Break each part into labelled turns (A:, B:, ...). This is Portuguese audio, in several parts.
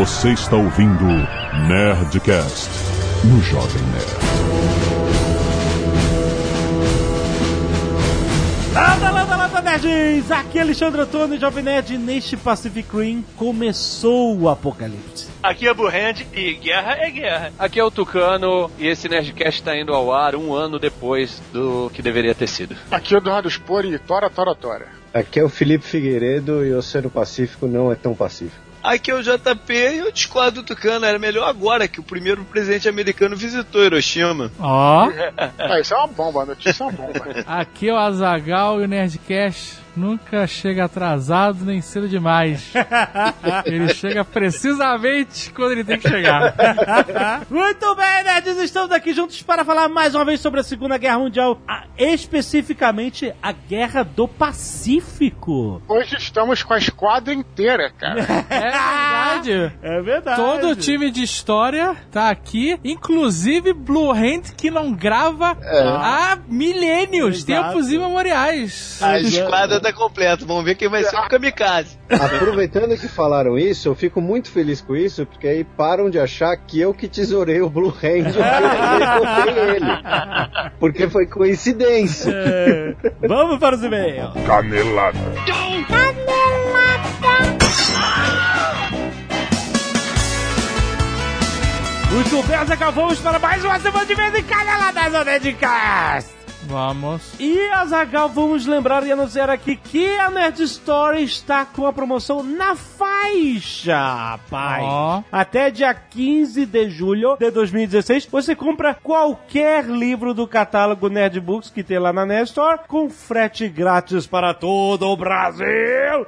A: Você está ouvindo Nerdcast no Jovem Nerd.
B: Landa, landa, landa, nerds! Aqui é Alexandre Antônio, Jovem Nerd. Neste Pacific Rim começou o apocalipse.
C: Aqui é Burrand e guerra é guerra.
D: Aqui é o Tucano e esse Nerdcast está indo ao ar um ano depois do que deveria ter sido.
E: Aqui é o Eduardo Spor e tora, tora, tora.
F: Aqui é o Felipe Figueiredo e o Oceano Pacífico não é tão pacífico.
G: Aqui é o JP e eu discordo do Tucano. Era melhor agora que o primeiro presidente americano visitou Hiroshima.
H: Ó.
E: Ah, isso é uma bomba, a notícia é uma bomba.
H: Aqui é o Azagal e o Nerdcast nunca chega atrasado nem cedo demais. ele chega precisamente quando ele tem que chegar.
B: Muito bem, nerds, estamos aqui juntos para falar mais uma vez sobre a Segunda Guerra Mundial, a- especificamente a Guerra do Pacífico.
E: Hoje estamos com a esquadra inteira, cara.
H: É verdade.
B: É verdade.
H: Todo o time de história tá aqui, inclusive Blue Hand, que não grava há milênios,
B: Exato.
H: tempos imemoriais.
G: A esquadra tá completa. Vamos ver quem vai ser o kamikaze.
F: Aproveitando que falaram isso, eu fico muito feliz com isso, porque aí param de achar que eu que tesourei o Blue Hand eu botei ele. Porque foi coincidência.
B: É. Vamos para os e-mails.
A: Canelada.
B: Muito bem, Azaghal, vamos para mais uma semana de vez em Caneladas Nerdcast.
H: Vamos.
B: E, Azagal, vamos lembrar e anunciar aqui que a Nerd Story está com a promoção na faixa, rapaz.
H: Ó.
B: Até dia 15 de julho de 2016, você compra qualquer livro do catálogo Nerd Books que tem lá na Nerd Store, com frete grátis para todo o Brasil.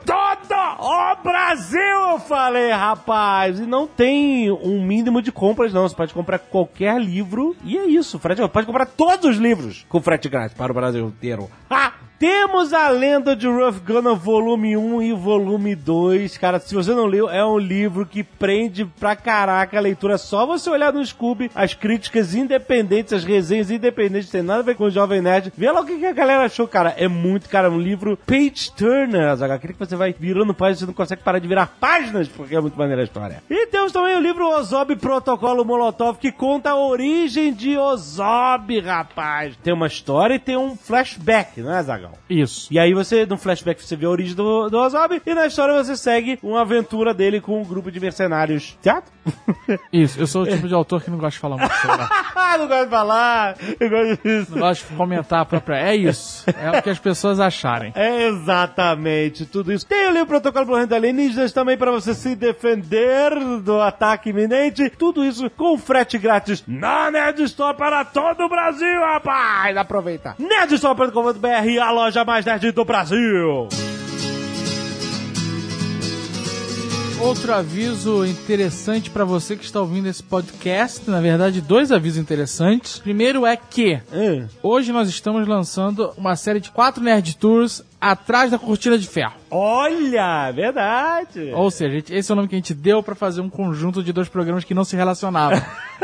B: Todo o Brasil, eu falei, rapaz. E não tem um mínimo de compras, não. Você pode comprar qualquer livro e é isso. Frete, pode comprar todos os livros com frete grátis para o Brasil inteiro. Ah! Temos a Lenda de Rough Gunner volume 1 e volume 2. Cara, se você não leu, é um livro que prende pra caraca a leitura. Só você olhar no Scooby as críticas independentes, as resenhas independentes, tem nada a ver com o Jovem Nerd. Vê lá o que a galera achou, cara. É muito, cara, um livro page turner, Azaghal. Aquele que você vai virando páginas, você não consegue parar de virar páginas, porque é muito maneira a história. E temos também o livro Ozob Protocolo Molotov, que conta a origem de Ozob, rapaz. Tem uma história e tem um flashback, não é,
H: Isso.
B: E aí você, no flashback, você vê a origem do, do Ozob, e na história você segue uma aventura dele com um grupo de mercenários. Certo?
H: Isso. Eu sou o tipo de autor que não gosta de falar muito sobre.
B: Ah, não gosto de falar, eu gosto disso.
H: Não gosto de comentar a própria. É isso. É o que as pessoas acharem.
B: É exatamente tudo isso. Tem ali o protocolo Blue Hand Alienígenas também para você se defender do ataque iminente. Tudo isso com frete grátis na Nerd Store para todo o Brasil, rapaz! Aproveita. Nerdstore.com.br, a loja mais nerd do Brasil.
H: Outro aviso interessante pra você que está ouvindo esse podcast, na verdade, dois avisos interessantes. Primeiro é que
B: Hum.
H: hoje nós estamos lançando uma série de quatro Nerd Tours atrás da cortina de ferro.
B: Olha, verdade.
H: Ou seja, gente, esse é o nome que a gente deu pra fazer um conjunto de dois programas que não se relacionavam.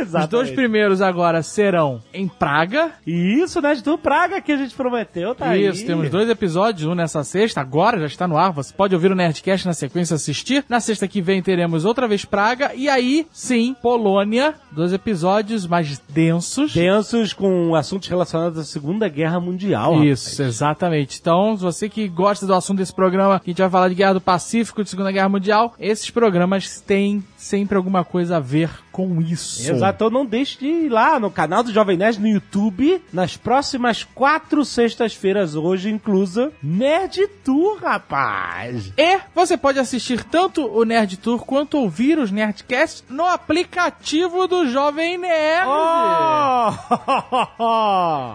H: Os dois primeiros agora serão em Praga.
B: Isso, Nerd do Praga que a gente prometeu, tá aí.
H: Isso, temos dois episódios, um nessa sexta, agora já está no ar. Você pode ouvir o Nerdcast na sequência assistir. Na sexta que vem teremos outra vez Praga. E aí, sim, Polônia. Dois episódios mais densos.
B: Densos com assuntos relacionados à Segunda Guerra Mundial.
H: Isso, exatamente. Então, você que gosta do assunto desse programa, que a gente vai falar de Guerra do Pacífico, de Segunda Guerra Mundial, esses programas têm sempre alguma coisa a ver com isso.
B: Exato, então não deixe de ir lá no canal do Jovem Nerd no YouTube, nas próximas quatro sextas-feiras, hoje inclusa, Nerd Tour, rapaz!
H: E você pode assistir tanto o Nerd Tour quanto ouvir os Nerdcasts no aplicativo do Jovem Nerd.
B: Oh!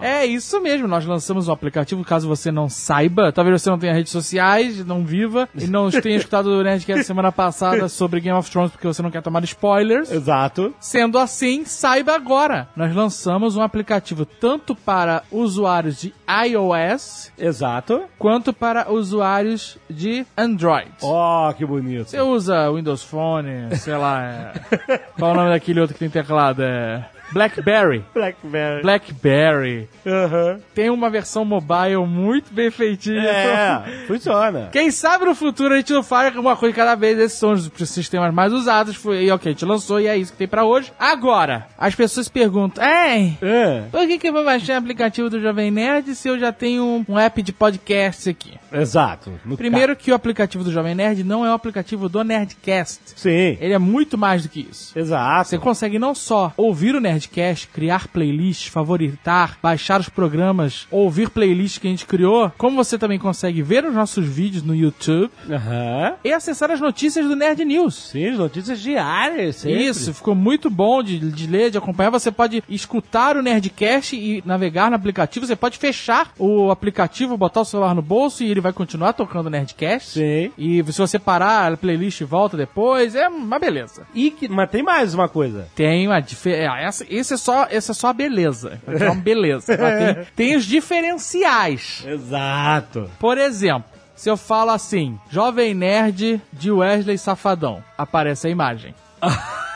H: É isso mesmo, nós lançamos um aplicativo, caso você não saiba, talvez você não tenha redes sociais, não viva, e não tenha escutado o Nerdcast semana passada sobre Game of Thrones porque você não quer tomar spoilers.
B: Exato.
H: Sendo assim, saiba agora, nós lançamos um aplicativo tanto para usuários de iOS
B: Exato.
H: quanto para usuários de Android.
B: Oh, que bonito.
H: Você usa Windows Phone, sei lá, é... qual é o nome daquele outro que tem teclado? É... Blackberry.
B: Blackberry.
H: Blackberry.
B: Aham.
H: Tem uma versão mobile muito bem feitinha.
B: É, funciona.
H: Quem sabe no futuro a gente não faz uma coisa cada vez. Esses são os sistemas mais usados. Foi, e ok, a gente lançou e é isso que tem pra hoje. Agora, as pessoas perguntam: Ei,
B: É,
H: por que, que eu vou baixar o aplicativo do Jovem Nerd se eu já tenho um, um app de podcast aqui?
B: exato.
H: Primeiro que o aplicativo do Jovem Nerd não é o aplicativo do Nerdcast.
B: ca- Sim,
H: Ele é muito mais do que isso.
B: exato.
H: Você consegue não só ouvir o Nerdcast, criar playlists, favoritar, baixar os programas, ouvir playlists que a gente criou, como você também consegue ver os nossos vídeos no YouTube
B: Aham.
H: e acessar as notícias do Nerd News.
B: Sim, as notícias diárias, sempre.
H: Isso, ficou muito bom de, de ler, de acompanhar. Você pode escutar o Nerdcast e navegar no aplicativo. Você pode fechar o aplicativo, botar o celular no bolso e ele vai continuar tocando o Nerdcast.
B: Sim.
H: E se você parar, a playlist volta depois. É uma beleza.
B: E que, mas tem mais uma coisa.
H: Tem uma diferença. Esse é só, esse é só a beleza. É uma beleza. Tem, tem os diferenciais.
B: Exato.
H: Por exemplo, se eu falo assim, Jovem Nerd de Wesley Safadão, aparece a imagem.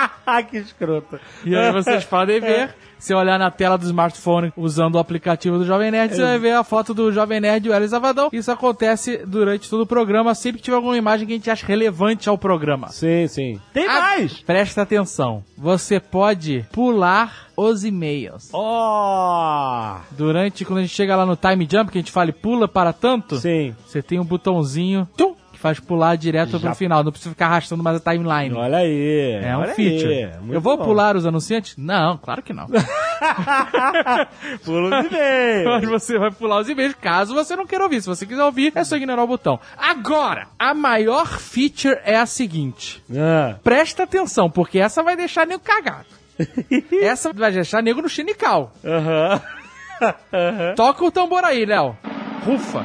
B: que escroto.
H: E aí vocês podem ver. Se eu olhar na tela do smartphone usando o aplicativo do Jovem Nerd, você vai ver a foto do Jovem Nerd e o Wesley Safadão. Isso acontece durante todo o programa, sempre que tiver alguma imagem que a gente acha relevante ao programa.
B: Sim, sim. Tem
H: Ah,
B: mais!
H: Presta atenção. Você pode pular os e-mails.
B: Ó!
H: Durante, quando a gente chega lá no time jump, que a gente fala e pula para tanto,
B: Sim.
H: você tem um botãozinho tum, que faz pular direto
B: Já-
H: pro final. Não precisa ficar arrastando mais a timeline.
B: Olha aí.
H: É um feature. Eu vou
B: bom.
H: pular os anunciantes? Não, claro que não.
B: Pulo de vez.
H: Mas você vai pular os e-mails caso você não queira ouvir. Se você quiser ouvir, é só ignorar o botão. Agora, a maior feature é a seguinte.
B: Ah.
H: Presta atenção, porque essa vai deixar nego cagado. essa vai deixar nego no chinical.
B: Aham.
H: Toca o tambor aí, Léo. Rufa.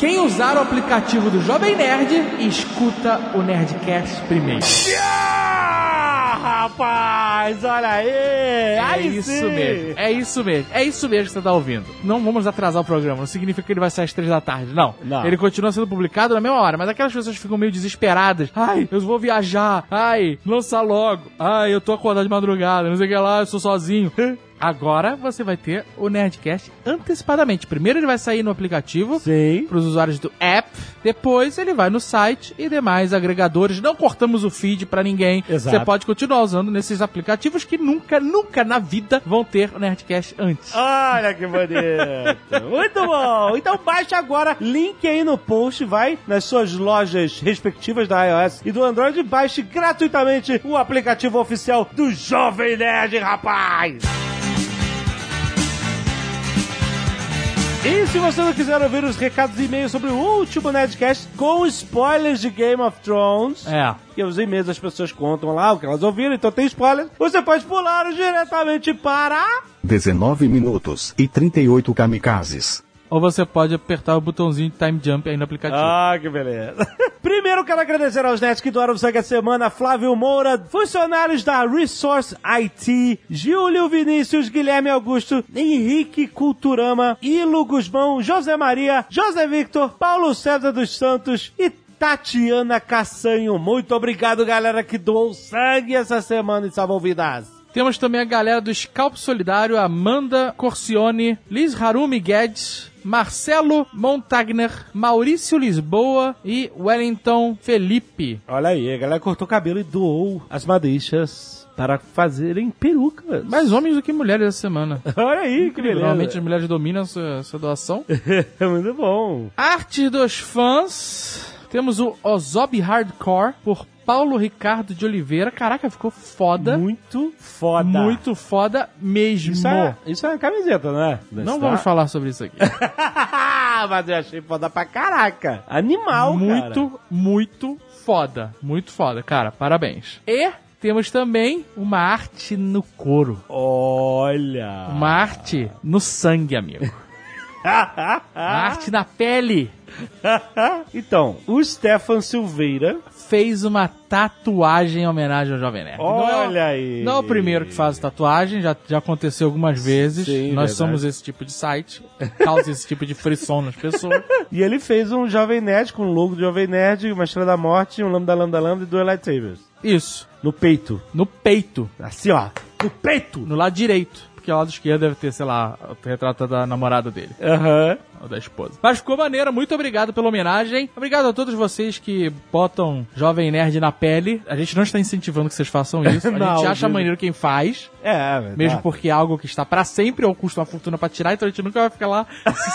H: Quem usar o aplicativo do Jovem Nerd, escuta o Nerdcast primeiro.
B: Ah, rapaz, olha aí.
H: É
B: aí
H: isso
B: sim.
H: mesmo. É isso mesmo. É isso mesmo que você tá ouvindo. Não vamos atrasar o programa. Não significa que ele vai sair às três da tarde. Não.
B: Não.
H: Ele continua sendo publicado na mesma hora. Mas aquelas pessoas ficam meio desesperadas. Ai, eu vou viajar. Ai, lançar logo. Ai, eu tô acordado de madrugada. Não sei o que lá, eu sou sozinho. Agora você vai ter o Nerdcast antecipadamente. Primeiro ele vai sair no aplicativo para os usuários do app. Depois ele vai no site e demais agregadores. Não cortamos o feed para ninguém.
B: Exato.
H: Você pode continuar usando nesses aplicativos que nunca, nunca na vida vão ter o Nerdcast antes.
B: Olha que bonito. Muito bom. Então baixa agora, link aí no post, vai nas suas lojas respectivas da iOS e do Android e baixe gratuitamente o aplicativo oficial do Jovem Nerd, rapaz. E se você não quiser ouvir os recados e e-mails sobre o último Nerdcast com spoilers de Game of Thrones,
H: É.
B: que os e-mails das pessoas contam lá o que elas ouviram, então tem spoilers, você pode pular diretamente para
A: 19 minutos e 38 kamikazes.
H: Ou você pode apertar o botãozinho de time jump aí no aplicativo.
B: Ah, que beleza. Primeiro, quero agradecer aos netos que doaram o sangue a semana, Flávio Moura, funcionários da Resource IT, Júlio Vinícius, Guilherme Augusto, Henrique Culturama, Ilo Guzmão, José Maria, José Victor, Paulo César dos Santos e Tatiana Cassanho. Muito obrigado, galera, que doou sangue essa semana e salvou vidas.
H: Temos também a galera do Scalp Solidário, Amanda Corcione, Liz Harumi Guedes, Marcelo Montagner, Maurício Lisboa e Wellington Felipe.
B: Olha aí, a galera cortou o cabelo e doou as madeixas para fazerem perucas.
H: Mais homens do que mulheres essa semana.
B: Olha aí, que beleza.
H: Normalmente as mulheres dominam essa, essa doação.
B: É muito bom.
H: Arte dos fãs. Temos o Ozob Hardcore por Paulo Ricardo de Oliveira. Caraca, ficou foda.
B: Muito foda.
H: Muito foda mesmo.
B: Isso é, isso é camiseta, não é?
H: Não vamos falar sobre isso aqui.
B: Mas eu achei foda pra caraca. Animal,
H: muito, muito foda. Muito foda, cara. Parabéns. E temos também uma arte no couro.
B: cara. Olha.
H: Uma arte no sangue, amigo. Uma arte na pele.
B: então, o Stefan Silveira.
H: Fez uma tatuagem em homenagem ao Jovem Nerd. Não é
B: Olha aí.
H: Não é o primeiro que faz tatuagem, já, já aconteceu algumas vezes.
B: Sim,
H: Nós
B: verdade.
H: somos esse tipo de site, causa esse tipo de frisson nas pessoas.
B: E ele fez um Jovem Nerd com o logo do Jovem Nerd, uma Estrela da Morte, um Lambda Lambda Lambda e dois lightsabers.
H: Isso.
B: No peito.
H: No peito.
B: Assim, ó. No peito.
H: No lado direito. Porque o lado esquerdo deve ter, sei lá, o retrato da namorada dele.
B: Aham.
H: Ou da esposa. Mas ficou maneiro, muito obrigado pela homenagem. Obrigado a todos vocês que botam Jovem Nerd na pele. A gente não está incentivando que vocês façam isso. A
B: Não,
H: gente acha
B: Júlio.
H: maneiro quem faz.
B: É, é verdade.
H: Mesmo porque é algo que está pra sempre ou custa uma fortuna pra tirar, então a gente nunca vai ficar lá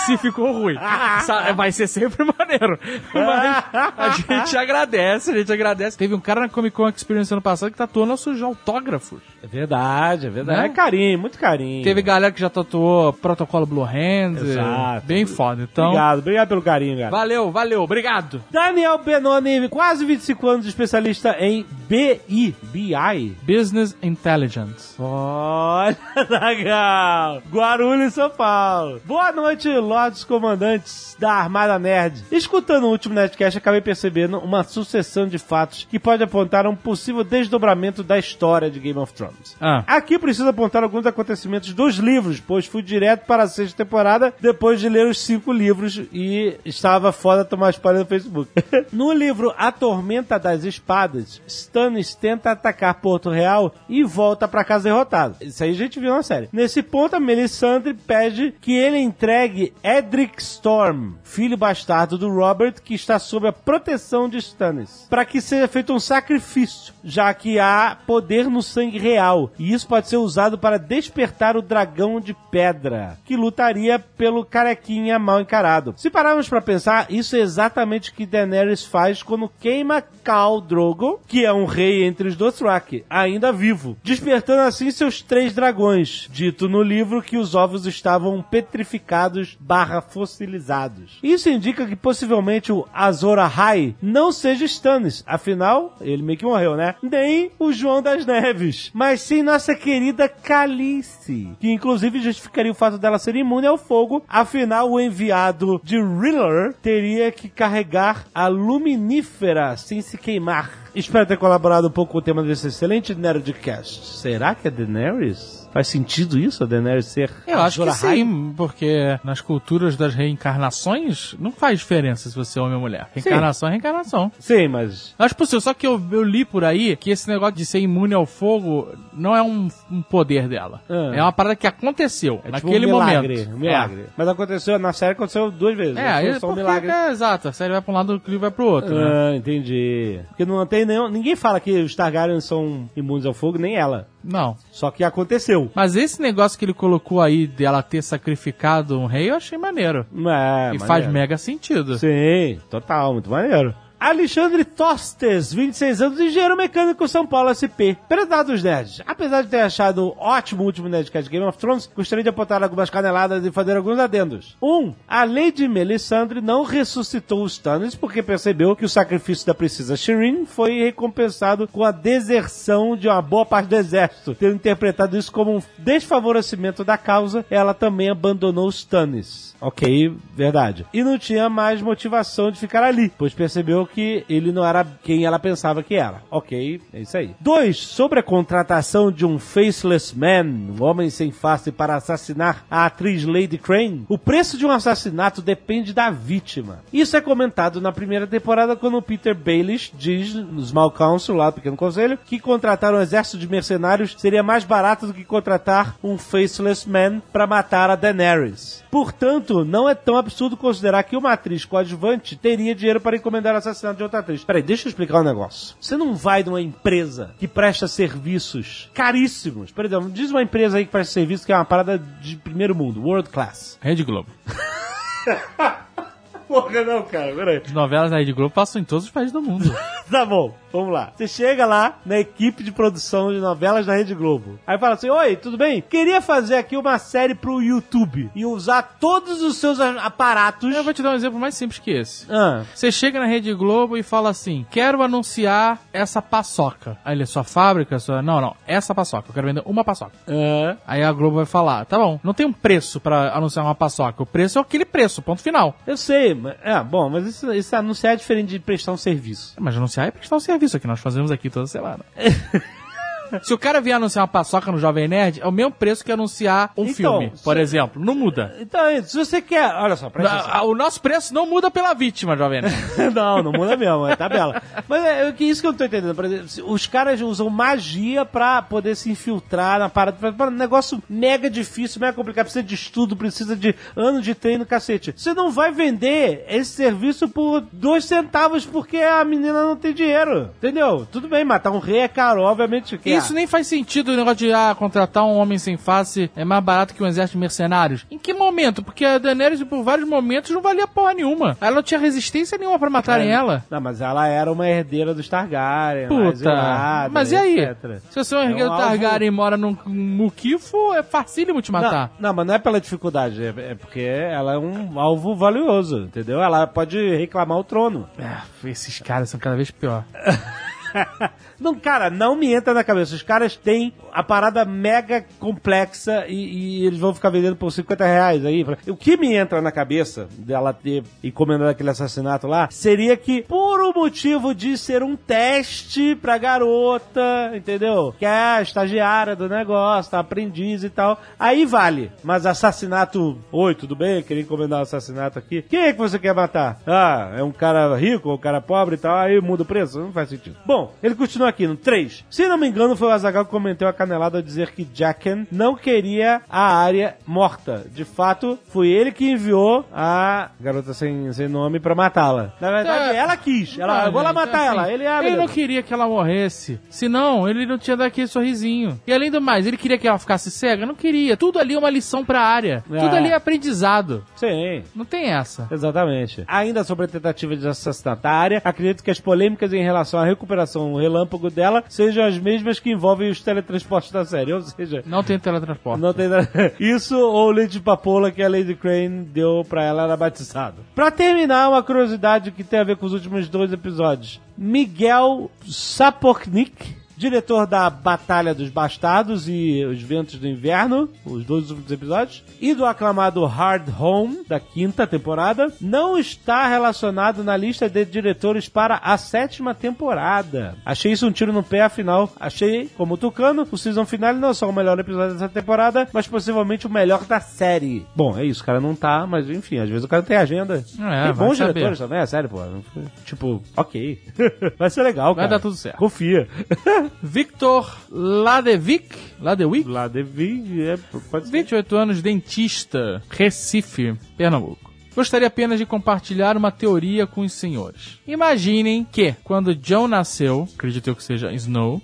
H: se, ficou ruim. Sa- Vai ser sempre maneiro. Mas a gente agradece, a gente agradece. Teve um cara na Comic Con Experience ano passado que tatuou nossos autógrafos.
B: É verdade, é verdade.
H: Né?
B: É carinho, muito carinho.
H: Teve galera que já tatuou protocolo Blue Hand.
B: Exato.
H: Bem foda. Então,
B: Obrigado, obrigado pelo carinho, cara.
H: valeu, valeu, obrigado.
B: Daniel Benoni, quase 25 anos, especialista em BI. BI.
H: Business Intelligence.
B: Olha, legal. Guarulhos, São Paulo. Boa noite, lords comandantes da Armada Nerd. Escutando o último Nerdcast, acabei percebendo uma sucessão de fatos que pode apontar a um possível desdobramento da história de Game of Thrones.
H: Ah.
B: Aqui preciso apontar alguns acontecimentos dos livros, pois fui direto para a sexta temporada depois de ler os cinco livros e estava foda tomar spoiler no Facebook. no livro A Tormenta das Espadas, Stannis tenta atacar Porto Real e volta para casa derrotado. Isso aí a gente viu na série. Nesse ponto, a Melisandre pede que ele entregue Edric Storm, filho bastardo do Robert, que está sob a proteção de Stannis, para que seja feito um sacrifício, já que há poder no sangue real, e isso pode ser usado para despertar o dragão de pedra, que lutaria pelo carequinha mal encarado. Se pararmos para pensar, isso é exatamente o que Daenerys faz quando queima Khal Drogo, que é um rei entre os Dothraki, ainda vivo, despertando assim seus três dragões, dito no livro que os ovos estavam petrificados barra fossilizados. Isso indica que possivelmente o Azor Ahai não seja Stannis, afinal, ele meio que morreu, né? Nem o João das Neves, mas sim nossa querida Calice, que inclusive justificaria o fato dela ser imune ao fogo, afinal o enviado de Riller teria que carregar a luminífera sem se queimar. Espero ter colaborado um pouco com o tema desse excelente Nerdcast. Será que é Daenerys? Faz sentido isso, a Daenerys ser
H: Eu acho que sim, porque nas culturas das reencarnações não faz diferença se você é homem ou mulher. Reencarnação é reencarnação.
B: Sim, mas
H: Acho possível, só que eu, eu li por aí que esse negócio de ser imune ao fogo não é um, um poder dela.
B: Ah.
H: É uma parada que aconteceu
B: é tipo
H: naquele
B: um milagre,
H: momento.
B: um milagre. Mas aconteceu, na série aconteceu duas vezes.
H: É,
B: não
H: é,
B: foi
H: é
B: só um
H: porque,
B: milagre.
H: é, exato. A série vai pra um lado e o livro vai pro outro, né?
B: Ah, entendi. Porque não tem nenhum. Ninguém fala que os Targaryen são imunes ao fogo, nem ela.
H: Não.
B: Só que aconteceu.
H: Mas esse negócio que ele colocou aí dela ter sacrificado um rei, eu achei maneiro.
B: É,
H: e faz
B: maneiro.
H: mega sentido.
B: Sim, total, muito maneiro. Alexandre Tostes, 26 anos, engenheiro mecânico São Paulo SP. Prezados nerds, apesar de ter achado ótimo o último Nerdcast Game of Thrones, gostaria de apontar algumas caneladas e fazer alguns adendos. 1. Um, a Lady Melisandre não ressuscitou os Stannis porque percebeu que o sacrifício da princesa Shireen foi recompensado com a deserção de uma boa parte do exército. Tendo interpretado isso como um desfavorecimento da causa, ela também abandonou os Stannis. Ok, verdade. E não tinha mais motivação de ficar ali, pois percebeu que ele não era quem ela pensava que era. Ok, é isso aí. Dois, sobre a contratação de um faceless man, um homem sem face, para assassinar a atriz Lady Crane. O preço de um assassinato depende da vítima. Isso é comentado na primeira temporada quando Peter Baelish diz no Small Council, lá do Pequeno Conselho, que contratar um exército de mercenários seria mais barato do que contratar um faceless man para matar a Daenerys. Portanto, não é tão absurdo considerar que uma atriz coadjuvante teria dinheiro para encomendar o assassinato de outra atriz. Peraí, deixa eu explicar um negócio. Você não vai numa empresa que presta serviços caríssimos. Por exemplo, diz uma empresa aí que presta serviço que é uma parada de primeiro mundo, world class.
H: Rede Globo.
B: Porra, não, cara, peraí.
H: As novelas da Rede Globo passam em todos os países do mundo.
B: Tá bom, vamos lá. Você chega lá na equipe de produção de novelas da Rede Globo. Aí fala assim: Oi, tudo bem? Queria fazer aqui uma série pro YouTube e usar todos os seus aparatos.
H: Eu vou te dar um exemplo mais simples que esse.
B: Ah,
H: Você chega na Rede Globo e fala assim: quero anunciar essa paçoca. Aí ele é sua fábrica, sua. Não, não, essa paçoca. Eu quero vender uma paçoca.
B: ah,
H: Aí a Globo vai falar: tá bom, não tem um preço pra anunciar uma paçoca. O preço é aquele preço, ponto final.
B: eu sei. mas- É, bom, mas isso, isso anunciar é diferente de prestar um serviço.
H: Mas anunciar é prestar um serviço que nós fazemos aqui toda semana. Se o cara vier anunciar uma paçoca no Jovem Nerd, é o mesmo preço que anunciar um
B: Então,
H: filme, por
B: se-
H: exemplo. Não muda.
B: Então, se você quer. Olha só, presta atenção.
H: O nosso preço não muda pela vítima, Jovem Nerd.
B: não, não muda mesmo, é tabela. Mas é, é isso que eu não tô entendendo. Por exemplo, os caras usam magia pra poder se infiltrar na parada. Pra, um negócio mega difícil, mega complicado. Precisa de estudo, precisa de anos de treino, cacete. Você não vai vender esse serviço por dois centavos porque a menina não tem dinheiro. Entendeu? Tudo bem, matar um rei é caro, obviamente. Que
H: Isso nem faz sentido o negócio de ah, contratar um homem sem face é mais barato que um exército de mercenários. Em que momento? Porque a Daenerys, por vários momentos, não valia porra nenhuma. Ela não tinha resistência nenhuma pra matarem ela.
B: Não, mas ela era uma herdeira dos Targaryen.
H: Puta. Mas e aí?
B: etc.
H: Se você é um herdeiro
B: É um
H: Targaryen e mora num muquifo, é facílimo te matar.
B: Não, não, mas não é pela dificuldade, é, é porque ela é um alvo valioso, entendeu? Ela pode reclamar o trono.
H: Ah, esses caras são cada vez pior.
B: Não, cara, não me entra na cabeça. Os caras têm a parada mega complexa e, e eles vão ficar vendendo por 50 reais aí. O que me entra na cabeça dela ter encomendado aquele assassinato lá seria que, por o motivo de ser um teste pra garota, entendeu? Que é a estagiária do negócio, tá aprendiz e tal, aí vale. Mas assassinato, oi, tudo bem? Queria encomendar um assassinato aqui. Quem é que você quer matar? Ah, é um cara rico ou um cara pobre e tal, aí muda o preço? Não faz sentido. Bom, ele continua aqui no 3. Se não me engano, foi o Azagal que cometeu a canelada ao dizer que Jacken não queria a área morta. De fato, foi ele que enviou a garota sem, sem nome pra matá-la. Na verdade,
H: É.
B: ela quis. Ela,
H: Não,
B: eu vou lá
H: gente,
B: matar
H: assim,
B: ela. Ele, ah,
H: ele não queria que ela morresse. Senão, ele não tinha dado aquele sorrisinho. E além do mais, ele queria que ela ficasse cega? Não queria. Tudo ali é uma lição pra área.
B: É.
H: Tudo ali é aprendizado.
B: Sim.
H: Não tem essa.
B: Exatamente. Ainda sobre a tentativa de assassinato da área, acredito que as polêmicas em relação à recuperação relâmpago dela sejam as mesmas que envolvem os teletransportes da série. Ou seja,
H: Não tem teletransporte.
B: não tem Isso ou o leite de papoula que a Lady Crane deu pra ela era batizado. Pra terminar, uma curiosidade que tem a ver com os últimos dois episódios. Miguel Sapochnik, diretor da Batalha dos Bastardos e Os Ventos do Inverno, os dois últimos episódios, e do aclamado Hard Home, da quinta temporada, não está relacionado na lista de diretores para a sétima temporada. Achei isso um tiro no pé, afinal, achei, como Tucano, o season finale não só o melhor episódio dessa temporada, mas possivelmente o melhor da série. Bom, é isso, o cara não tá, mas enfim, às vezes o cara tem agenda.
H: É,
B: tem
H: vai
B: bons
H: saber.
B: diretores também, é sério, pô. Tipo, ok. vai ser legal,
H: Vai
B: cara.
H: dar tudo certo.
B: Confia.
H: Victor Ladevic, Ladewick,
B: Lá devi, é, pode ser.
H: 28 anos, dentista, Recife, Pernambuco. Gostaria apenas de compartilhar uma teoria com os senhores. Imaginem que, quando John nasceu, acredito eu que seja Snow,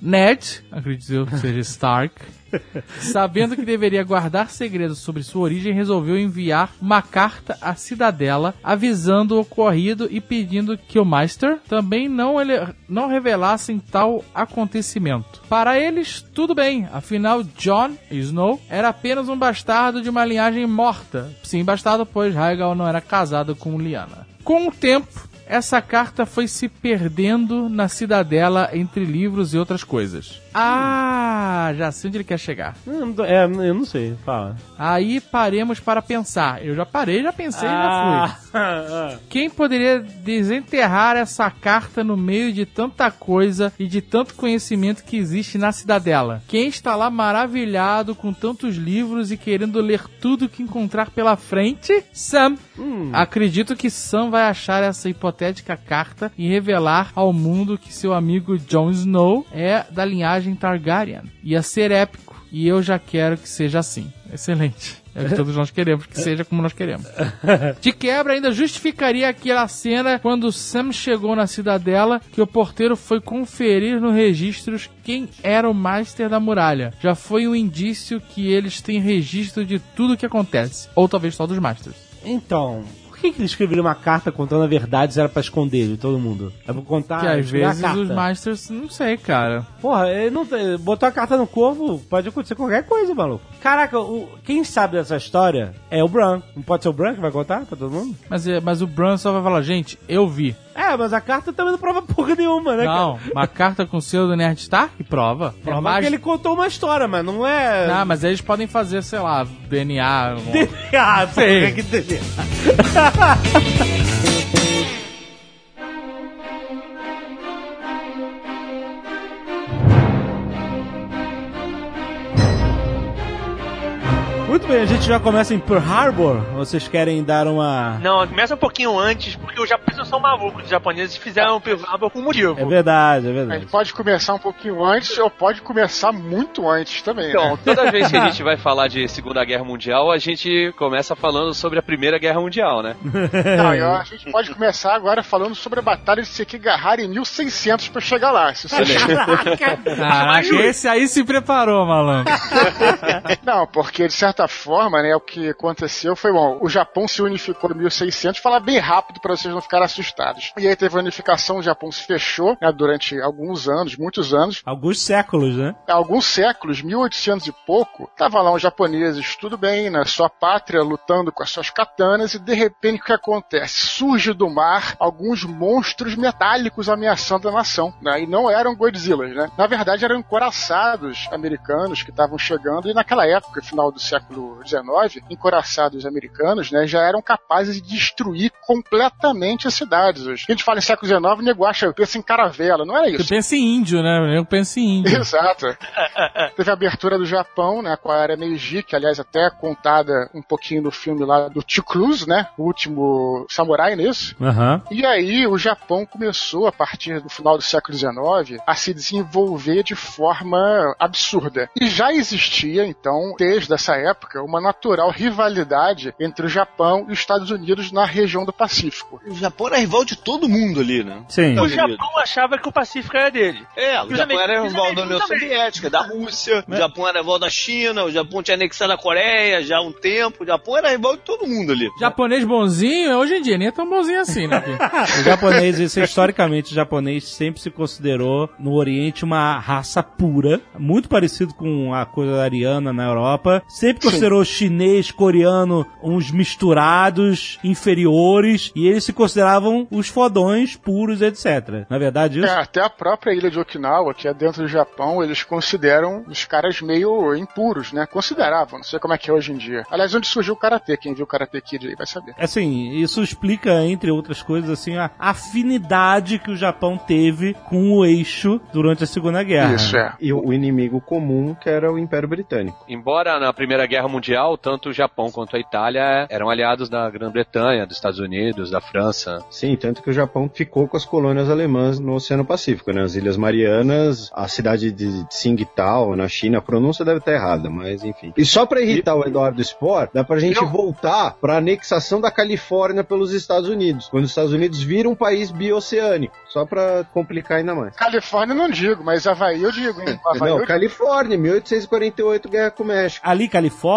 H: Ned, acredito eu que seja Stark, sabendo que deveria guardar segredos sobre sua origem, resolveu enviar uma carta à cidadela avisando o ocorrido e pedindo que o Meister também não, ele- não revelassem tal acontecimento. Para eles, tudo bem, afinal, John Snow era apenas um bastardo de uma linhagem morta. Sim, bastardo, pois Rhaegal não era casado com Lyanna. Com o tempo, essa carta foi se perdendo na cidadela entre livros e outras coisas. Ah, já sei onde ele quer chegar.
B: Hum, É, eu não sei, fala.
H: Aí paremos para pensar. Eu já parei, já pensei e já fui.
B: ah,
H: Quem poderia desenterrar essa carta no meio de tanta coisa e de tanto conhecimento que existe na cidadela? Quem está lá maravilhado com tantos livros e querendo ler tudo que encontrar pela frente? Sam. Acredito que Sam vai achar essa hipotética carta e revelar ao mundo que seu amigo Jon Snow é da linhagem Targaryen. Ia ser épico. E eu já quero que seja assim. Excelente. É o que todos nós queremos, que seja como nós queremos. De quebra, ainda justificaria aquela cena quando Sam chegou na cidadela que o porteiro foi conferir no registros quem era o Master da muralha. Já foi um indício que eles têm registro de tudo o que acontece. Ou talvez só dos Masters.
B: Então, que, que ele escreveria uma carta contando a verdade se era pra esconder de todo mundo? Eu vou contar.
H: que às vezes os Masters, não sei, cara.
B: Porra, ele não botou a carta no corvo, pode acontecer qualquer coisa, maluco. Caraca, o- quem sabe dessa história é o Bran. Não pode ser o Bran que vai contar pra todo mundo?
H: Mas, é- mas o Bran só vai falar, gente, eu vi.
B: É, mas a carta também não prova porra nenhuma, né,
H: Não,
B: cara?
H: uma carta com o selo do Nerd Stark? Prova.
B: Prova
H: Mas-
B: que ele contou uma história, mas não é.
H: Ah, mas eles podem fazer, sei lá, DNA.
B: ah,
H: Sei.
B: porra, que delícia. bem, a gente já começa em Pearl Harbor. Vocês querem dar uma.
C: Não, começa um pouquinho antes, porque os japoneses são malucos. Os japoneses fizeram o Pearl Harbor com motivo.
B: É verdade, é
E: A
B: verdade.
E: gente pode começar um pouquinho antes ou pode começar muito antes também,
D: Então,
E: né?
D: toda vez que a gente vai falar de Segunda Guerra Mundial, a gente começa falando sobre a Primeira Guerra Mundial, né?
E: Não, eu- a gente pode começar agora falando sobre a Batalha de Sekigahara em 1600 pra chegar lá. Se você...
H: Caraca, esse aí se preparou, malandro.
E: Não, porque de certa forma, né, o que aconteceu foi, bom, o Japão se unificou em 1600, falar bem rápido para vocês não ficarem assustados. E aí teve a unificação, o Japão se fechou né, durante alguns anos, muitos anos,
B: Alguns séculos, né?
E: alguns séculos, 1800 e pouco, tava lá os japoneses, tudo bem, na sua pátria, lutando com as suas katanas, e de repente o que acontece? Surge do mar alguns monstros metálicos ameaçando a nação, né? E não eram Godzillas, né? Na verdade eram encoraçados americanos que estavam chegando, e naquela época, final do século XIX, encoraçados americanos, né, já eram capazes de destruir completamente as cidades. Hoje. A gente fala em século XIX, o nego acha, pensa em caravela, não
H: Eu
E: isso.
H: penso em índio, né? Eu penso em índio.
E: Exato. Teve a abertura do Japão, né, com a era Meiji, que aliás até é contada um pouquinho no filme lá do Tio Cruz, né, o último samurai nisso.
B: Aham.
E: E aí o Japão começou, a partir do final do século XIX, a se desenvolver de forma absurda. E já existia, então, desde essa época, uma natural rivalidade entre o Japão e os Estados Unidos na região do Pacífico.
G: O Japão era rival de todo mundo ali, né?
B: Sim.
C: O Japão achava que o Pacífico era dele.
G: É, o
C: Os
G: Japão era rival da União
C: também.
G: Soviética, da Rússia, o Japão era rival da China, o Japão tinha anexado a Coreia já há um tempo, o Japão era rival de todo mundo ali.
H: Japonês bonzinho, hoje em dia nem é tão bonzinho assim, né?
B: O japonês, isso é historicamente, o japonês sempre se considerou no Oriente uma raça pura, muito parecido com a coisa ariana na Europa. Sempre considerou chinês, coreano uns misturados, inferiores, e eles se consideravam os fodões puros, etc. Na verdade,
E: É,
B: isso.
E: até a própria ilha de Okinawa, que é dentro do Japão, eles consideram os caras meio impuros, né? Consideravam, não sei como é que é hoje em dia. Aliás, onde surgiu o Karatê? Quem viu o Karate Kid aí vai saber.
B: Assim, isso explica, entre outras coisas, assim, a afinidade que o Japão teve com o eixo durante a Segunda Guerra.
E: Isso, é.
F: E o inimigo comum, que era o Império Britânico.
D: Embora na Primeira Guerra Mundial, tanto o Japão quanto a Itália eram aliados da Grã-Bretanha, dos Estados Unidos, da França.
F: Sim, tanto que o Japão ficou com as colônias alemãs no Oceano Pacífico, né? As Ilhas Marianas, a cidade de Tsingtao, na China, a pronúncia deve estar errada, mas enfim. E só pra irritar o Eduardo Spohr, dá pra gente voltar pra anexação da Califórnia pelos Estados Unidos, quando os Estados Unidos viram um país bioceânico, só pra complicar ainda mais.
E: Califórnia não digo, mas Havaí eu digo, hein? Havaí
F: Não,
E: eu
F: Califórnia, 1848, guerra com o México.
B: Ali, Califórnia,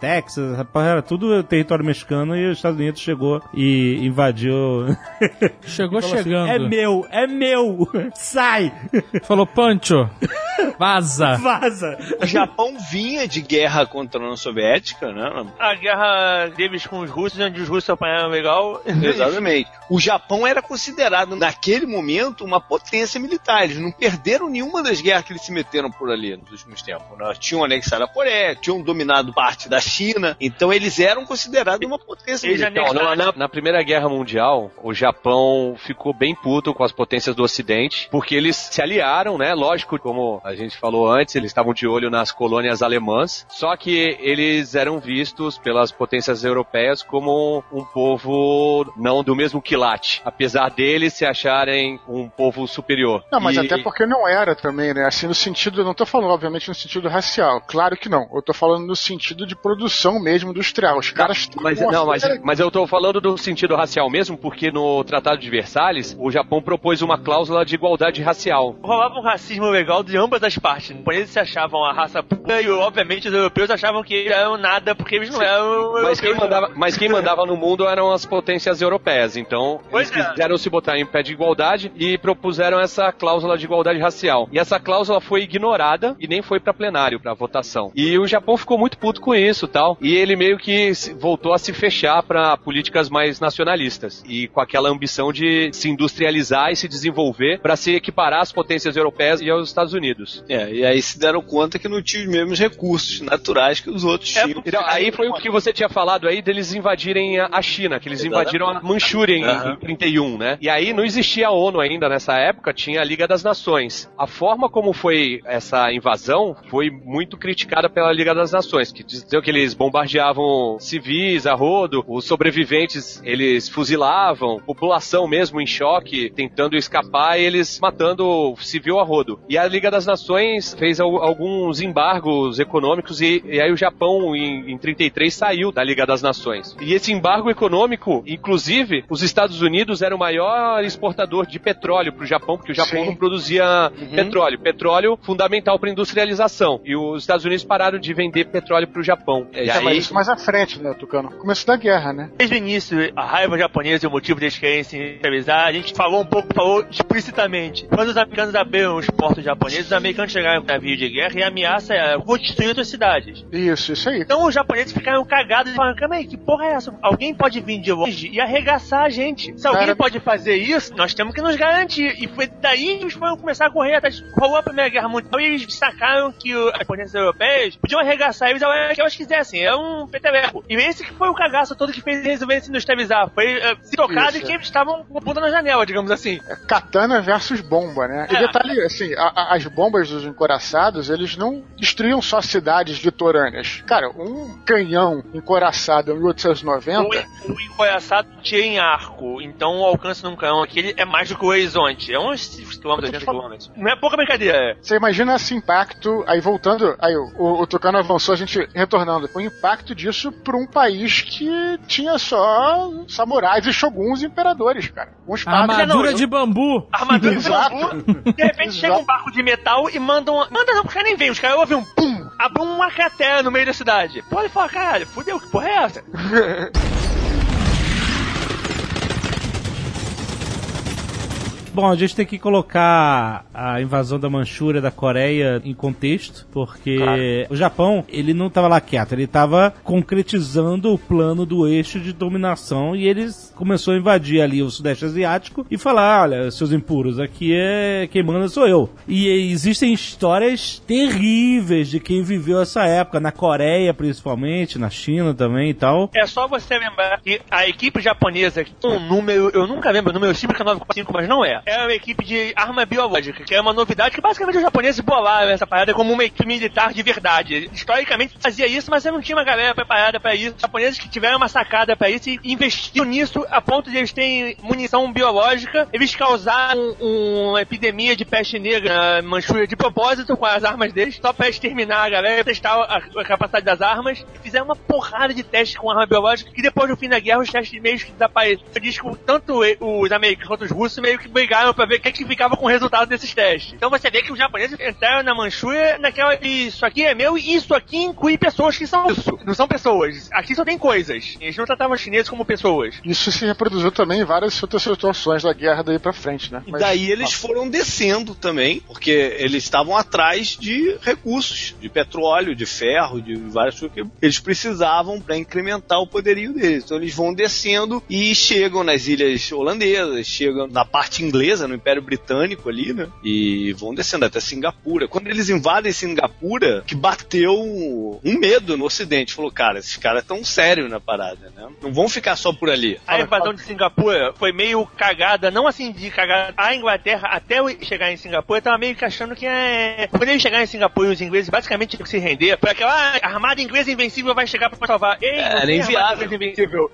B: Texas, rapaz, era tudo território mexicano e os Estados Unidos chegou e invadiu.
H: Chegou
B: Falou assim,
H: chegando.
B: é meu, é meu, sai,
H: Falou, Pancho, vaza.
B: vaza.
G: O Japão vinha de guerra contra a União Soviética, né?
C: A guerra deles com os russos, onde os russos apanharam legal.
G: Exatamente. O Japão era considerado, naquele momento, uma potência militar. Eles não perderam nenhuma das guerras que eles se meteram por ali nos últimos tempos. Né? Tinham anexado a Coreia, tinham dominado parte da China, então eles eram considerados uma potência militar.
D: Então, na, na- na Primeira Guerra Mundial, o Japão ficou bem puto com as potências do Ocidente, porque eles se aliaram, né? Lógico, como a gente falou antes, eles estavam de olho nas colônias alemãs, só que eles eram vistos pelas potências europeias como um povo não do mesmo quilate, apesar deles se acharem um povo superior.
E: Não, mas
D: E-
E: até porque não era também, né? Assim, no sentido, eu não tô falando, obviamente, no sentido racial. Claro que não. Eu tô falando no sentido de produção mesmo industrial. Os caras
D: Mas, não, mas, mas eu tô falando do sentido racial mesmo, porque no Tratado de Versalhes, o Japão propôs uma cláusula de igualdade racial.
C: Rolava um racismo legal de ambas as partes. Os japoneses se achavam a raça pura e, obviamente, os europeus achavam que eles eram nada porque eles não eram
D: Mas quem,
C: europeus,
D: mandava, mas quem mandava no mundo eram as potências europeias. Então,
C: Pois
D: eles
C: é.
D: quiseram se botar em pé de igualdade e propuseram essa cláusula de igualdade racial. E essa cláusula foi ignorada e nem foi para plenário, para votação. E o Japão ficou muito puto com isso tal. E ele meio que voltou a se fechar para políticas mais nacionalistas. E com aquela ambição de se industrializar e se desenvolver para se equiparar às potências europeias e aos Estados Unidos.
G: É, e aí se deram conta que não tinha os mesmos recursos naturais que os outros
D: É,
G: tinham.
D: então, aí foi o que você tinha falado aí deles invadirem a China, que eles invadiram a Manchúria em,
G: Aham.
D: em 31, né? E aí não existia a ONU ainda nessa época, tinha a Liga das Nações. A forma como foi essa invasão foi muito criticada pela Liga das Nações, que diziam que eles bombardeavam civis a rodo, os sobreviventes eles fuzilavam, população mesmo em choque, tentando escapar e eles matando civil a rodo. E a Liga das Nações fez al- alguns embargos econômicos e, e aí o Japão em, em 33 saiu da Liga das Nações. E esse embargo econômico, inclusive, os Estados Unidos eram o maior exportador de petróleo para o Japão, porque o Japão
E: Sim.
D: não produzia petróleo. Petróleo fundamental para industrialização. E os Estados Unidos pararam de vender petróleo para o Japão. E
E: É, mas
D: aí,
E: isso mais à frente, né, Tucano? Começo da guerra, né?
C: Desde o início, a raiva japonesa e o motivo deles querem se industrializar, a gente falou um pouco, falou explicitamente. Quando os americanos abriram os portos japoneses, os americanos chegaram com navio de guerra e a ameaça era vou destruir outras cidades.
E: Isso, isso aí.
C: Então os japoneses ficaram cagados e falaram, calma aí, que porra é essa? Alguém pode vir de longe e arregaçar a gente. Se alguém
E: Cara-
C: pode fazer isso, nós temos que nos garantir. E foi daí que eles foram começar a correr atrás. Rolou a Primeira Guerra Mundial e eles sacaram que o- as potências europeias podiam arregaçar eles a hora que elas quisessem. É um peteleco. E esse que foi o cagaço todo que fez eles resolverem se industrializar. Foi eh, se tocado
E: Isso,
C: e que
E: é.
C: eles estavam com a bunda na janela, digamos assim.
E: É Katana versus bomba, né? E
C: É.
E: detalhe, assim, a- a- as bombas dos encoraçados, eles não destruíam só cidades litorâneas. Cara, um canhão encoraçado em 1890,
C: O, o encoraçado tira em arco, então o alcance num canhão aqui é mais do que o horizonte. É uns 5 km, 80 km. Não é pouca brincadeira.
E: você imagina esse impacto, aí voltando, aí o, o, o Tucano avançou, a gente retornando, o impacto disso para um país que tinha só samurais e shoguns e imperadores, cara. Com espadas.
H: Armadura
C: não,
H: de bambu.
C: Armadura de
E: Exato.
C: bambu. De repente chega um barco de metal e mandam. Manda não, os caras nem veem. Os caras ouvem um pum. Abre uma cratera no meio da cidade. Pode falar, caralho, fudeu, que porra é essa?
B: Bom, a gente tem que colocar a invasão da Manchúria da Coreia em contexto, porque o Japão, ele não estava lá quieto, ele estava concretizando o plano do eixo de dominação e eles começou a invadir ali o sudeste asiático e falar, olha, seus impuros, aqui é quem manda sou eu. E existem histórias terríveis de quem viveu essa época, na Coreia principalmente, na China também e tal.
C: É só você lembrar que a equipe japonesa, que um número, eu nunca lembro o número 5 945, mas não é. É uma equipe de arma biológica, que é uma novidade que basicamente os japoneses bolaram essa parada como uma equipe militar de verdade. Historicamente fazia isso, mas não tinha uma galera preparada pra isso. Os japoneses que tiveram uma sacada pra isso e investiram nisso a ponto de eles terem munição biológica. Eles causaram um- uma epidemia de peste negra na Manchúria de propósito com as armas deles, só pra exterminar a galera, testar a, a capacidade das armas. Fizeram uma porrada de testes com arma biológica que depois do fim da guerra os testes meio que desapareceram. Diz que tanto os americanos quanto os russos meio que brigaram pra ver o que, é que ficava com o resultado desses testes. Então você vê que os japoneses entraram na Manchúria naquela. Isso aqui é meu e isso aqui inclui pessoas que são isso. Não são pessoas. Aqui só tem coisas. Eles não tratavam os chineses como pessoas.
E: Isso se reproduziu também em várias outras situações da guerra daí pra frente, né?
G: E
E: Mas-
G: daí eles foram descendo também, porque eles estavam atrás de recursos, de petróleo, de ferro, de várias coisas que eles precisavam para incrementar o poderio deles. Então eles vão descendo e chegam nas ilhas holandesas, chegam na parte inglesa, no Império Britânico ali, né? E vão descendo até Singapura. Quando eles invadem Singapura, que bateu um medo no Ocidente, falou, cara, esses caras tão sérios na parada, né? Não vão ficar só por ali.
C: A invasão de Singapura foi meio cagada, não assim de cagada. A Inglaterra, até chegar em Singapura, tava meio que achando que é. Quando eles chegaram em Singapura, os ingleses basicamente tinham que se render. Foi aquela ah, armada inglesa invencível vai chegar pra salvar. Ei,
G: Era
C: tem
G: inviável.
C: inglesa invencível.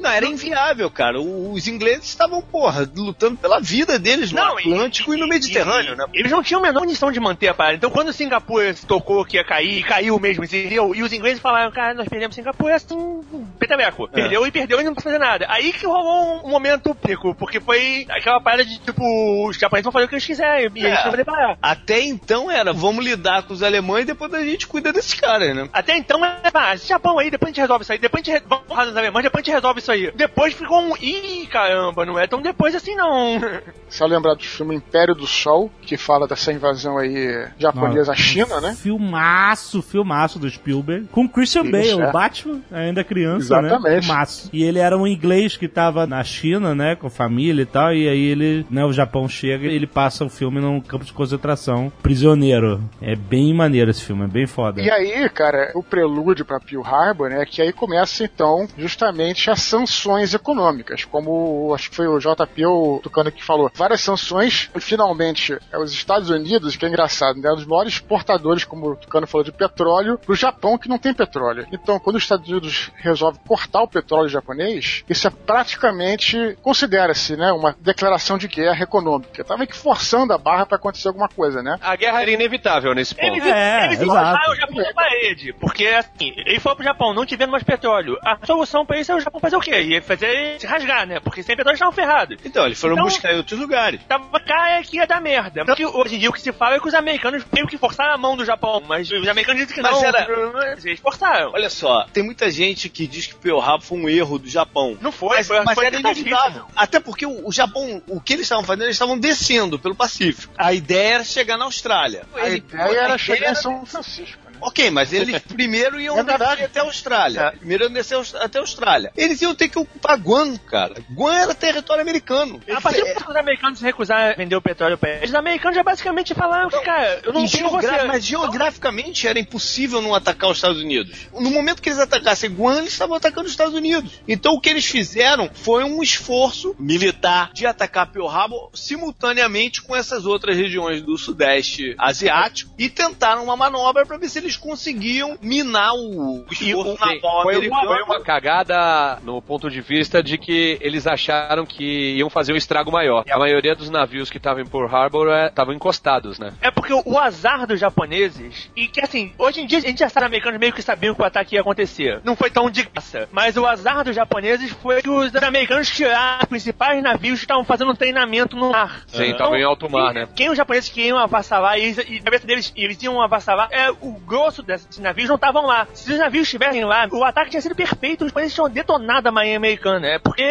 G: Não, era inviável, cara. Os ingleses estavam, porra, lutando pela vida deles no Atlântico e, no Mediterrâneo, né?
C: Eles não tinham a menor condição de manter a parada. Então, quando Singapura se tocou que ia cair, e caiu mesmo, entendeu? E os ingleses falaram, cara, nós perdemos Singapura assim, peteleco. Perdeu e perdeu e não precisa fazer nada. Aí que rolou um momento pico, porque foi aquela parada de, tipo, os japoneses vão fazer o que eles quiserem, e a gente
G: É.
C: não vai parar.
G: Até então era, vamos lidar com os alemães e depois a gente cuida desses caras, né?
C: Até então, é, ah, esse Japão aí, depois a gente resolve isso aí, depois a gente re... vamos porrada nos alemães, depois a gente resolve isso aí. Depois ficou um, ih, caramba, não é tão depois assim não.
E: Só lembrar do filme Império do Sol, que fala dessa invasão aí japonesa à China, né?
B: Filmaço, filmaço do Spielberg. Com Christian
E: Isso,
B: Bale,
E: é.
B: o Batman, ainda criança, né?
E: Exatamente.
B: Filmaço. E ele era um inglês que tava na China, né? Com família e tal. E aí ele, né? O Japão chega e ele passa o filme num campo de concentração. Prisioneiro. É bem maneiro esse filme, é bem foda.
E: E aí, cara, o prelúdio para Pearl Harbor, né, que aí começa então justamente as sanções econômicas, como acho que foi o JP o Tucano que falou, várias sanções, e finalmente é, os Estados Unidos, que é engraçado, né, um dos maiores exportadores, como o Tucano falou, de petróleo, pro Japão que não tem petróleo. Então, quando os Estados Unidos resolve cortar o petróleo japonês, isso é praticamente, considera-se, né, uma declaração de guerra econômica. Tava meio que forçando a barra para acontecer alguma coisa, né?
D: A guerra era inevitável nesse ponto.
C: Eles,
B: É,
C: eles o Japão na parede. Porque, assim, ele foi pro Japão, não tivendo mais petróleo. A solução pra isso é o Japão fazer o quê? Ia fazer se rasgar, né? Porque sem petróleo estavam ferrados.
G: Então, eles foram
C: Então-
G: buscar em outros lugares.
C: Tava cara que ia dar merda. Tanto que hoje em dia o que se fala é que os americanos meio que forçaram a mão do Japão. Mas os americanos dizem que
G: Mas
C: não.
G: era-
C: Eles forçaram.
G: Olha só, tem muita gente que diz que Pearl Harbor foi um erro do Japão.
C: Não foi,
G: Mas,
C: foi,
G: mas
C: foi
G: era inevitável. Até porque o, o Japão, o que eles estavam fazendo, eles estavam descendo pelo Pacífico. A ideia era chegar na Austrália.
E: A
G: Ele-
E: ideia era chegar em São Francisco, né?
G: Ok, mas eles primeiro iam
E: É
G: descer até a Austrália. Primeiro iam descer até a Austrália. Eles iam ter que ocupar Guam, cara. Guam era território americano.
C: A partir do
G: Eles-
C: momento que os americanos a vender o petróleo pra eles, os americanos já basicamente falaram que, cara, eu não tenho
G: geogra-
C: você.
G: Mas geograficamente era impossível não atacar os Estados Unidos. No momento que eles atacassem Guam, eles estavam atacando os Estados Unidos. Então o que eles fizeram foi um esforço militar de atacar Pearl Harbor simultaneamente com essas outras regiões do Sudeste Asiático e tentaram uma manobra para ver se eles conseguiam minar o esforço
D: Sim,
G: naval
D: foi,
G: americano.
D: uma, foi uma cagada no ponto de vista de que eles acharam que iam fazer um estrago maior. E a maioria dos navios que estavam em Pearl Harbor eh, estavam encostados, né?
C: É porque o, azar dos japoneses, e que assim, hoje em dia a gente já sabe, os americanos meio que sabiam que o ataque ia acontecer. Não foi tão de graça. Mas o azar dos japoneses foi que os americanos tiraram os principais navios que estavam fazendo um treinamento no mar.
D: Sim,
C: Então,
D: estavam em alto mar,
C: quem-
D: né?
C: Quem os japoneses queriam avassalar, e, eles, e na cabeça deles, eles iam avassalar, é, o grosso desses navios não estavam lá. Se os navios estivessem lá, o ataque tinha sido perfeito, os japoneses tinham detonado a marinha americana. É porque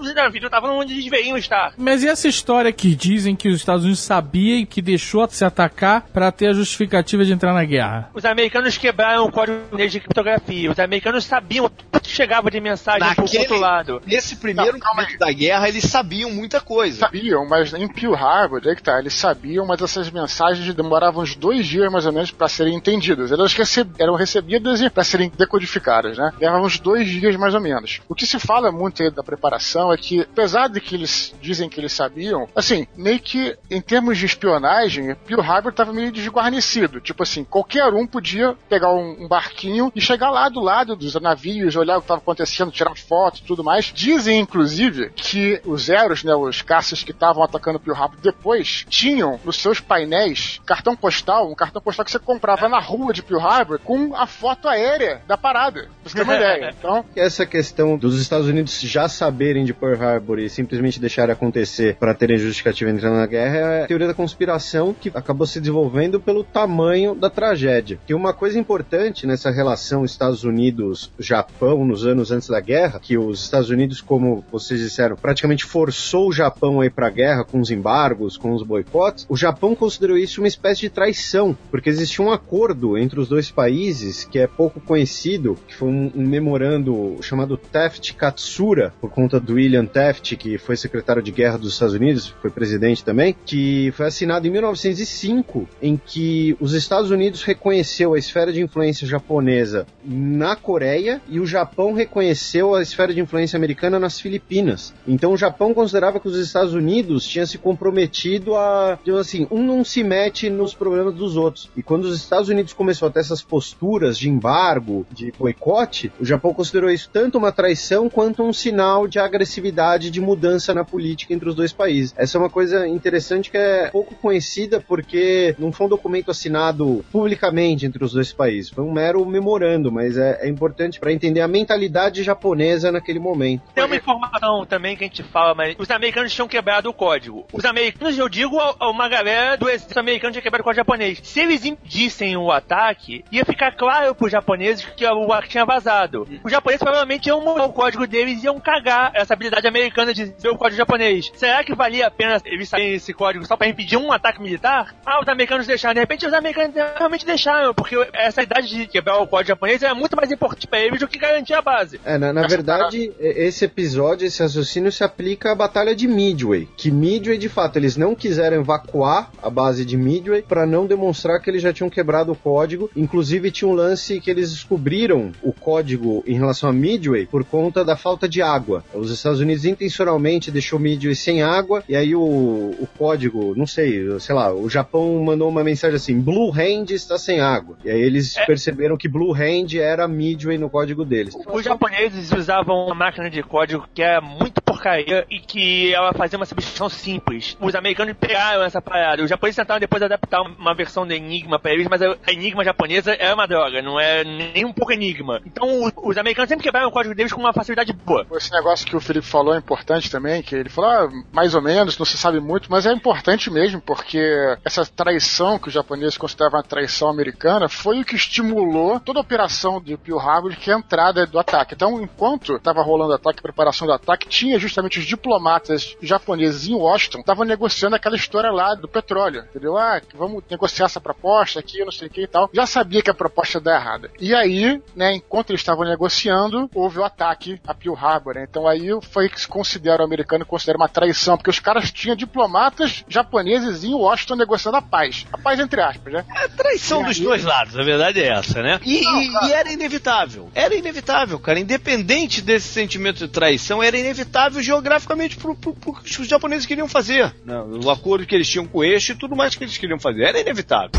C: os navios não estavam onde eles deveriam estar.
H: Mas e essa história que dizem que os Estados Unidos sabiam e que deixou de se atacar pra ter a justificativa de entrar na guerra?
C: Os americanos quebraram o código de criptografia. Os americanos sabiam tudo que chegava de mensagem pro
G: Naquele-
C: outro lado.
G: Nesse primeiro
E: Não, calma
G: momento da guerra, eles sabiam muita coisa.
E: Sabiam, mas em Pearl Harbor, aí que tá, eles sabiam, mas essas mensagens demoravam uns dois dias mais ou menos para serem entendidas. Elas receb- eram recebidas para serem decodificadas, né? Levavam uns dois dias mais ou menos. O que se fala muito da preparação é que, apesar de que eles dizem que eles sabiam, assim, meio que em termos de espionagem, Pearl Harbor estava meio desguarnecido. Tipo assim, qualquer um podia pegar um, um barquinho e chegar lá do lado dos navios, olhar o que estava acontecendo, tirar foto e tudo mais. Dizem, inclusive, que os Zeros, né, os caças que estavam atacando Pearl Harbor depois, tinham nos seus painéis cartão postal, um cartão postal que você comprava na rua de Pearl Harbor com a foto aérea da parada. Pra você ter uma ideia. Então,
F: Essa questão dos Estados Unidos já saberem de Pearl Harbor e simplesmente deixarem acontecer para terem justificativa entrando na guerra é a teoria da conspiração que acabou se desenvolvendo pelo tamanho da tragédia. E uma coisa importante nessa relação Estados Unidos-Japão nos anos antes da guerra, que os Estados Unidos, como vocês disseram, praticamente forçou o Japão a ir para a guerra com os embargos, com os boicotes, o Japão considerou isso uma espécie de traição, porque existia um acordo entre os dois países que é pouco conhecido, que foi um, um memorando chamado Taft-Katsura, por conta do William Taft, que foi secretário de guerra dos Estados Unidos, foi presidente também, que foi assinado em 1905, em que os Estados Unidos reconheceu a esfera de influência japonesa na Coreia e o Japão reconheceu a esfera de influência americana nas Filipinas. Então o Japão considerava que os Estados Unidos tinham se comprometido a, digamos assim, um não se mete nos problemas dos outros. E quando os Estados Unidos começou a ter essas posturas de embargo, de boicote, o Japão considerou isso tanto uma traição quanto um sinal de agressividade, de mudança na política entre os dois países. Essa é uma coisa interessante que é pouco conhecida porque não foi um documento assinado publicamente entre os dois países, foi um mero memorando, mas é, é importante para entender a mentalidade japonesa naquele momento.
C: Tem uma informação também que a gente fala, mas os americanos tinham quebrado o código. Os americanos, eu digo, uma galera do exército americano tinha quebrado o código japonês. Se eles impedissem o ataque, ia ficar claro pros japoneses que o ataque tinha vazado. Os japoneses provavelmente iam mudar o código deles e iam cagar essa habilidade americana de ver o código japonês. Será que valia a pena eles saberem esse código só pra impedir um ataque militar? Ah, os americanos deixaram. De repente, os americanos realmente deixaram, porque essa idade de quebrar o código japonês é muito mais importante pra eles do que garantir a base.
F: É, na, na verdade, esse episódio, esse raciocínio se aplica à Batalha de Midway. Que Midway, de fato, eles não quiseram evacuar a base de Midway para não demonstrar que eles já tinham quebrado o código. Inclusive, tinha um lance que eles descobriram o código em relação a Midway por conta da falta de água. Os Estados Unidos intencionalmente deixou Midway sem água e aí o, o código, não sei, sei lá, o Japão mandou uma mensagem assim: Blue Hand está sem água. E aí eles
C: É.
F: perceberam que Blue Hand era Midway no código deles.
C: Os japoneses usavam uma máquina de código que é muito porcaria e que ela fazia uma substituição simples. Os americanos pegaram essa parada. Os japoneses tentaram depois adaptar uma versão do Enigma pra eles, mas a Enigma japonesa é uma droga, não é nem um pouco Enigma. Então os, os americanos sempre quebraram o código deles com uma facilidade boa.
E: Esse negócio que o Felipe falou é importante também, que ele falou, ah, mais ou menos, não se sabe muito, mas é importante mesmo, porque essa traição que os japoneses consideravam uma traição americana foi o que estimulou toda a operação de Pearl Harbor, que é a entrada do ataque. Então, enquanto estava rolando o ataque, preparação do ataque, tinha justamente os diplomatas japoneses em Washington, estavam negociando aquela história lá do petróleo, entendeu? Ah, vamos negociar essa proposta aqui, não sei o que e tal. Já sabia que a proposta ia dar errada. E aí, né, enquanto eles estavam negociando, houve o ataque a Pearl Harbor, né? Então aí foi que se considera o americano considera uma traição, porque os caras tinham diplomatas japoneses em Washington negociando a paz. A paz entre aspas, né?
G: É traição dos dois lados, a verdade é essa, né? E, e- e era inevitável. Era inevitável, cara. Independente desse sentimento de traição, era inevitável geograficamente pro, pro, pro que os japoneses queriam fazer. né? O acordo que eles tinham com o eixo e tudo mais que eles queriam fazer. Era inevitável.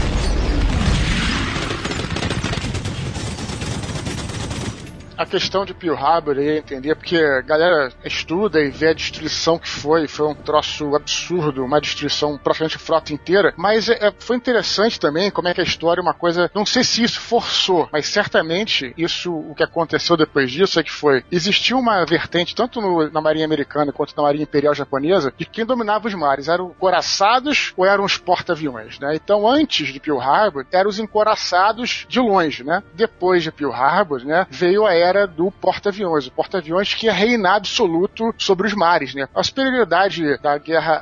E: A questão de Pearl Harbor eu entender, porque a galera estuda e vê a destruição que foi, foi um troço absurdo, uma destruição praticamente frota inteira, mas é- é- foi interessante também como é que a história é uma coisa, não sei se isso forçou, mas certamente isso, o que aconteceu depois disso é que foi, existiu uma vertente, tanto no- na marinha americana quanto na marinha imperial japonesa, de quem dominava os mares, eram coraçados ou eram os porta-aviões, né? Então antes de Pearl Harbor, eram os encoraçados de longe, né? Depois de Pearl Harbor, né, veio a era do porta-aviões, o porta-aviões que ia reinar absoluto sobre os mares, né? A superioridade da guerra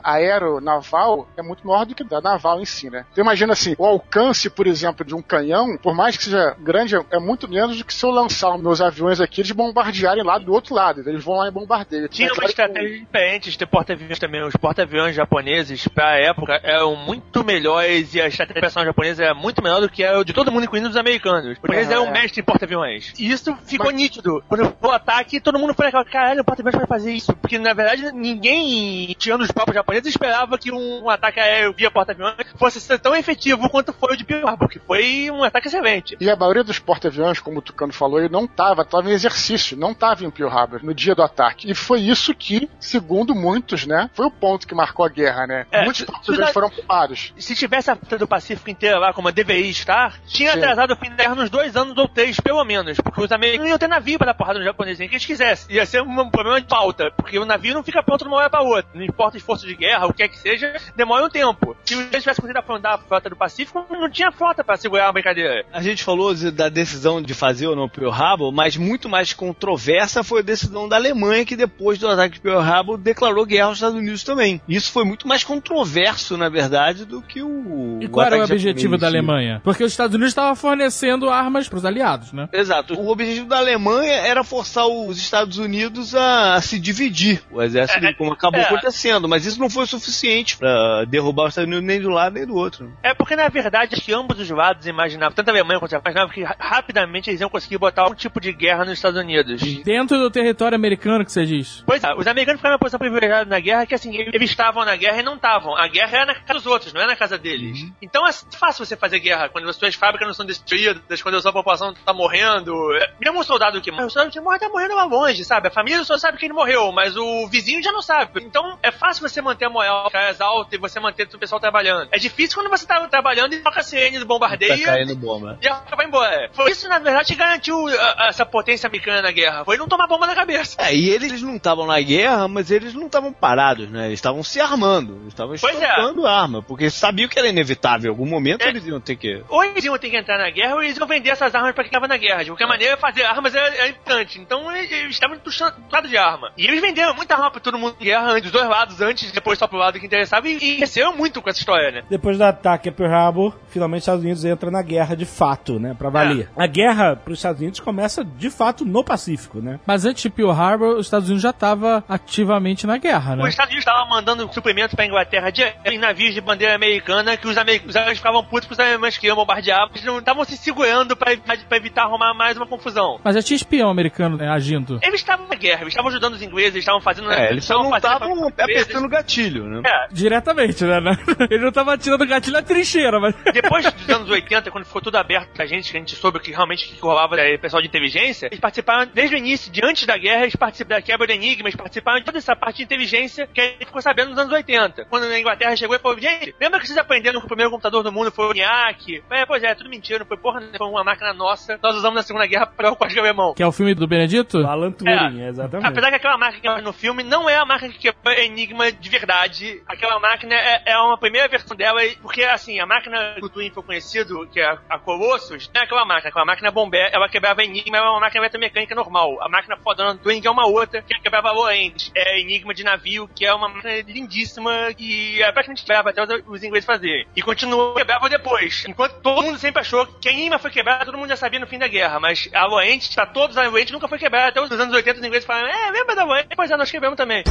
E: aeronaval é muito maior do que da naval em si, né? Então imagina assim, o alcance, por exemplo, de um canhão, por mais que seja grande, é muito menos do que se eu lançar meus aviões aqui, eles bombardearem lá do outro lado, eles vão lá e bombardeiam.
C: Tinha
E: É
C: uma
E: claro que-
C: estratégia diferente de ter porta-aviões também. Os porta-aviões japoneses, pra época, eram muito melhores e a estratégia japonesa era muito melhor do que a de todo mundo, incluindo os americanos. Os japoneses eram
E: é.
C: mestres em porta-aviões. E isso ficou
E: Mas-
C: nítido. Quando foi o ataque, todo mundo foi naquela, caralho, o porta-aviões vai fazer isso. Porque, na verdade, ninguém, tirando os próprios japoneses, esperava que um, um ataque aéreo via porta-aviões fosse ser tão efetivo quanto foi o de Pearl Harbor, que foi um ataque excelente.
E: E a maioria dos porta-aviões, como o Tucano falou, ele não estava, estava em exercício, não estava em Pearl Harbor no dia do ataque. E foi isso que, segundo muitos, né, foi o ponto que marcou a guerra, né?
C: É,
E: Muitos porta-aviões foram poupados.
C: se tivesse a Frota do Pacífico inteira lá, como deveria estar, tinha
E: Sim.
C: atrasado o fim da guerra nos dois anos ou três, pelo menos. Porque os americanos iam ter navio para dar porrada no japonês, nem que eles quisessem. Ia ser um problema de pauta, porque o navio não fica pronto de uma hora para outra. Não importa esforço de guerra, o que é que seja, demora um tempo. Se eles tivessem conseguido afundar a Frota do Pacífico, não tinha frota para segurar a brincadeira.
G: A gente falou da decisão de fazer ou não Pearl Harbor, mas muito mais controversa foi a decisão da Alemanha, que depois do ataque de Pearl Harbor declarou guerra aos Estados Unidos também. Isso foi muito mais controverso, na verdade, do que o.
H: E qual era o objetivo
G: japonês
H: da. Alemanha? Porque os Estados Unidos estavam fornecendo armas pros aliados, né?
G: Exato. O objetivo da Alemanha era forçar os Estados Unidos a, a se dividir. O exército,
C: É,
G: como acabou
C: é.
G: acontecendo, mas isso não foi suficiente pra derrubar os Estados Unidos nem do lado nem do outro.
C: É porque, na verdade, acho que ambos os lados imaginavam, tanto a Alemanha quanto a Japão, imaginavam que ra- rapidamente eles iam conseguir botar um tipo de guerra nos Estados Unidos.
H: Dentro do território americano que você diz.
C: Pois é, os americanos ficaram numa posição privilegiada na guerra que assim, eles estavam na guerra e não estavam. A guerra era na casa dos outros, não é na casa deles. Então é fácil você fazer guerra quando as suas fábricas não são destruídas, quando a sua população tá morrendo. É, Mesmo um soldado causado o quê? O soldado morre tá morrendo lá longe, sabe? A família só sabe que ele morreu, mas o vizinho já não sabe. Então é fácil você manter a moral caras alta e você manter o pessoal trabalhando. É difícil quando você tá trabalhando e toca a sirene do bombardeio
G: Tá caindo bomba.
C: e a vai embora. Foi isso, na verdade, que garantiu a- essa potência americana na guerra. Foi não tomar bomba na cabeça.
G: É, e eles não estavam na guerra, mas eles não estavam parados, né? Eles estavam se armando, eles estavam
C: Pois é.
G: estocando arma, porque sabiam que era inevitável. Em algum momento
C: É.
G: eles iam ter que.
C: Ou eles iam ter que entrar na guerra, ou eles iam vender essas armas pra quem tava na guerra. De qualquer maneira, fazer armas era, era importante. Então eles eles estavam tuchados de arma. E eles venderam muita arma pra todo mundo na guerra, dos dois lados, antes e depois só pro lado que interessava. E, e cresceram muito com essa história, né?
B: Depois do ataque a Pearl Harbor, finalmente os Estados Unidos entra na guerra de fato, né? Pra valer. A guerra pros Estados Unidos começa de fato no Pacífico, né?
H: Mas antes de Pearl Harbor, os Estados Unidos já estava ativamente na guerra, né?
C: Os Estados Unidos estavam mandando suprimentos pra Inglaterra de, em navios de bandeira americana que os, amer- os alemães ficavam putos porque os alemães queriam bombardear. Eles não estavam se segurando pra, pra evitar arrumar mais uma confusão.
H: Mas já tinha espião americano né, agindo.
C: Eles estavam na guerra, eles estavam ajudando os ingleses, eles estavam fazendo...
G: É, eles só não
C: fazendo
G: estavam
C: pra-
G: apertando o gatilho, né?
C: É,
H: Diretamente, né? Ele não tava tirando gatilho na trincheira, mas.
C: Depois dos anos 80, quando ficou tudo aberto pra gente, que a gente soube que realmente que rolava é, pessoal de inteligência, eles participaram desde o início, de antes da guerra, eles participaram da quebra do enigma, eles participaram de toda essa parte de inteligência que a gente ficou sabendo nos anos 80. Quando a Inglaterra chegou e falou, gente, lembra que vocês aprenderam que o primeiro computador do mundo foi o ENIAC? É, pois é, tudo mentira, não foi porra, foi uma máquina nossa, nós usamos na Segunda Guerra para o código alemão.
H: Que é o filme do Benedito?
B: Alan Turing, exatamente.
C: Apesar que aquela máquina que é no filme não é a máquina que quebrou Enigma de verdade. Aquela máquina é, é uma primeira versão dela, porque assim, a máquina do Twin foi conhecido, que é a, a Colossus, não é aquela máquina, aquela máquina bombé, ela quebrava Enigma, é uma máquina metamecânica normal. A máquina fodona do Twin é uma outra, que quebrava Lorentz, é Enigma de navio, que é uma máquina lindíssima e é praticamente quebrava até os, os ingleses fazerem. E continuou quebrava depois. Enquanto todo mundo sempre achou que a Enigma foi quebrada, todo mundo já sabia no fim da guerra, mas a Lorentz, pra todos a Lorentz nunca foi quebrada. Até os anos 80 os ingleses falaram, é, lembra da Lorentz? Pois é, nós quebramos também.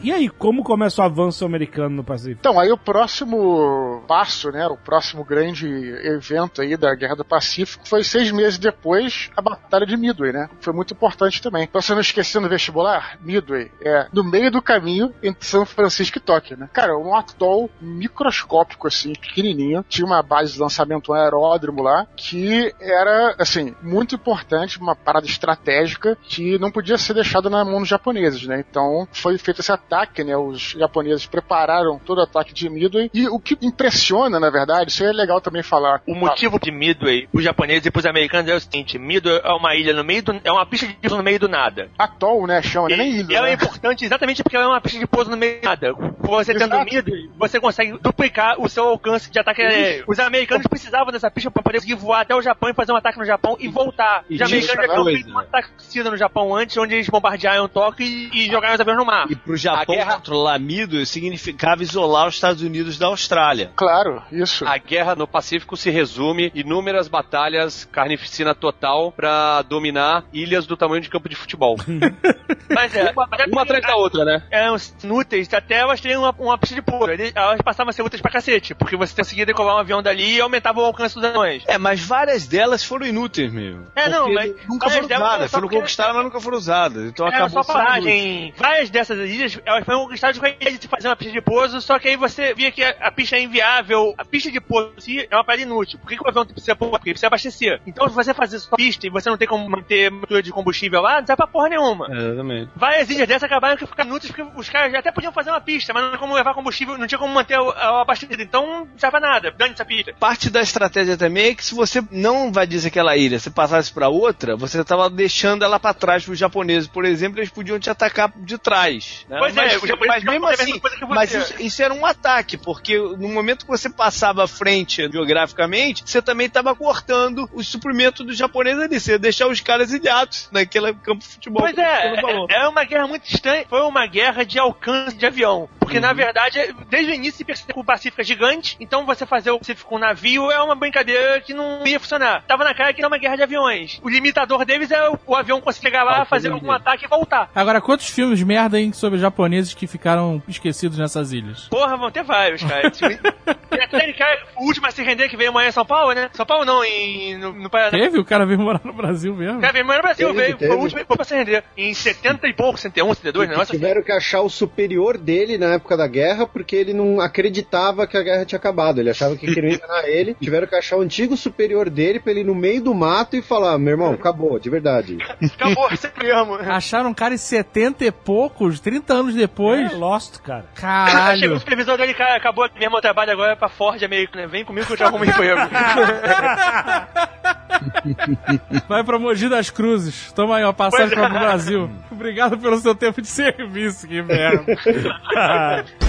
B: E aí, como começa o avanço americano no Pacífico?
E: Então, aí o próximo passo, né, o próximo grande evento aí da Guerra do Pacífico foi seis meses depois a Batalha de Midway, né? Foi muito importante também. Pra você não esquecer no vestibular, Midway é no meio do caminho entre São Francisco e Tóquio, né? Cara, um atol microscópico, assim, pequenininho. Tinha uma base de lançamento, um aeródromo lá, que era, assim, muito importante, uma parada estratégica que não podia ser deixada na mão dos japoneses, né? Então, foi feito esse ataque, né? Os japoneses prepararam todo o ataque de Midway. E o que impressiona, na verdade, isso é legal também falar.
C: O motivo de Midway pros japoneses e pros americanos é o seguinte: Midway é uma ilha no meio do. é uma pista de pouso no meio do nada.
E: Atol, né? Chama,
C: E,
E: nem
C: e
E: ilha.
C: ela é
E: né?
C: importante exatamente porque ela é uma pista de pouso no meio do nada. Você tendo
E: Exato.
C: Midway, você consegue duplicar o seu alcance de ataque aéreo. Os americanos precisavam dessa pista para poder conseguir voar até o Japão e fazer um ataque no Japão e voltar. Os
G: Isso,
C: americanos já tinham
G: coisa.
C: feito um ataque no Japão antes, onde eles bombardearam Tóquio e, e jogaram os aviões no mar.
G: E pro Japão
D: A guerra-
G: controlar Midway significava isolar os Estados Unidos da Austrália.
E: Claro, isso.
D: A guerra no Pacífico se resume em inúmeras batalhas, carnificina total pra dominar ilhas do tamanho de campo de futebol.
C: Mas é,
D: Uma atrás da outra, né?
C: eram inúteis até elas terem uma, uma pista de. Eles- Elas passavam a ser úteis pra cacete, porque você conseguia decolar um avião dali e aumentava o alcance dos anões.
G: É, mas várias delas foram inúteis mesmo.
C: É, não, mas
G: nunca foram usadas, foram conquistadas, mas nunca foram usadas. Então acabou
C: só paragem. Várias dessas ilhas, elas foram conquistadas com a ideia de fazer uma pista de pouso, só que aí você via que a, a pista é inviável. A pista de pouso em si é uma parada inútil. Por que, que o avião precisa pouso? Porque precisa abastecer. Então, se você fazer só pista e você não tem como manter mistura de combustível lá, não serve pra porra nenhuma.
G: Exatamente.
C: Várias ilhas dessas acabaram que ficaram inúteis porque os caras até podiam fazer uma pista, mas não tinha como levar combustível, não tinha como manter o, o abastecido. Então, não serve pra nada. Dane essa pista.
G: Parte da estratégia também é que se você não invadisse aquela ilha, se passasse pra outra, você estava deixando ela pra trás pros japoneses, por exemplo, eles podiam te atacar de trás. né?
C: Pois é,
G: mas,
C: ficam
G: mesmo assim, mas isso, isso era um ataque, porque no momento que você passava à frente geograficamente, você também estava cortando o suprimento dos japoneses ali, você ia deixar os caras ilhados naquele campo de futebol.
C: Pois é, é, é uma guerra muito estranha. Foi uma guerra de alcance de avião. Porque, na verdade, desde o início se percebeu que o Pacífico é gigante, então você fazer o Pacífico com um navio é uma brincadeira que não ia funcionar. Tava na cara que era uma guerra de aviões. O limitador deles é o, o avião conseguir chegar lá, fazer algum ataque e voltar.
H: Agora, quantos filmes merda hein, sobre japoneses que ficaram esquecidos nessas ilhas?
C: Porra, vão ter vários, cara. Tem aquele cara, o último a se render que veio amanhã em São Paulo, né? São Paulo não, em, no, no Paraná.
H: Teve? O cara veio morar no Brasil mesmo?
C: O cara veio amanhã no Brasil,
F: Teve,
C: veio. Foi
F: teve.
C: o último foi pra se render. Em 70 e pouco, 71, 72, negócio assim.
F: Tiveram que achar o superior dele na época da guerra porque ele não acreditava que a guerra tinha acabado. Ele achava que queriam enganar ele. Tiveram que achar o antigo superior dele pra ele ir no meio do mato e falar: meu irmão, acabou, de verdade.
C: Acabou, você mesmo.
H: Acharam um cara em 70 e poucos, 30 anos depois.
B: É Lost, cara.
C: Chegou
H: Caralho.
C: o supervisor dele, cara, acabou mesmo o trabalho agora é pra Ford Americana. Vem comigo que eu te arrumo um emprego.
H: Vai pra Mogi das Cruzes. Toma aí uma passagem
C: Pois é.
H: para o Brasil. Obrigado pelo seu tempo de serviço, que merda.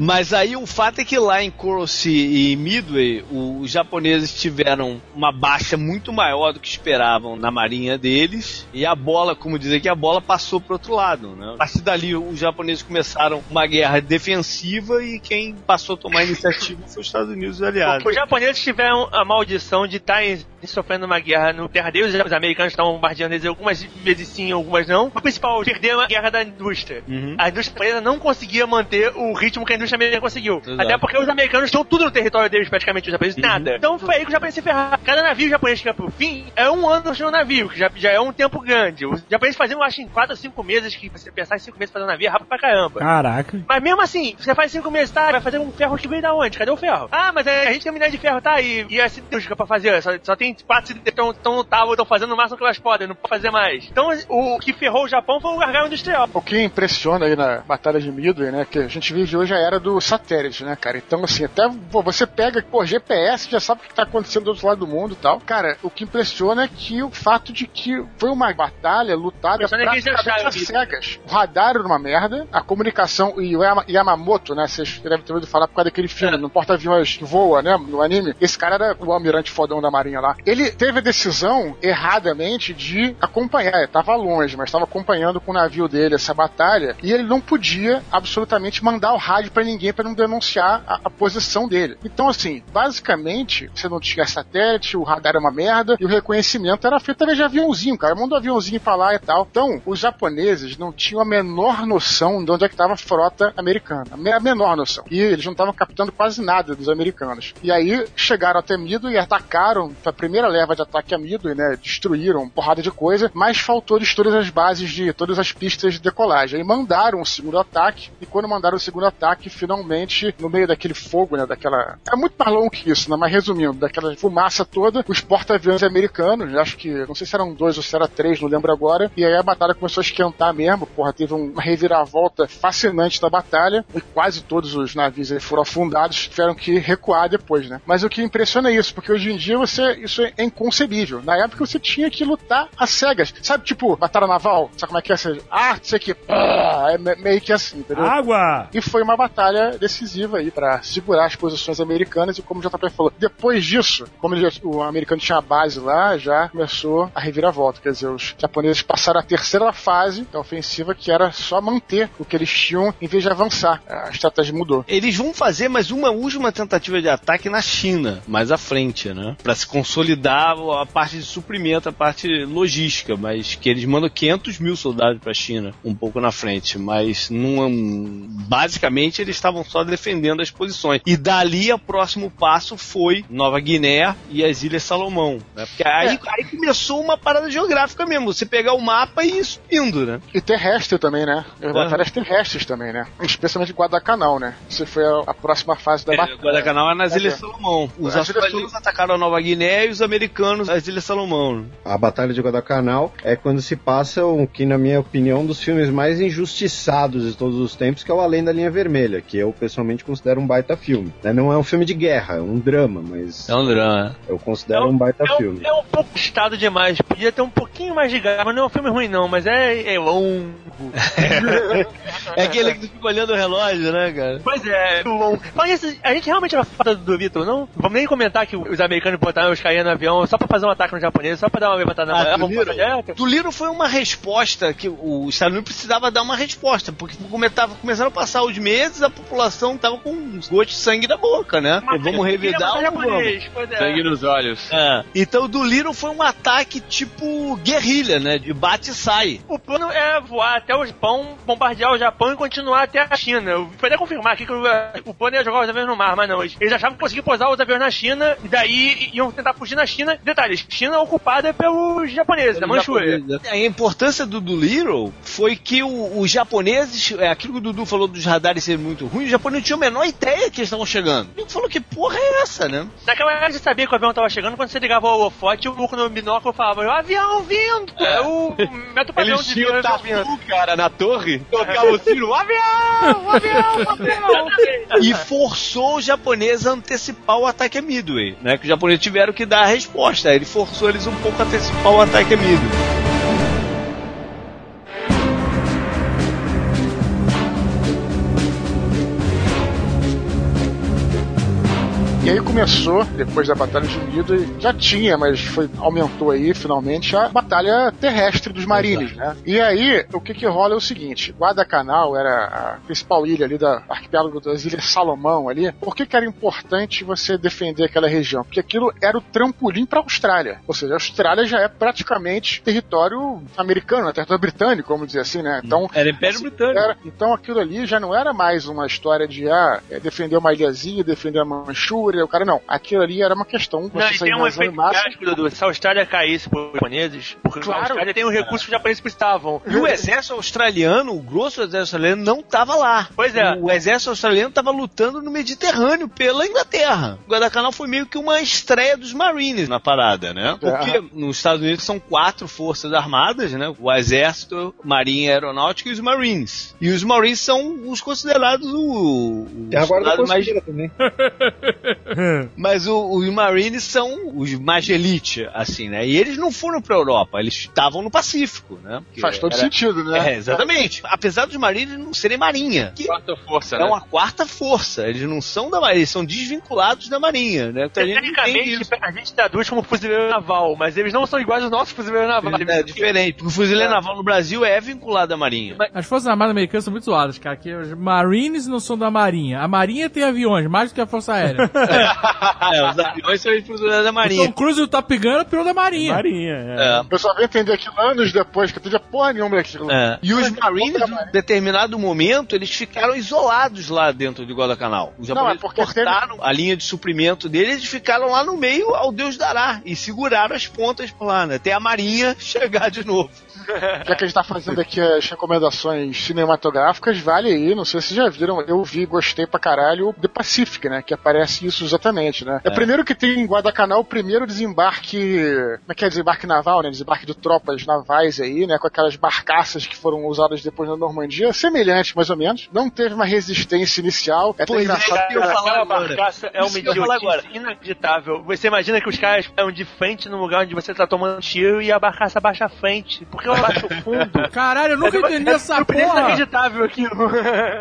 G: Mas aí o fato é que lá em Coral Sea e Midway, os japoneses tiveram uma baixa muito maior do que esperavam na marinha deles. E a bola, como dizer que a bola passou pro outro lado, né? A partir dali, os japoneses começaram uma guerra defensiva e quem passou a tomar iniciativa foi os Estados Unidos e os aliados.
C: Os japoneses tiveram a maldição de estarem sofrendo uma guerra no terra deles, os americanos estão bombardeando eles algumas vezes sim, algumas não. O principal, perderam a guerra da indústria.
G: Uhum.
C: A indústria japonesa não conseguia manter o ritmo que a indústria americana conseguiu.
G: Exato.
C: Até porque os americanos tinham tudo no território deles, praticamente, os japoneses
G: Uhum.
C: nada. Então foi aí que os japoneses se ferraram. Cada navio japonês que ia pro fim é um ano no navio, que já, já é um tempo grande. Os japoneses faziam, acho, em 4 ou 5 meses, que você pensar em 5 meses fazendo navio é rápido pra caramba.
B: Caraca.
C: Mas mesmo assim, você faz cinco meses, tá? Vai fazer um ferro que veio da onde? Cadê o ferro? Ah, mas a gente tem minério de ferro, tá? E, e a siderúrgica pra fazer? Só, só tem quatro siderúrgicas que estão estão fazendo o máximo que elas podem, não pode fazer mais. Então, o que ferrou o Japão foi o gargalo industrial.
E: O que impressiona aí na Batalha de Midway, né? Que a gente vive hoje a era do satélite, né, cara? Então, assim, até pô, você pega, pô, GPS, já sabe o que tá acontecendo do outro lado do mundo e tal. Cara, o que impressiona é que o fato de que foi uma batalha lutada
C: eles
E: praticamente às cegas. O radar era uma merda, a comunicação e o Yama- Yamamoto, né? Vocês devem ter ouvido falar por causa daquele filme, no porta-aviões que voa, né? No anime. Esse cara era o almirante fodão da marinha lá. Ele teve a decisão, erradamente, de acompanhar. Ele tava longe, mas estava acompanhando com o navio dele essa batalha. E ele não podia absolutamente mandar o rádio pra ninguém pra não denunciar a, a posição dele. Então, assim, basicamente, você não tinha satélite, o radar era uma merda, e o reconhecimento era feito através de aviãozinho, cara. Manda um aviãozinho pra lá e tal. Então, os japoneses não tinham a menor noção de onde é que tava a frota americana. A me- a menor noção. E eles não estavam captando quase nada dos americanos. E aí chegaram até Midway e atacaram, a primeira leva de ataque a Midway, né? Destruíram porrada de coisa, mas faltou destruir todas as bases de todas as pistas de decolagem. Aí mandaram o segundo ataque, e quando mandaram o segundo ataque, finalmente, no meio daquele fogo, né? Daquela. É muito mais longo que isso, né? Mas resumindo, daquela fumaça toda, os porta-aviões americanos, acho que, não sei se eram dois ou se era três, não lembro agora, e aí a batalha começou a esquentar mesmo, porra, teve uma reviravolta fascinante da batalha, e quase todos os navios foram afundados, tiveram que recuar depois, né? Mas o que impressiona é isso, porque hoje em dia você, isso é inconcebível. Na época você tinha que lutar às cegas. Sabe, tipo, batalha naval? Sabe como é que é? Você, ah, isso aqui, pá, é me- meio que assim, entendeu?
B: Água!
E: E foi uma batalha decisiva aí pra segurar as posições americanas e como o JP falou, depois disso, como ele o americano tinha a base lá, já começou a reviravolta, quer dizer, os japoneses passaram a terceira fase da ofensiva que era só manter o que eles tinham em vez de avançar. A estratégia mudou.
G: Eles vão fazer mais uma última tentativa de ataque na China, mais à frente, né? Pra se consolidar a parte de suprimento, a parte logística, mas que eles mandam 500 mil soldados pra China, um pouco na frente, mas não, basicamente eles estavam só defendendo as posições. E dali o próximo passo foi Nova Guiné e as Ilhas Salomão, né? Porque aí, aí começou uma parada geográfica mesmo, você pegar o mapa e ir subindo, né?
E: E terrestre também, né? As batalhas terrestres também, né? Especialmente Guadalcanal, né? Isso foi a, a próxima fase da
G: É,
E: batalha.
G: Guadalcanal é nas
E: É,
G: Ilhas
E: é.
G: Salomão. Os australianos atacaram a Nova Guiné e os americanos as Ilhas Salomão.
F: A Batalha de Guadalcanal é quando se passa o que, na minha opinião, um dos filmes mais injustiçados de todos os tempos, que é o Além da Linha Vermelha, que eu pessoalmente considero um baita filme. né? Não é um filme de guerra, é um drama, mas
G: um drama.
F: eu considero um baita
C: É um,
F: filme.
C: é um pouco estado demais. Podia ter um pouquinho mais de garra, mas não é um filme ruim, não. Mas é, é longo.
G: É aquele que tu fica olhando o relógio, né, cara?
C: Pois é, longo. Mas a gente realmente vai falar do Vitor, não? Vamos nem comentar que os americanos botaram os caras no avião só pra fazer um ataque no japonês, só pra dar uma levantada na
G: Ah, do Little foi uma resposta que o Estados Unidos precisava dar uma resposta, porque como tava começando a passar os meses, a população tava com um gosto de sangue na boca, né?
C: Mas
G: vamos revidar ou vamos?
C: japonês, é.
D: Sangue nos olhos.
G: É. Então do Little foi um ataque tipo guerrilha, né? De bate e sai.
C: O plano é voar até o Japão, bombardear o Japão e continuar até a China. Eu até confirmar aqui que o, o plano ia jogar os aviões no mar, mas não. Eles eles achavam que conseguiam pousar os aviões na China e daí iam tentar fugir na China. Detalhes, China ocupada pelos japoneses, da Manchúria.
G: A importância do Doolittle foi que o- os japoneses, é, aquilo que o Dudu falou dos radares serem muito ruins, os japoneses tinham a menor ideia que eles estavam chegando. Ele falou que porra é essa, né?
C: Naquela época você sabia que o avião tava chegando, quando você ligava o holofote, o Luco no binóculo falava, o avião vindo! É. O metro padrão
D: Eles
C: de
D: tinham
C: avião
D: tatu,
C: vindo.
D: cara, na torre. Tocava o sino, o avião!
C: O avião, o avião!
G: E forçou os japoneses a antecipar o ataque a Midway, né? Que os japoneses tiveram que dar a resposta. Ele forçou eles um pouco a antecipar o ataque a
E: E aí começou, depois da Batalha de Midway, já tinha, mas foi, aumentou aí finalmente a Batalha Terrestre dos Marines, né? E aí, o que que rola é o seguinte, Guadalcanal era a principal ilha ali da arquipélago das Ilhas Salomão ali. Por que que era importante você defender aquela região? Porque aquilo era o trampolim para a Austrália. Ou seja, a Austrália já é praticamente território americano, né? território britânico, vamos dizer assim, né? Então,
G: Era Império Britânico.
E: era- então aquilo ali já não era mais uma história de ah, é, defender uma ilhazinha, defender a Manchúria, o cara não. Aquilo ali era uma questão
C: Não,
E: você
C: e tem um efeito prático, Dudu. Se a Austrália caísse por japoneses, porque
E: Claro.
C: a Austrália tem os recursos que os japoneses precisavam.
G: E o exército australiano, o grosso do exército australiano, não estava lá.
C: Pois é.
G: O exército australiano estava lutando no Mediterrâneo pela Inglaterra. O Guadalcanal foi meio que uma estreia dos Marines na parada, né? Porque nos Estados Unidos são quatro forças armadas, né? O exército, marinha aeronáutica e os Marines. E os Marines são os considerados o... o
F: Tem a guarda
G: soldado mais
F: também.
G: mas o- os Marines são os mais elite, assim, né? E eles não foram pra Europa, eles estavam no Pacífico, né? Porque
E: Faz todo
G: era-
E: sentido, né?
G: É, exatamente. Apesar dos Marines não serem marinha. Que
D: Quarta força,
G: é
D: né?
G: uma quarta força. Eles não são da marinha, eles são desvinculados da marinha, né? Então a gente entende
C: Tecnicamente, a gente traduz como fuzileiro naval, mas eles não são iguais aos nossos fuzileiros navais.
G: É diferente. Porque o fuzileiro naval no Brasil é vinculado à marinha.
H: As Forças Armadas Americanas são muito zoadas, cara. Que os Marines não são da Marinha. A Marinha tem aviões, mais do que a Força Aérea.
G: é, os aviões são fuzileiros da
H: o
G: marinha.
H: Tom Cruise e o Top Gun eram piloto da Marinha.
B: Marinha, é.
G: É.
E: O pessoal veio entender aquilo anos depois, que eu entendia porra nenhuma daquilo.
G: É. E os Marines, em determinado momento, eles ficaram isolados lá dentro de Guadalcanal. Os
E: Não,
G: japoneses
E: é porque
G: cortaram a linha de suprimento deles, eles ficaram lá no meio ao Deus dará e seguraram as pontas por lá, né? Até a marinha chegar de novo.
E: Já que a gente tá fazendo aqui as recomendações cinematográficas, vale aí, não sei se vocês já viram, eu vi, gostei pra caralho, o The Pacific, né? Que aparece isso exatamente, né? É, primeiro que tem em Guadalcanal o primeiro desembarque, como é que é desembarque naval, né? Desembarque de tropas navais aí, né? Com aquelas barcaças que foram usadas depois na Normandia, semelhante mais ou menos. Não teve uma resistência inicial. É
G: Pois é,
E: engraçado.
G: eu ia falar
C: barcaça é uma
G: eu
C: idiotice inacreditável. Você imagina que os caras estão de frente no lugar onde você tá tomando tiro e a barcaça baixa a frente. Por fundo?
H: Caralho, eu nunca entendi essa
C: surpreendente
H: porra.
C: inacreditável aquilo.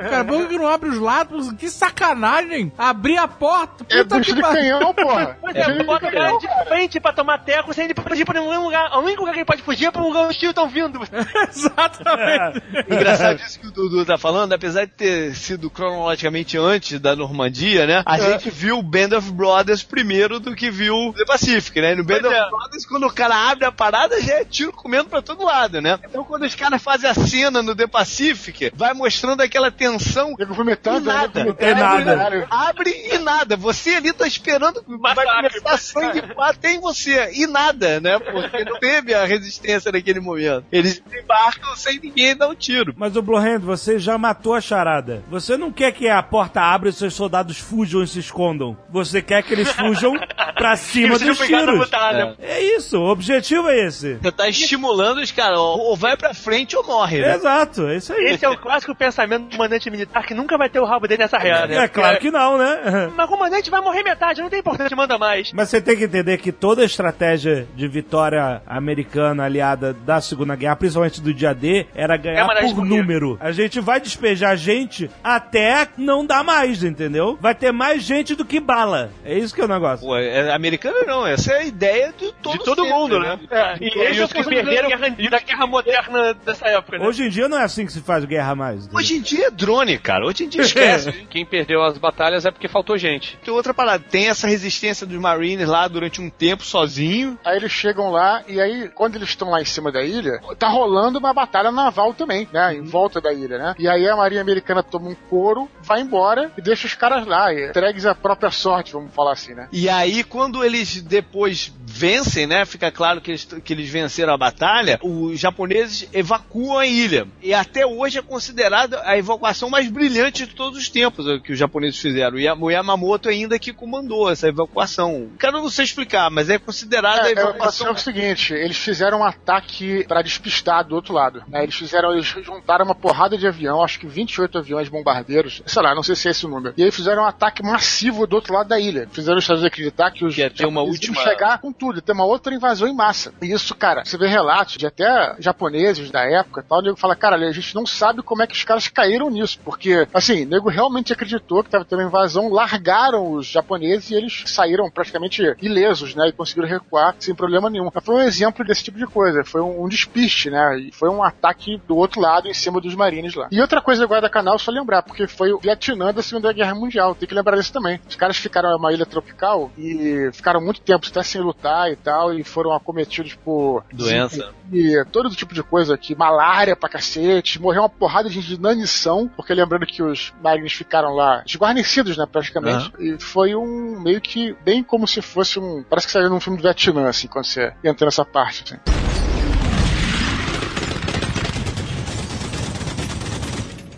H: Cara, por que não abre os lados? Que sacanagem! Abrir a porta.
E: É
H: Puta
E: bicho
H: que
E: de canhão, porra.
C: Pois é, bota o cara de frente pra tomar teco sem ele fugir pra nenhum lugar. O único lugar que ele pode fugir é pra um lugar onde os tiros estão vindo.
H: Exatamente.
G: Engraçado isso que o Dudu tá falando, apesar de ter sido cronologicamente antes da Normandia, né? A gente viu o Band of Brothers primeiro do que viu The Pacific, né? E no Band
C: Pois
G: of
C: é.
G: Brothers, quando o cara abre a parada, já é tiro comendo pra todo lado, né? Então quando os caras fazem a cena no The Pacific, vai mostrando aquela tensão
E: Nego vomitando,
G: nada.
E: né?
B: É nada.
G: Abre e nada. Você ali tá esperando vai começar sangue bater em você. E nada, né? Porque não teve a resistência naquele momento. Eles embarcam sem ninguém dar um tiro.
B: Mas o Blowhand, você já matou a charada. Você não quer que a porta abra e seus soldados fujam e se escondam. Você quer que eles fujam pra cima dos tiros.
C: batalha.
B: É isso, o objetivo é esse.
G: Você tá estimulando os caras, ó, ou vai pra frente ou morre, né?
B: Exato, é isso aí.
C: Esse é o clássico pensamento do comandante militar que nunca vai ter o rabo dele nessa reta. né?
B: É claro que não, né?
C: Mas o comandante vai morrer metade, não tem importância, manda mais.
B: Mas você tem que entender que toda a estratégia de vitória americana aliada da Segunda Guerra, principalmente do dia D, era ganhar
C: É,
B: por número. A gente vai despejar gente até não dar mais, entendeu? Vai ter mais gente do que bala. É isso que é o negócio.
G: Pô, é, americano não, essa é a ideia de todo,
C: De todo
G: sempre,
C: mundo, né? É, e
G: E
C: eles
G: os
C: que
G: que
C: perderam a da guerra moderna dessa época, né?
B: Hoje em dia não é assim que se faz guerra mais. entendeu?
G: Hoje em dia é drone, cara. Hoje em dia esquece.
D: Quem perdeu as batalhas é porque faltou gente.
G: Então, outra parada. Tem essa resistência dos Marines lá durante um tempo sozinho.
E: Aí eles chegam lá e aí, quando eles estão lá em cima da ilha, tá rolando uma batalha naval também, né? Em volta da ilha, né? E aí a Marinha Americana toma um couro, vai embora e deixa os caras lá, e entregues à própria sorte, vamos falar assim, né?
G: E aí, quando eles depois vencem, né? Fica claro que eles, que eles venceram a batalha, os japoneses evacuam a ilha. E até hoje é considerada a evacuação mais brilhante de todos os tempos eh, que os japoneses fizeram. E o Yamamoto ainda que comandou essa evacuação. Quero não sei explicar, mas é considerada a
E: É,
G: evacuação.
E: é o seguinte, eles fizeram um ataque pra despistar do outro lado. né? Eles fizeram, eles juntaram uma porrada de avião, acho que 28 aviões bombardeiros, sei lá, não sei se é esse o número. E aí fizeram um ataque massivo do outro lado da ilha. Fizeram os Estados Unidos acreditar que os
G: Que ia ter uma última-
E: chegar com tudo, ter uma outra invasão em massa. E isso, cara, você vê relatos de até japoneses da época e tal, o nego fala, cara, a gente não sabe como é que os caras caíram nisso, porque, assim, o nego realmente acreditou que tava tendo uma invasão, largaram os japoneses e eles saíram praticamente ilesos, né, e conseguiram recuar sem problema nenhum. Mas foi um exemplo desse tipo de coisa, foi um, um despiste, né, e foi um ataque do outro lado em cima dos marines lá. E outra coisa do Guadalcanal, só lembrar, porque foi o Vietnã da Segunda Guerra Mundial, tem que lembrar disso também. Os caras ficaram numa ilha tropical e ficaram muito tempo até sem lutar e tal, e foram acometidos por
G: Doença.
E: e todo tipo de coisa aqui, malária pra cacete, morreu uma porrada de gente de inanição, porque lembrando que os marines ficaram lá desguarnecidos, né, praticamente, e foi um meio que bem como se fosse um, parece que saiu num filme do Vietnã, assim, quando você entra nessa parte, assim.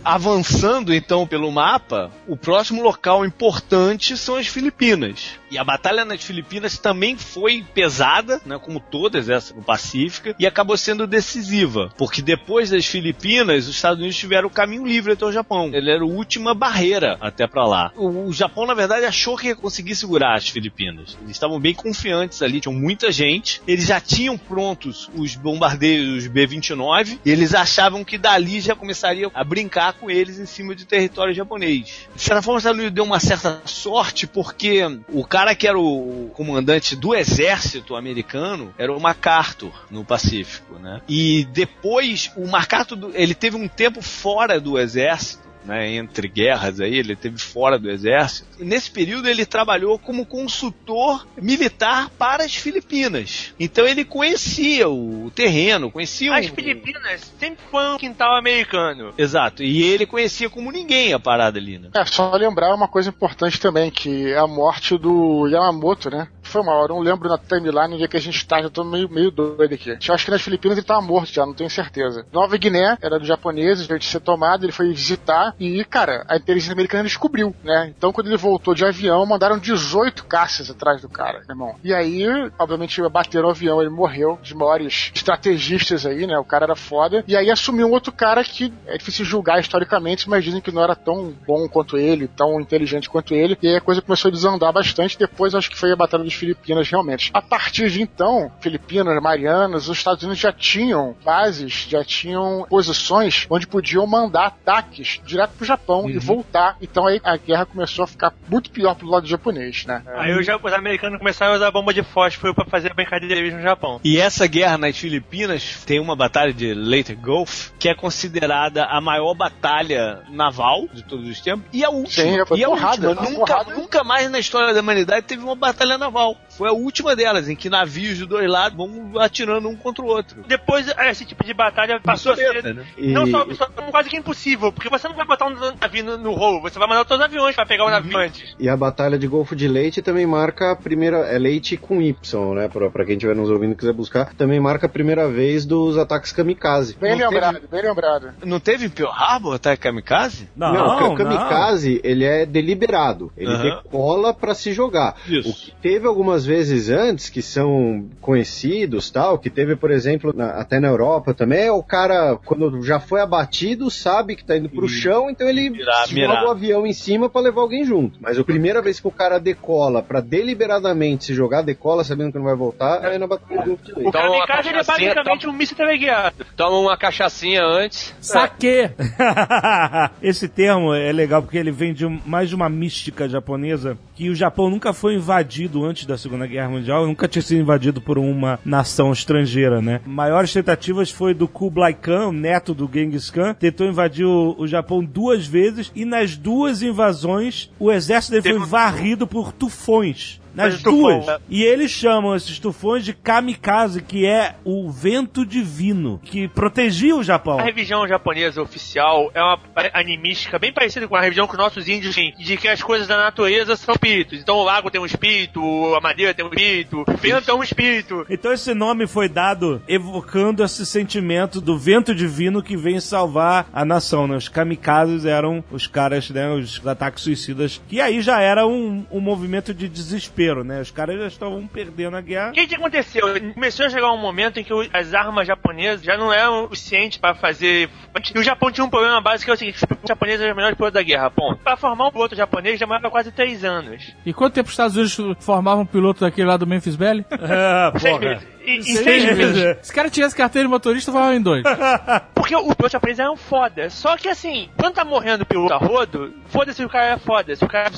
G: Avançando então pelo mapa, o próximo local importante são as Filipinas. E a batalha nas Filipinas também foi pesada, né, como todas essa no Pacífico, e acabou sendo decisiva, porque depois das Filipinas, os Estados Unidos tiveram o caminho livre até o Japão. Ele era a última barreira até pra lá. O, o Japão, na verdade, achou que ia conseguir segurar as Filipinas. Eles estavam bem confiantes ali, tinham muita gente. Eles já tinham prontos os bombardeiros B-29 e eles achavam que dali já começaria a brincar com eles em cima de território japonês. De certa forma, os Estados Unidos deu uma certa sorte porque o cara que era o comandante do exército americano era o MacArthur no Pacífico, né? E depois o MacArthur ele teve um tempo fora do exército né, entre guerras aí, ele teve fora do exército. E nesse período ele trabalhou como consultor militar para as Filipinas. Então ele conhecia o terreno, conhecia
C: As
G: o...
C: Filipinas sempre foi um quintal americano.
G: Exato. E ele conhecia como ninguém a parada ali, né?
E: É, só lembrar uma coisa importante também, que é a morte do Yamamoto, né? Foi uma hora, eu não lembro na timeline onde é que a gente tá, já tô meio, meio doido aqui. Eu acho que nas Filipinas ele tava morto já, não tenho certeza. Nova Guiné, era dos japoneses, veio de ser tomado, ele foi visitar e, cara, a inteligência americana descobriu, né? Então quando ele voltou de avião, mandaram 18 caças atrás do cara, irmão. E aí, obviamente, bateram o avião, ele morreu, os maiores estrategistas aí, né? O cara era foda. E aí assumiu um outro cara que é difícil julgar historicamente, mas dizem que não era tão bom quanto ele, tão inteligente quanto ele. E aí a coisa começou a desandar bastante. Depois acho que foi a Batalha dos Filipinas, realmente. A partir de então, Filipinas, Marianas, os Estados Unidos já tinham bases, já tinham posições onde podiam mandar ataques direto pro Japão e voltar. Então aí a guerra começou a ficar muito pior pro lado japonês, né?
C: Aí os, os americanos começaram a usar bomba de fósforo pra fazer a brincadeira deles no Japão.
G: E essa guerra nas Filipinas tem uma batalha de Leyte Gulf que é considerada a maior batalha naval de todos os tempos e a última.
E: Sim,
G: e a
E: porrada,
G: última.
E: foi
G: Nunca,
E: porrada.
G: nunca mais na história da humanidade teve uma batalha naval. Foi a última delas, em que navios de dois lados vão atirando um contra o outro.
C: Depois, esse tipo de batalha passou a ser
G: né?
F: E-
C: não só, só quase que impossível, porque você não vai botar um navio no, no rolo, você vai mandar todos os aviões pra pegar o navio antes.
F: E a Batalha de Golfo de Leite também marca a primeira. É leite com Y, né? Pra, pra quem estiver nos ouvindo e quiser buscar. Também marca a primeira vez dos ataques kamikaze.
E: Bem
G: Não
E: lembrado, bem lembrado.
G: Não teve Pearl Harbor ataque kamikaze?
B: Não,
F: Não,
B: não.
F: o kamikaze, ele é deliberado. Ele
G: Aham.
F: decola pra se jogar.
G: Isso.
F: O que teve algumas vezes antes, que são conhecidos, tal, que teve, por exemplo, na- até na Europa também, é o cara, quando já foi abatido, sabe que tá indo pro chão, então ele
G: Mirar,
F: joga
G: mirar.
F: o avião em cima pra levar alguém junto. Mas a primeira vez que o cara decola pra deliberadamente se jogar, decola sabendo que não vai voltar, é na Batalha do de Leite.
C: O
D: Então, a
C: kamikaze ele é basicamente um míssil teleguiado.
D: Toma uma cachaçinha antes.
H: Saque!
B: Esse termo é legal porque ele vem de mais de uma mística japonesa que o Japão nunca foi invadido antes da Segunda Segunda Guerra Mundial nunca tinha sido invadido por uma nação estrangeira, né? Maiores tentativas foi do Kublai Khan, neto do Genghis Khan, tentou invadir o, o Japão duas vezes e nas duas invasões o exército dele foi varrido por tufões. Nas duas.
C: né?
B: E eles chamam esses tufões de kamikaze, que é o vento divino, que protegia o Japão.
C: A religião japonesa oficial é uma animística bem parecida com a religião que os nossos índios têm, de que as coisas da natureza são espíritos. Então o lago tem um espírito, a madeira tem um espírito, o vento é um espírito.
B: Então esse nome foi dado evocando esse sentimento do vento divino que vem salvar a nação, né? Os kamikazes eram os caras, né? Os ataques suicidas, que aí já era um, um movimento de desespero, né? Os caras já estavam perdendo a guerra.
C: O que, que aconteceu? Começou a chegar um momento em que as armas japonesas já não eram o suficiente para fazer. E o Japão tinha um problema básico que é o seguinte: os japoneses eram os melhores pilotos da guerra, ponto. Para formar um piloto japonês demorava quase três anos.
H: E quanto tempo os Estados Unidos formavam um piloto daquele lá do Memphis Belly?
B: Ah,
C: Seis
B: porra.
C: E, em
B: Seis
C: seis
B: meses.
C: meses.
H: Se o cara tivesse carteira de motorista, formava em dois.
C: Porque o piloto japonês era um foda. Só que assim, quando tá morrendo o piloto a rodo, foda-se se o cara é foda. Se o cara,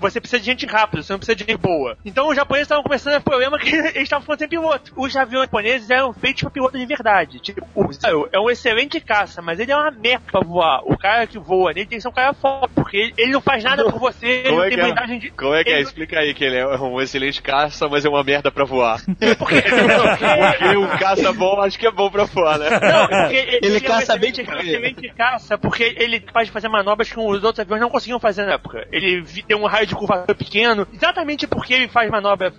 C: você precisa de gente rápida, você não precisa de gente boa. Então os japoneses estavam começando a ter problema que eles estavam ficando sem piloto. Os aviões japoneses eram feitos pra piloto de verdade. Tipo, o Zero é um excelente caça, mas ele é uma merda pra voar. O cara que voa nele tem que ser um cara foda, porque ele, não faz nada por você, ele
D: Como
C: não
D: é
C: tem
D: que é?
C: blindagem de.
D: Como é que é?
C: ele-
D: Explica aí que ele é um excelente caça, mas é uma merda pra voar.
C: Porque,
D: Porque um caça bom, acho que é bom pra voar, né?
C: Não, porque ele,
G: Ele
C: é
G: caça bem
C: excelente-
G: de
C: ele é excelente caça, porque ele é de fazer manobras que os outros aviões não conseguiam fazer na época. Ele tem um raio de curvatura pequeno, exatamente porque ele faz manobra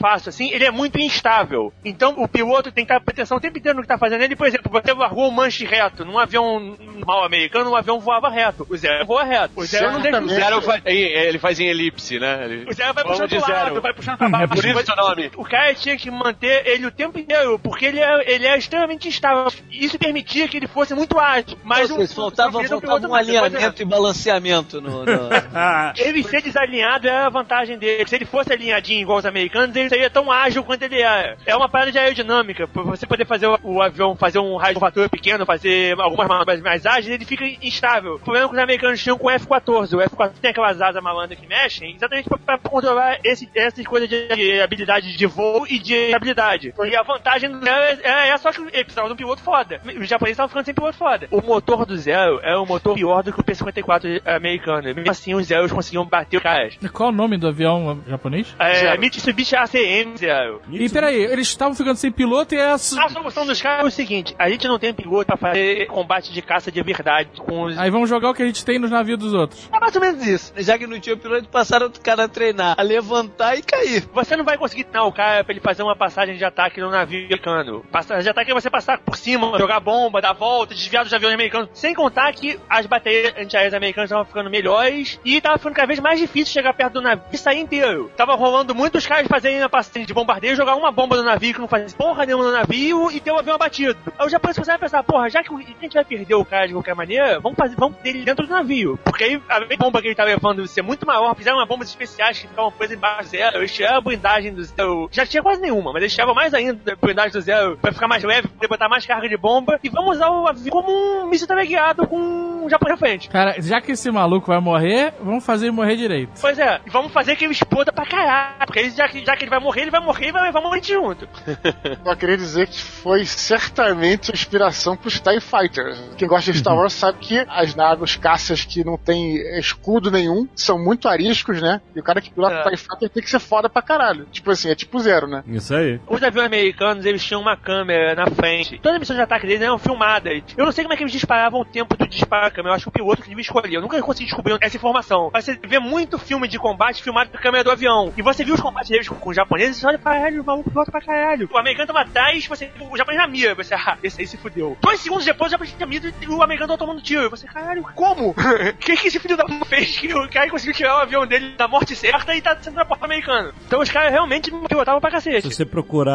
C: fácil assim, ele é muito instável. Então o piloto tem que estar atenção o tempo inteiro no que tá fazendo. Ele, por exemplo, você largou um manche reto num avião normal americano, um avião voava reto. O Zero voa reto. O Zero não deixa
D: O zero faz, ele faz em elipse, né? Ele-
C: o Zero vai puxando pro lado,
D: zero.
C: vai puxando pra baixo.
D: É por isso o nome.
C: O cara tinha que manter ele o tempo inteiro, porque ele é, ele é extremamente instável. Isso permitia que ele fosse muito ágil. Mas
G: Ou seja, faltava,
C: ele não
G: faltava um alinhamento e balanceamento no. no-
B: Ah,
C: Ele ser desalinhado é a vantagem dele. Se ele fosse alinhadinho igual os americanos, ele seria tão ágil quanto ele é. É uma parada de aerodinâmica. Pra você poder fazer o, o avião fazer um raio de pequeno, fazer algumas manobras mais ágeis, ele fica instável. O problema que os americanos tinham com o F-14. O F-14 tem aquelas asas malandras que mexem, exatamente pra, pra controlar esse, essas coisas de, de habilidade de voo e de habilidade. E a vantagem do Zero é, é essa, só que ele precisava de um piloto foda. Os japoneses estavam ficando sem piloto foda. O motor do Zero é um motor pior do que o P-54 americano. Mesmo assim, os Zeros conseguiam bater os caras.
H: Qual o nome do avião japonês?
C: É,
E: Zero.
C: Mitsubishi ACM Zero.
H: E peraí, eles estavam ficando sem piloto e essa.
C: A solução dos caras é o seguinte: a gente não tem piloto pra fazer combate de caça de verdade com os.
H: Aí vamos jogar o que a gente tem nos navios dos outros.
C: É mais ou menos isso.
G: Já que não tinha piloto, passaram o cara a treinar, a levantar e cair.
C: Você não vai conseguir treinar o cara pra ele fazer uma passagem de ataque no navio americano. Passagem de ataque é você passar por cima, jogar bomba, dar volta, desviar dos aviões americanos. Sem contar que as baterias antiaéreas americanas estavam ficando melhores e tava ficando cada vez mais difícil chegar perto do navio e sair inteiro. Tava rolando muitos caras fazerem a passagem de bombardeio, jogar uma bomba no navio que não fazia porra nenhuma no navio e ter o avião abatido. Aí os japoneses começaram a pensar, porra, já que a gente vai perder o cara de qualquer maneira, vamos fazer, vamos ter ele dentro do navio. Porque aí a bomba que ele tá levando ia ser muito maior, fizeram uma bombas especiais que ficavam presas embaixo eles tiraram a blindagem do zero. Já tinha quase nenhuma, mas eles tiravam mais ainda a blindagem do zero pra ficar mais leve, poder botar mais carga de bomba e vamos usar o avião como um míssil teleguiado com um japonês à frente.
H: Cara, já que esse maluco vai morrer, vamos fazer ele morrer direito.
C: Pois é, e vamos fazer que ele exploda pra caralho. Porque ele- já que, já que ele vai morrer, ele vai morrer e vai um monte junto.
E: Eu queria dizer que foi certamente a inspiração pros TIE Fighters. Quem gosta de Star Wars sabe que as naves, os caças que não tem escudo nenhum, são muito ariscos, né? E o cara que pilota
C: É.
E: TIE Fighter tem que ser foda pra caralho. Tipo assim, é tipo zero, né?
B: Isso aí.
C: Os aviões americanos, eles tinham uma câmera na frente. Todas as missões de ataque deles eram filmadas. Eu não sei como é que eles disparavam o tempo do disparo da câmera. Eu acho que o piloto que devia escolher. Eu nunca consegui descobrir essa informação. Mas você vê muito filme de combate filmado com a câmera do avião. E você viu os combates deles com, com os japoneses e você olha, caralho, o maluco pilota pra caralho. O americano tava atrás, você, o japonês na mira. Você, ah, esse aí se fudeu. Dois segundos depois, o japonês tinha mira e o americano tava tomando tiro. E você, caralho, como? O que que esse filho da puta fez que o cara conseguiu tirar o avião dele da morte certa e tá sendo na porta americana? Então os caras realmente pilotavam pra cacete.
B: Se você procurar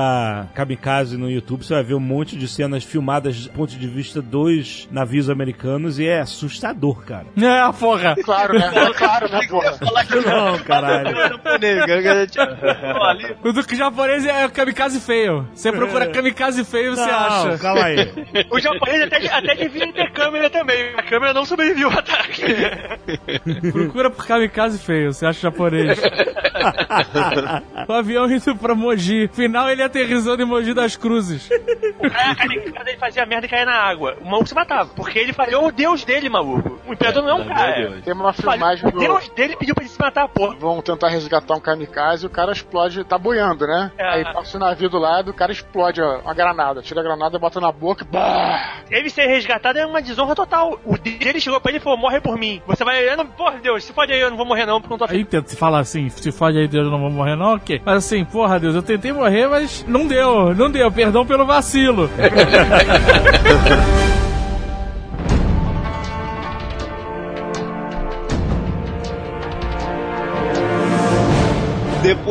B: Kamikaze no YouTube, você vai ver um monte de cenas filmadas do ponto de avista dois navios americanos e é assustador, cara.
H: É, porra.
E: Claro, né? Claro, né, porra?
B: Não, caralho.
H: O do japonês é kamikaze feio. Você procura kamikaze feio, você
B: Não,
H: acha.
B: calma aí.
C: O japonês até, até devia ter câmera também. A câmera não sobreviveu ao ataque.
H: Procura por kamikaze feio, você acha japonês. o avião indo pra Mogi. Final ele aterrissando em Mogi das Cruzes.
C: O cara, cara, ele fazia merda e caía na água. O maluco se matava. Porque ele falhou o deus dele, maluco. O imperador não é um cara.
E: Tem uma filmagem
C: O
E: do.
C: deus dele pediu pra ele se matar, porra.
E: Vão tentar resgatar um kamikaze e o cara explode, tá boiando, né?
C: É.
E: Aí passa o navio do lado, o cara explode ó, uma granada. Tira a granada, bota na boca e. Bah!
C: Ele ser resgatado é uma desonra total. O dele chegou pra ele e falou: morre por mim. Você vai. Eu não, porra, Deus, se pode aí, eu não vou morrer não, porque não tô afim.
H: Aí tenta falar assim, se fode aí, Deus, eu não vou morrer não, ok. Mas assim, porra, Deus, eu tentei morrer, mas não deu, não deu. Perdão pelo vacilo.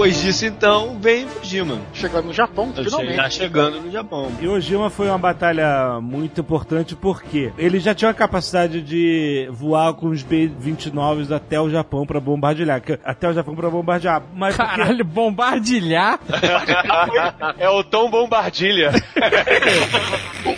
G: Depois disso, então, vem Fujima.
E: Chegando no Japão, finalmente.
G: Já chegando no Japão.
B: Iwo Jima foi uma batalha muito importante porque ele já tinha a capacidade de voar com os B-29 até o Japão pra bombardear. Até o Japão pra bombardear. Mas porque-
H: Caralho, bombardilhar?
D: É o Tom Bombardilha.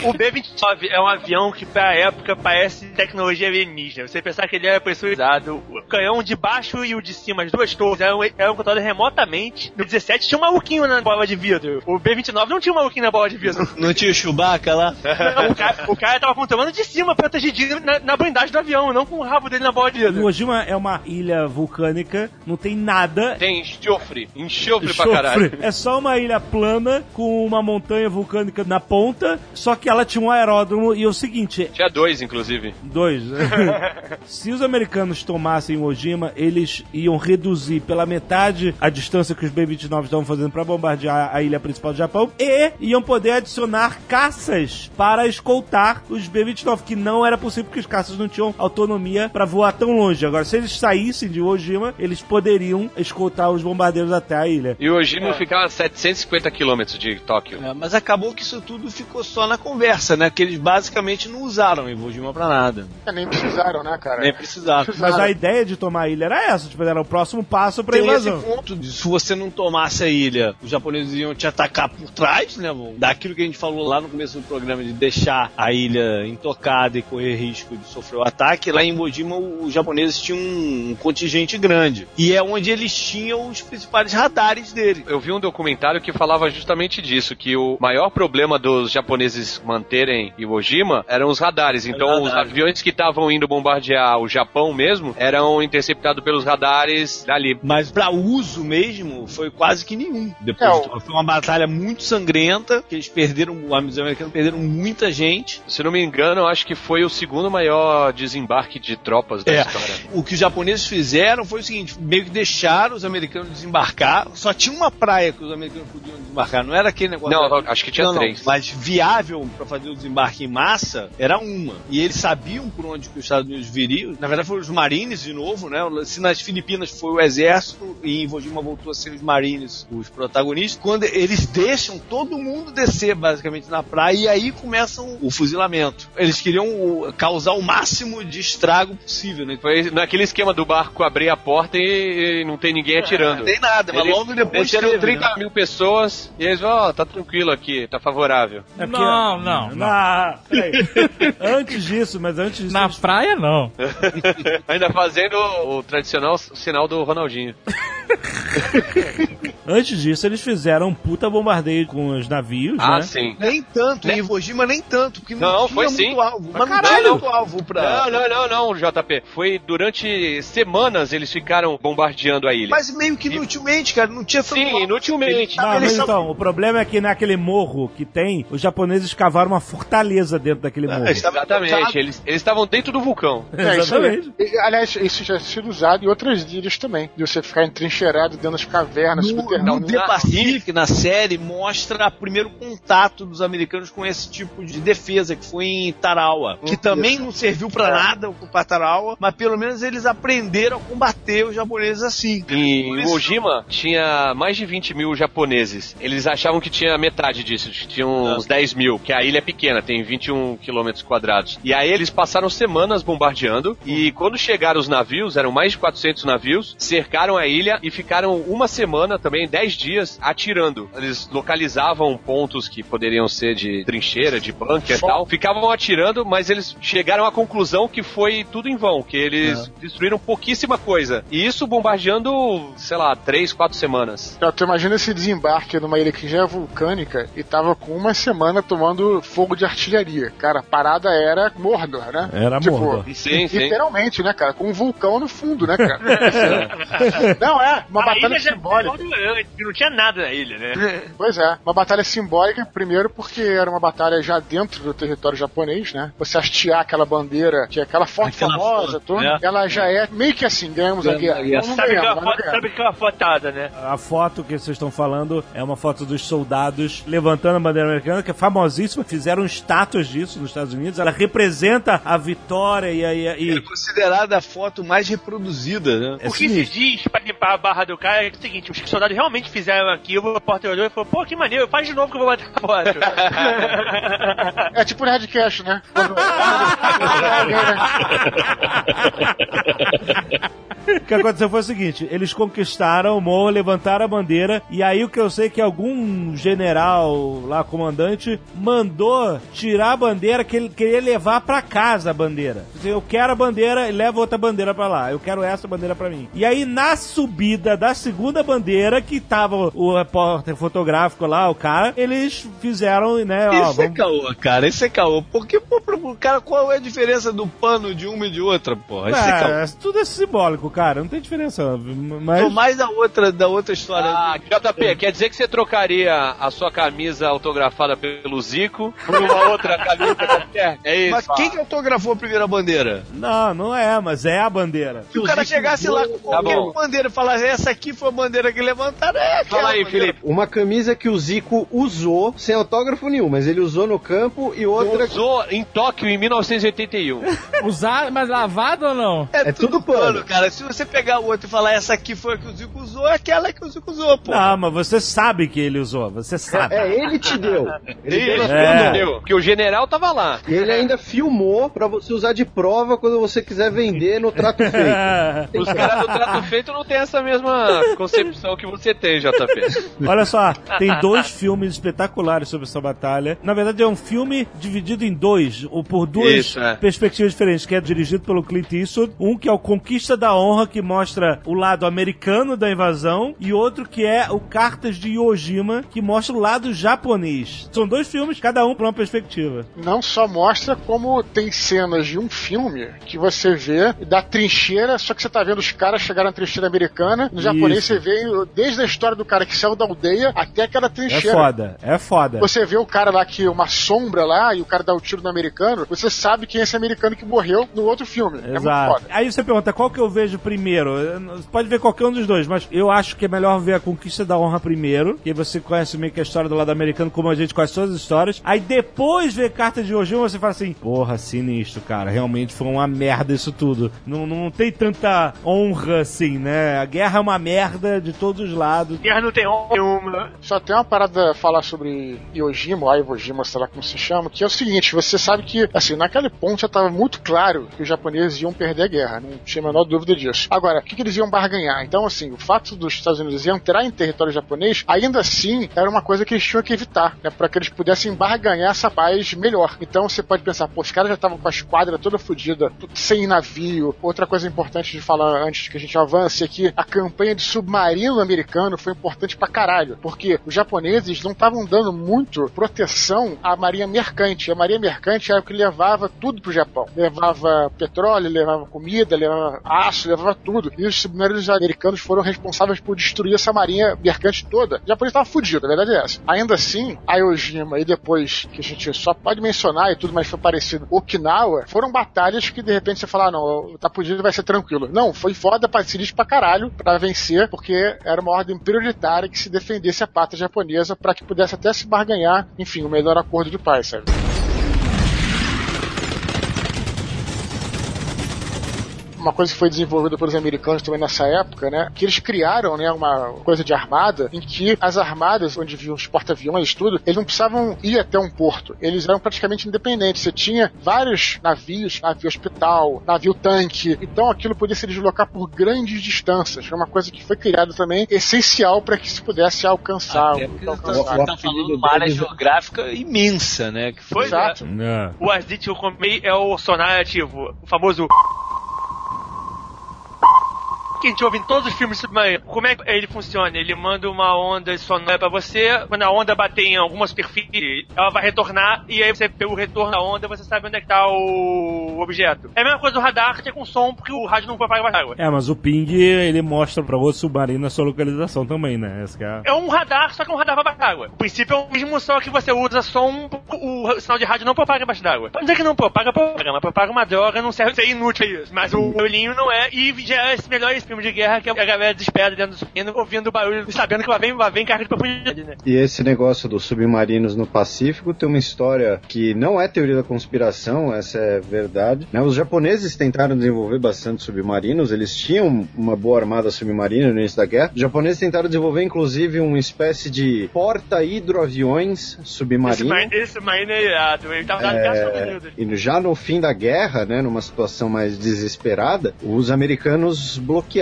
C: O B-29 é um avião que pra época parece tecnologia alienígena. Você pensar que ele era pressurizado, o canhão de baixo e o de cima, as duas torres, eram, eram controladas remotamente. No 17 tinha um maluquinho na bola de vidro. O B-29 não tinha um maluquinho na bola de vidro.
G: Não tinha o Chewbacca lá?
C: Não, o, cara, o cara tava controlando de cima, protegidinho na, na blindagem do avião, não com o rabo dele na bola de vidro.
B: Iwo Jima é uma ilha vulcânica, não tem nada.
D: Tem enxofre. Enxofre pra caralho.
B: É só uma ilha plana com uma montanha vulcânica na ponta, só que ela tinha um aeródromo e é o seguinte,
D: Tinha dois, inclusive.
B: Dois. Se os americanos tomassem o Ojima, eles iam reduzir pela metade a distância que os B-29 estavam fazendo para bombardear a ilha principal do Japão e iam poder adicionar caças para escoltar os B-29, que não era possível porque os caças não tinham autonomia para voar tão longe. Agora, se eles saíssem de Ojima, eles poderiam escoltar os bombardeiros até a ilha.
D: E o Ojima ficava a 750 quilômetros de Tóquio.
G: É, mas acabou que isso tudo ficou só na conversa, né? Que eles basicamente não usaram Iwo Jima pra nada.
E: É, nem precisaram, né, cara?
G: Nem precisaram.
B: Mas a ideia de tomar a ilha era essa, tipo, era o próximo passo para
G: Tem esse
B: invasão.
G: ponto de você não tomasse a ilha, os japoneses iam te atacar por trás, né? bom? Daquilo que a gente falou lá no começo do programa de deixar a ilha intocada e correr risco de sofrer o ataque, lá em Iwo Jima os japoneses tinham um contingente grande. E é onde eles tinham os principais radares dele.
D: Eu vi um documentário que falava justamente disso, que o maior problema dos japoneses manterem Iwo Jima eram os radares. Então, os aviões que estavam indo bombardear o Japão mesmo eram interceptados pelos radares dali.
G: Mas pra uso mesmo, foi quase que nenhum. Depois
E: É,
G: foi uma batalha muito sangrenta, que eles perderam, os americanos perderam muita gente.
D: Se não me engano, eu acho que foi o segundo maior desembarque de tropas da
G: É.
D: história.
G: O que os japoneses fizeram foi o seguinte: meio que deixaram os americanos desembarcar. Só tinha uma praia que os americanos podiam desembarcar, não era aquele negócio.
D: Não,
G: da-
D: acho que tinha
G: Não, não,
D: três.
G: Mas viável pra fazer o desembarque em massa era uma. E eles sabiam por onde que os Estados Unidos viriam. Na verdade, foram os Marines de novo, né? Se nas Filipinas foi o exército e em Iwo Jima voltou ser os Marines os protagonistas. Quando eles deixam todo mundo descer basicamente na praia e aí começam o fuzilamento. Eles queriam o- causar o máximo de estrago possível, né?
D: Foi naquele esquema do barco abrir a porta e, e não tem ninguém atirando.
G: Não tem nada, mas
D: Eles
G: logo depois
D: desceram
G: teve,
D: 30
G: né?
D: mil pessoas e eles, ó, tá tranquilo aqui, tá favorável.
B: É porque-
H: Não, não, não.
B: Na... antes disso, mas antes disso.
H: Na
B: eles-
H: praia, não.
D: Ainda fazendo o tradicional sinal do Ronaldinho.
B: Antes disso, eles fizeram um puta bombardeio com os navios,
D: Ah,
B: né?
D: sim.
G: Nem tanto, em Iwo Jima nem tanto, porque não,
D: Não,
G: tinha
D: foi
G: muito
D: sim.
G: alvo. Mas
D: caralho.
G: não tinha muito alvo pra...
D: Não, não, não, não, JP. Foi durante semanas eles ficaram bombardeando a ilha.
G: Mas meio que inutilmente, cara, não tinha
D: Sim,
G: alvo.
D: inutilmente.
B: Não, mas então, o problema é que naquele morro que tem, os japoneses cavaram uma fortaleza dentro daquele morro.
G: eles estavam
D: Exatamente, eles eles estavam dentro do vulcão.
E: É, isso aí.
B: Exatamente.
E: E, Aliás, isso já é sido usado em outras ilhas também. De você ficar entrincheirado dentro naquelas cavernas
G: No, no
E: subterrâneas.
G: The Pacific, na série, mostra o primeiro contato dos americanos com esse tipo de defesa, que foi em Tarawa. Que também não serviu pra nada ocupar Tarawa, mas pelo menos eles aprenderam a combater os japoneses assim.
D: Em
G: Por
D: Iwo
G: isso-
D: Jima tinha mais de 20 mil japoneses. Eles achavam que tinha metade disso, tinha uns 10 mil, que a ilha é pequena, tem 21 quilômetros quadrados. E aí eles passaram semanas bombardeando, e quando chegaram os navios, eram mais de 400 navios, cercaram a ilha e ficaram uma semana também, 10 dias, atirando. Eles localizavam pontos que poderiam ser de trincheira, de bunker e tal, ficavam atirando, mas eles chegaram à conclusão que foi tudo em vão, que eles destruíram pouquíssima coisa. E isso bombardeando, sei lá, 3, 4 semanas.
E: Cara, tu imagina esse desembarque numa ilha que já é vulcânica e tava com uma semana tomando fogo de artilharia. Cara, a parada era Mordor, né?
B: Era
E: tipo,
B: Mordor.
D: Sim, sim.
E: Literalmente, né, cara? Com um vulcão no fundo, né, cara? Não, é, uma
C: a
E: batalha
C: ilha já
E: simbólica.
C: que não tinha nada na ilha, né?
E: Pois é, uma batalha simbólica, primeiro porque era uma batalha já dentro do território japonês, né? Você hastear aquela bandeira, que é aquela foto
G: Aquela
E: famosa,
G: foto,
E: toda,
G: né?
E: ela já é meio que assim, ganhamos a guerra.
C: Sabe
E: ganhamos,
C: aquela
E: mas não
C: foto,
E: ganhamos.
C: sabe aquela fotada, né?
B: A foto que vocês estão falando é uma foto dos soldados levantando a bandeira americana, que é famosíssima. Fizeram estátuas disso nos Estados Unidos. Ela representa a vitória e a. E,
G: É considerada a foto mais reproduzida, né?
B: é
C: o que se diz pra limpar a barra do cara é o seguinte: os soldados realmente fizeram aquilo, o porta olhou e falou: pô, que maneiro, faz de novo que eu vou bater a foto.
E: É tipo o Redcast, né?
B: O que aconteceu foi o seguinte: eles conquistaram o morro, levantaram a bandeira, e aí o que eu sei é que algum general lá, comandante, mandou tirar a bandeira que ele queria levar pra casa a bandeira. Eu quero a bandeira e leva outra bandeira pra lá. Eu quero essa bandeira pra mim. E aí, na subida da segunda bandeira, que tava o repórter fotográfico lá, o cara, eles fizeram, né? Ó,
G: Isso é
B: vamos...
G: caô, cara, isso é caô. Porque, pô, pro cara, qual é a diferença do pano de uma e de outra, porra? Isso é caô.
B: É, tudo é simbólico, cara. Não tem diferença. Mas.
G: Tô mais da outra, da outra história.
D: Ah, JP, quer dizer que você trocaria a sua camisa autografada pelo Zico por uma outra camisa qualquer? É isso.
G: Mas quem que autografou a primeira bandeira?
B: Não, não é, mas é a bandeira.
G: Se o cara chegasse lá com qualquer
D: bom.
G: bandeira e falasse, essa aqui foi a bandeira que levantaram, é aquela
D: Fala aí,
G: bandeira.
D: Felipe.
F: Uma camisa que o Zico usou sem autógrafo nenhum, mas ele usou no campo e outra.
D: Usou em Tóquio em 1981.
H: Usar, mas lavado ou não?
F: É tudo pano.
G: cara. Se você pegar o outro e falar, essa aqui foi a que o Zico usou, é aquela que o Zico usou, pô.
B: Não, mas você sabe que ele usou, você sabe.
F: É, ele te deu. Ele deu na
D: Isso,
B: É.
D: entendeu? Porque o general tava lá.
F: E ele ainda filmou pra você usar de prova quando você quiser vender no trato feito.
D: Os caras do trato feito não tem essa mesma concepção que você tem, JP.
B: Olha só, tem dois filmes espetaculares sobre essa batalha. Na verdade, é um filme dividido em dois, ou por duas
D: Isso, é.
B: perspectivas diferentes, que é dirigido pelo Clint Eastwood. Um que é o Conquista da Honra, que mostra o lado americano da invasão, e outro que é o Cartas de Iwo Jima, que mostra o lado japonês. São dois filmes, cada um por uma perspectiva.
E: não só mostra como tem cenas de um filme que você vê da trincheira, só que você tá vendo os caras chegarem na trincheira americana. No japonês. Você vê desde a história do cara que saiu da aldeia até aquela
B: É
E: trincheira.
B: foda, é foda.
E: Você vê o cara lá que uma sombra lá e o cara dá o tiro no americano, você sabe quem é esse americano que morreu no outro filme. É muito
B: Exato.
E: foda.
B: Aí você pergunta qual que eu vejo primeiro. Pode ver qualquer um dos dois, mas eu acho que é melhor ver a Conquista da Honra primeiro, que você conhece meio que a história do lado americano, como a gente conhece todas as histórias. Aí depois ver Carta de Ojima, você fala assim: porra, sinistro, cara. Realmente foi uma merda isso tudo. Não, não tem tanta honra assim, né? A guerra é uma merda de todos os lados.
C: Guerra não tem nenhuma.
E: Só tem uma parada a falar sobre Iojima, ou Iwo Jima, sei lá como se chama, que é o seguinte, você sabe que, assim, naquele ponto já estava muito claro que os japoneses iam perder a guerra, não tinha a menor dúvida disso. Agora, o que, que eles iam barganhar? Então, assim, o fato dos Estados Unidos entrar em território japonês, ainda assim, era uma coisa que eles tinham que evitar, né, para que eles pudessem barganhar essa paz melhor. Então, você pode pensar, pô, os caras já estavam com a esquadra toda fodida, sem navio. Outra coisa importante de falar antes que a gente avance é que a campanha de submarino americano foi importante pra caralho, porque os japoneses não estavam dando muito proteção à marinha mercante. A marinha mercante era o que levava tudo pro Japão. Levava petróleo, levava comida, levava aço, levava tudo. E os submarinos americanos foram responsáveis por destruir essa marinha mercante toda. O japonês estava fudido, a verdade é essa. Ainda assim, a Iojima e depois, que a gente só pode mencionar e tudo, mas foi parecido, Okinawa, foram batalhas que de repente você fala, ah, não, tá fudido vai ser tranquilo. Não, foi foda sinistro pra caralho pra vencer. Porque era uma ordem prioritária que se defendesse a pátria japonesa para que pudesse até se barganhar, enfim, o melhor acordo de paz, sabe? Uma coisa que foi desenvolvida pelos americanos também nessa época, né? Que eles criaram, né, uma coisa de armada em que as armadas, onde viam os porta-aviões e tudo, eles não precisavam ir até um porto. Eles eram praticamente independentes. Você tinha vários navios, navio hospital, navio tanque. Então aquilo podia se deslocar por grandes distâncias. Foi uma coisa que foi criada também essencial para que se pudesse alcançar.
G: Até porque você tá falando de uma área geográfica imensa, né? Que foi
C: Pois é.
B: É.
C: O Azit Yokomei é o sonar ativo, o famoso que a gente ouve em todos os filmes submarinos. Como é que ele funciona? Ele manda uma onda sonora pra você, quando a onda bater em alguma superfície, ela vai retornar, e aí você, pelo retorno da onda, você sabe onde é que tá o objeto. É a mesma coisa do radar, que é com som, porque o rádio não vai mais água.
B: É, mas o ping, ele mostra pra outro submarino a sua localização também, né? É.
C: É um radar, só que é um radar pra baixo d'água. O princípio é o mesmo, só que você usa som, o sinal de rádio não propaga embaixo d'água. Pode dizer que não propaga, propaga, mas propaga uma droga, não serve, é inútil isso. Mas o olhinho não é, e já é esse melhor filme de guerra, que a galera desesperada dentro do submarino, ouvindo o barulho e sabendo que lá vem, lá vem carga de profundidade, né?
F: E esse negócio dos submarinos no Pacífico tem uma história que não é teoria da conspiração, essa é verdade. né? Os japoneses tentaram desenvolver bastante submarinos, eles tinham uma boa armada submarina no início da guerra. Os japoneses tentaram desenvolver, inclusive, uma espécie de porta-hidroaviões submarino.
C: esse submarino é irado, ele tava
F: é... e já no fim da guerra, né, numa situação mais desesperada, os americanos bloquearam,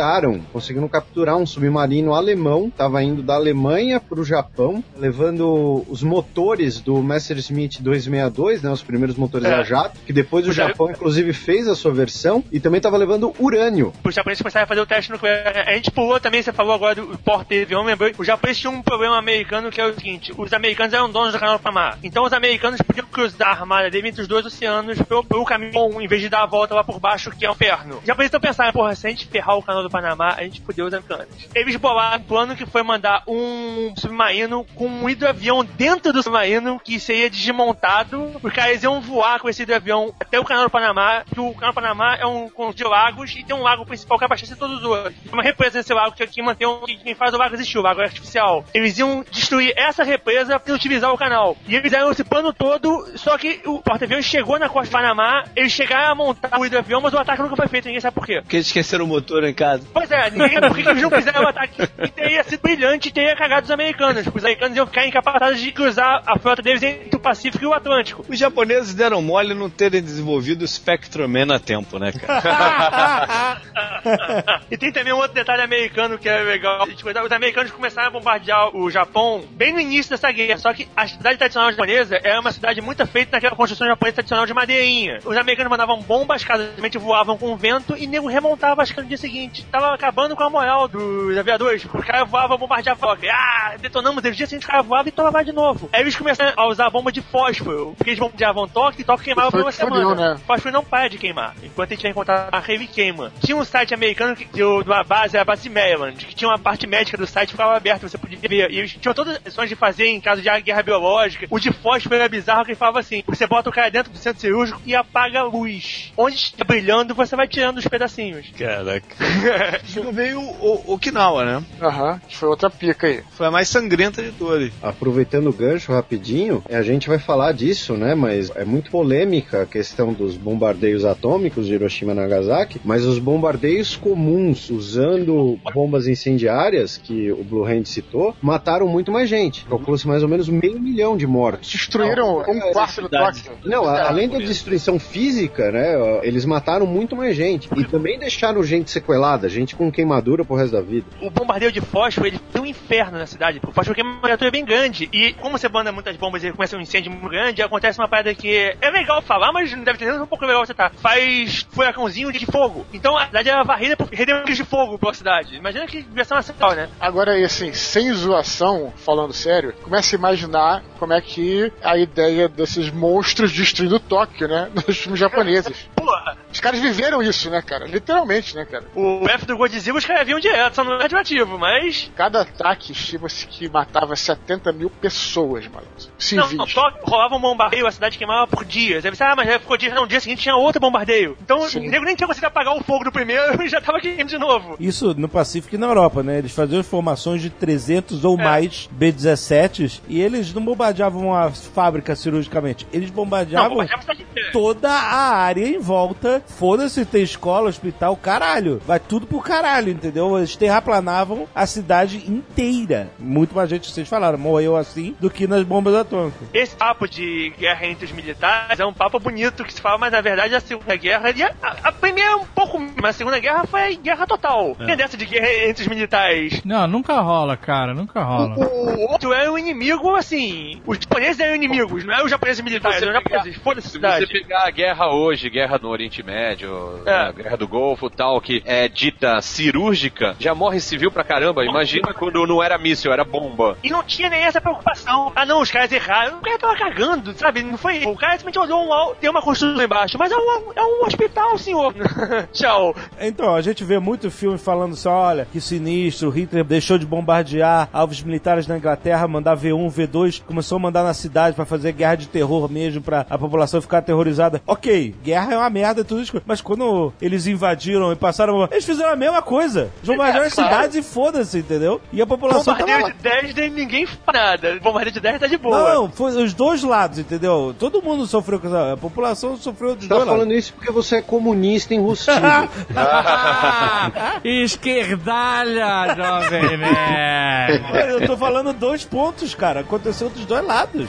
F: conseguiram capturar um submarino alemão, estava indo da Alemanha para o Japão, levando os motores do Messerschmitt 262, né, os primeiros motores
C: É.
F: a jato, que depois o
C: O ja-
F: Japão inclusive fez a sua versão e também estava levando urânio.
C: Os japoneses começaram a fazer o teste nuclear. A gente pulou também, você falou agora do porta de avião, lembrou? Os japoneses tinham um problema americano que é o seguinte: os americanos eram donos do canal do Panamá. Então os americanos podiam cruzar a armada dele entre os dois oceanos pelo, pelo caminho bom, em vez de dar a volta lá por baixo, que é o inferno. Os japoneses estão pensando, porra, se a gente ferrar o canal do Panamá, a gente fudeu os americanos. Eles bolaram um plano que foi mandar um submarino com um hidroavião dentro do submarino que seria desmontado. Os caras iam voar com esse hidroavião até o canal do Panamá, que o canal do Panamá é um conjunto de lagos e tem um lago principal que abastece todos os outros. Uma represa nesse lago que aqui mantém um, que quem faz o lago existir, o lago é artificial. Eles iam destruir essa represa para utilizar o canal. E eles fizeram esse plano todo, só que o porta-aviões chegou na costa do Panamá, eles chegaram a montar o hidroavião, mas o ataque nunca foi feito, ninguém sabe por quê.
G: Porque eles esqueceram o motor em casa.
C: Pois é, ninguém por que que eles não fizeram o ataque. E teria sido brilhante e teria cagado os americanos. Os americanos iam ficar incapazes de cruzar a frota deles entre o Pacífico e o Atlântico.
G: Os japoneses deram mole não terem desenvolvido o Spectroman a tempo, né, cara?
C: e tem também um outro detalhe americano que é legal. Os americanos começaram a bombardear o Japão bem no início dessa guerra. Só que a cidade tradicional japonesa era uma cidade muito feita naquela construção japonesa tradicional de madeirinha. Os americanos mandavam bombas, casualmente voavam com o vento e nego remontava acho que no dia seguinte. Tava acabando com a moral dos aviadores. Os caras voavam, bombardeavam. Ah, detonamos. No dia seguinte os caras voavam e tomavam de novo. Aí eles começaram a usar bomba de fósforo. Porque eles bombardeavam Tóquio e Tóquio queimava por uma
E: que fudeu,
C: semana.
E: né?
C: Fósforo não para de queimar. Enquanto a gente vai encontrar a ele queima. Tinha um site americano que de uma base, a base Maryland, que tinha uma parte médica do site que ficava aberta, você podia ver. E eles tinham todas as opções de fazer em caso de guerra biológica. O de fósforo era bizarro que ele falava assim: você bota o cara dentro do centro cirúrgico e apaga a luz. Onde está brilhando, você vai tirando os pedacinhos.
G: Caraca. Chegou veio o, o Okinawa, né?
E: Aham, que foi outra pica aí.
G: Foi a mais sangrenta de todas.
F: Aproveitando o gancho rapidinho, a gente vai falar disso, né? Mas é muito polêmica a questão dos bombardeios atômicos de Hiroshima e Nagasaki, mas os bombardeios comuns usando bombas incendiárias, que o Blue Hand citou, mataram muito mais gente. Calcula-se mais ou menos meio milhão de mortos.
E: Destruíram um quarto do Tóquio.
F: Não, a- além da destruição física, né? Eles mataram muito mais gente. E também deixaram gente sequelada, gente com queimadura pro resto da vida.
C: o bombardeio de fósforo, ele foi um inferno na cidade. porque O fósforo queima uma criatura bem grande. E como você manda muitas bombas e começa um incêndio muito grande, acontece uma parada que é legal falar, mas não deve ter um pouco legal você tá. Faz furacãozinho de fogo. Então a cidade era varrida por redemoinhos de fogo pela cidade. Imagina que versão acidental, né?
E: Agora assim, sem zoação, falando sério, começa a imaginar como é que a ideia desses monstros destruindo Tóquio, né? Nos filmes japoneses.
C: Porra,
E: Os caras viveram isso, né, cara? Literalmente, né, cara?
C: o F do Godzilla os caras vinham direto, só não é radioativo, mas.
E: Cada ataque estima-se que matava 70 mil pessoas, maluco.
C: Não,
E: Civis.
C: não, só rolava um bombardeio, a cidade queimava por dias. Aí você, ah, mas ficou dia. Não, no dia seguinte tinha outro bombardeio. Então
E: Sim.
C: o nego nem tinha conseguido apagar o fogo do primeiro e já tava queimando de novo.
B: Isso no Pacífico e na Europa, né? Eles faziam formações de 300 ou mais B-17s e eles não bombardeavam a fábrica cirurgicamente. Eles
C: Não,
B: bombardeavam
C: bombardeava a cidade inteira.
B: toda a área em volta. Foda-se, tem escola, hospital, caralho. Vai tudo pro caralho, entendeu? Eles terraplanavam a cidade inteira. Muito mais gente, vocês falaram, morreu assim do que nas bombas atômicas.
C: Esse papo de guerra entre os militares é um papo bonito que se fala, mas na verdade a Segunda Guerra. e A, a primeira é um pouco. Mas a Segunda Guerra foi guerra total. Tem dessa de guerra entre os militares.
H: Não, nunca rola, cara, nunca rola.
C: O outro é um inimigo, assim. Os japoneses eram inimigos, não é os japoneses militares, eram os japoneses. Foda-se a
D: Se
C: cidade.
D: você pegar a guerra hoje, guerra no Oriente Médio,
C: É.
D: a guerra do Golfo tal, que é dita cirúrgica, já morre civil pra caramba. Imagina quando não era míssil, era bomba.
C: E não tinha nem essa preocupação. Ah, não, os caras erraram. O cara tava cagando, sabe? Não foi. O cara simplesmente olhou um. al- Tem uma construção embaixo, mas é um, é um hospital, senhor. Tchau.
B: Então, a gente vê muito filme falando assim, olha, que sinistro, Hitler deixou de bombardear alvos militares na Inglaterra, mandar V1, V2, começou a mandar na cidade pra fazer guerra de terror mesmo, pra a população ficar aterrorizada. Ok, guerra é uma merda e tudo isso, mas quando eles invadiram e passaram, eles fizeram a mesma coisa. Bombardearam as
C: claro.
B: cidades e foda-se, entendeu? E a população tava
C: Bombardeio
B: lá.
C: de 10, nem ninguém nada. Bombardeio de 10 tá de boa.
B: Não, foi os dois lados, entendeu? Todo mundo sofreu com. A população sofreu dos
F: Tá
B: dois lados.
F: falando isso porque você é comunista enrustido.
H: Esquerdalha, jovem.
B: Eu tô falando dois pontos, cara. Aconteceu dos dois lados.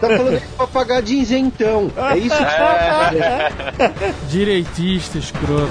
F: tá falando isso pra pagar de isentão. É isso que você tá.
H: Direitista, escroto.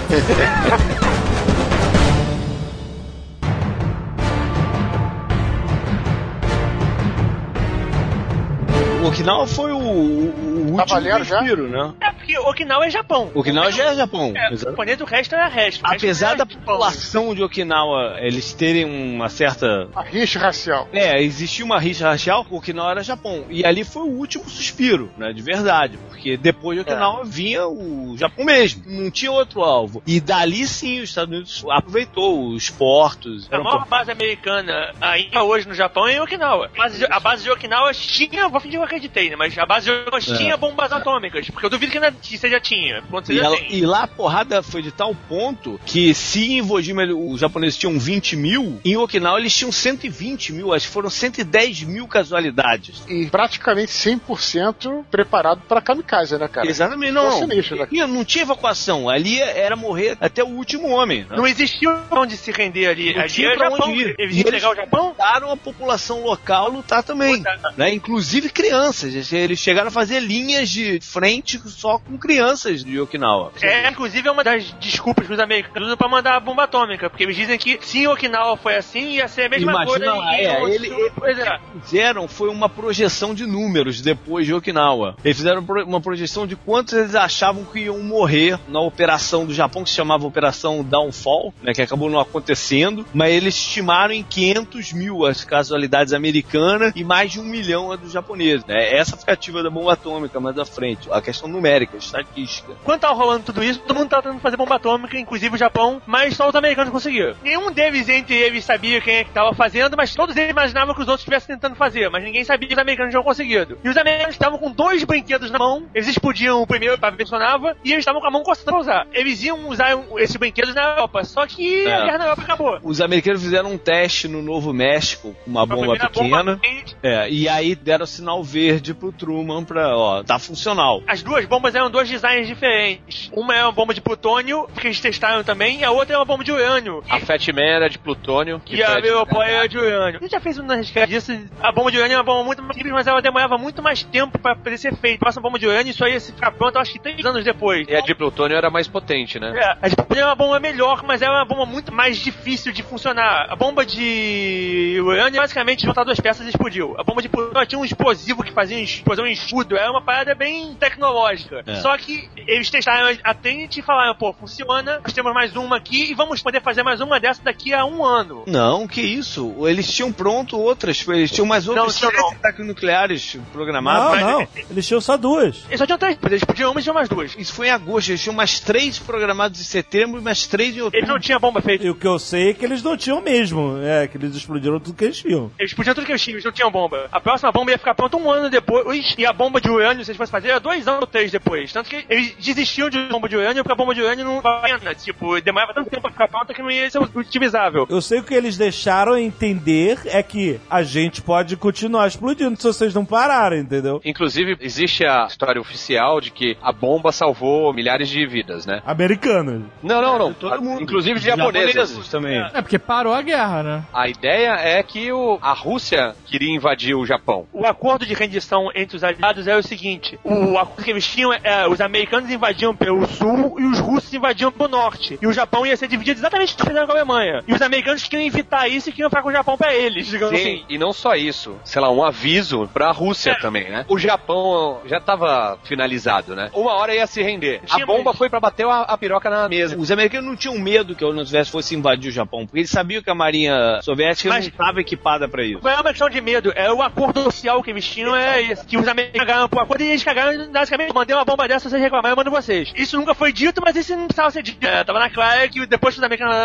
G: Okinawa foi o, o, o último
E: Cavaleiro já?
G: respiro, né?
C: É porque Okinawa é Japão.
G: Okinawa já é Japão.
C: É, o japonês, o resto era resto. O resto
G: Apesar
C: era
G: da
C: Japão.
G: população de Okinawa eles terem uma certa
E: A rixa racial.
G: É, existia uma rixa racial, o Okinawa era Japão. E ali foi o último suspiro, né? De verdade. Porque depois de Okinawa vinha o Japão mesmo. Não tinha outro alvo. E dali sim os Estados Unidos aproveitou os portos.
C: A maior base americana ainda hoje no Japão é em Okinawa. A base de, a base de Okinawa tinha, vou fingir que eu acreditei, né? Mas a base de Okinawa tinha bombas atômicas. Porque eu duvido que, ainda, que você já tinha. Você
G: E,
C: já
G: ela-
C: tem.
G: e lá a porrada foi de tal ponto que se em Iwo Jima ele- os japoneses tinham 20 mil, em Okinawa eles tinham 120 mil, acho que foram 110 mil casualidades.
E: E praticamente 100% preparado pra kamikaze, né, cara?
G: Exatamente, não.
E: Ficou sinistro, né?
G: Não, não tinha evacuação. Ali era morrer até o último homem. né?
C: Não existia onde se render ali.
G: Não
C: ali
G: tinha
C: era
G: pra
C: Japão.
G: onde ir.
C: Eles
G: eles
C: o Japão?
G: a população local lutar também.
C: Lutar.
G: Né? Inclusive crianças. Eles chegaram a fazer linhas de frente só com crianças de Okinawa.
C: É, inclusive, é uma das desculpas que os americanos usam pra mandar a bomba atômica. Porque eles dizem que se Okinawa foi assim, ia ser a mesma
G: Imagina
C: coisa.
G: é,
C: outro-
G: ele-
C: Pois é.
G: fizeram foi uma projeção de números depois de Okinawa. Eles fizeram uma projeção de quantos eles achavam que iam morrer na operação do Japão, que se chamava Operação Downfall, né, que acabou não acontecendo, mas eles estimaram em 500 mil as casualidades americanas e mais de um milhão a dos japoneses. Né? Essa foi a ativa da bomba atômica mais à frente, a questão numérica, estatística.
C: Quando tava rolando tudo isso, todo mundo tava tentando fazer bomba atômica, inclusive o Japão, mas só os americanos conseguiram. Nenhum deles entre eles sabia quem é que tava fazendo, mas todos eles imaginavam que os outros estivessem tentando fazer, mas ninguém sabia que os americanos tinham conseguido. E os americanos estavam com dois brinquedos na mão, eles explodiam o primeiro pra ver se funcionava, e eles estavam com a mão coçando pra usar. Eles iam usar esses brinquedos na Europa, só que
G: É.
C: a guerra na Europa acabou.
G: Os americanos fizeram um teste no Novo México com uma bomba pequena.
C: bomba-
G: É, e aí deram sinal verde pro Truman pra, ó, tá funcional.
C: As duas bombas eram dois designs diferentes. Uma é uma bomba de plutônio, que eles testaram também, e a outra é uma bomba de urânio.
D: A Fat Man era de plutônio.
C: E a Europol era de urânio. A gente já fez uma resgate disso. A bomba de urânio é uma bomba muito mais simples, mas ela demorava muito mais tempo pra poder ser feita. Passa uma bomba de urânio, isso aí ia ficar pronto, eu acho que três anos depois.
D: E a de plutônio era mais potente, né?
C: É, a de plutônio é uma bomba melhor, mas é uma bomba muito mais difícil de funcionar. A bomba de urânio, basicamente, juntar duas peças e explodiu. A bomba de plutônio tinha um explosivo que fazia uma explosão em escudo. Era uma parada bem tecnológica.
G: É.
C: Só que eles testaram a Trinity e falaram, pô, funciona, nós temos mais uma aqui e vamos poder fazer mais uma dessa daqui a um ano.
G: Não, que isso? Eles tinham pronto outras, eles tinham mais outras
C: não.
G: sete ataques nucleares programados.
B: Não, não. Eles tinham só duas.
C: Eles só tinham três, eles podiam uma e tinham mais duas.
G: Isso foi em agosto, eles tinham mais três programados em setembro e mais três em outubro.
C: Eles não tinham bomba feita.
B: E o que eu sei é que eles não tinham mesmo. É, que eles explodiram tudo que eles tinham.
C: Eles podiam tudo que eles tinham, eles não tinham bomba. A próxima bomba ia ficar pronta um ano depois, e a bomba de urânio, se eles fossem fazer, era dois anos ou três depois. Tanto que eles desistiam de bomba de urânio, porque a bomba de urânio não valia nada. Tipo, demorava tanto tempo pra ficar pronta que não ia ser utilizável.
B: Eu sei que o que eles deixaram entender é que a gente pode continuar explodindo se vocês não pararem, entendeu?
D: Inclusive, existe a história oficial de que a bomba salvou milhares de vidas, né?
B: Americanos.
D: Não, não, não.
G: todo mundo.
D: Inclusive de japoneses.
G: também.
H: É porque parou a guerra, né?
D: A ideia é que o, a Rússia queria invadir o Japão.
C: O acordo de rendição entre os aliados era o seguinte: o acordo que eles tinham é os americanos invadiam pelo sul e os russos invadiam pelo norte. E o Japão ia ser dividido exatamente o que fizeram com a Alemanha. E os americanos queriam evitar isso e queriam ficar com o Japão pra eles, digamos
D: Sim,
C: assim.
D: e não só isso, sei lá, um aviso pra Rússia
C: É.
D: também, né? O Japão já tava finalizado, né? Uma hora ia se render. A
C: Tinha
D: bomba
C: mais.
D: foi pra bater a, a piroca na mesa.
G: Os americanos não tinham medo que a União Soviética fosse invadir o Japão, porque eles sabiam que a marinha soviética
C: Mas-
G: não estava equipada pra isso.
C: Não é uma questão de medo, é o acordo social que eles tinham, é esse. Que os americanos cagaram pro acordo e eles cagaram, basicamente, mandei uma bomba dessa, vocês reclamaram, eu mando vocês. Isso nunca foi dito, mas isso não precisava ser dito. É, tava na clara que depois que os americanos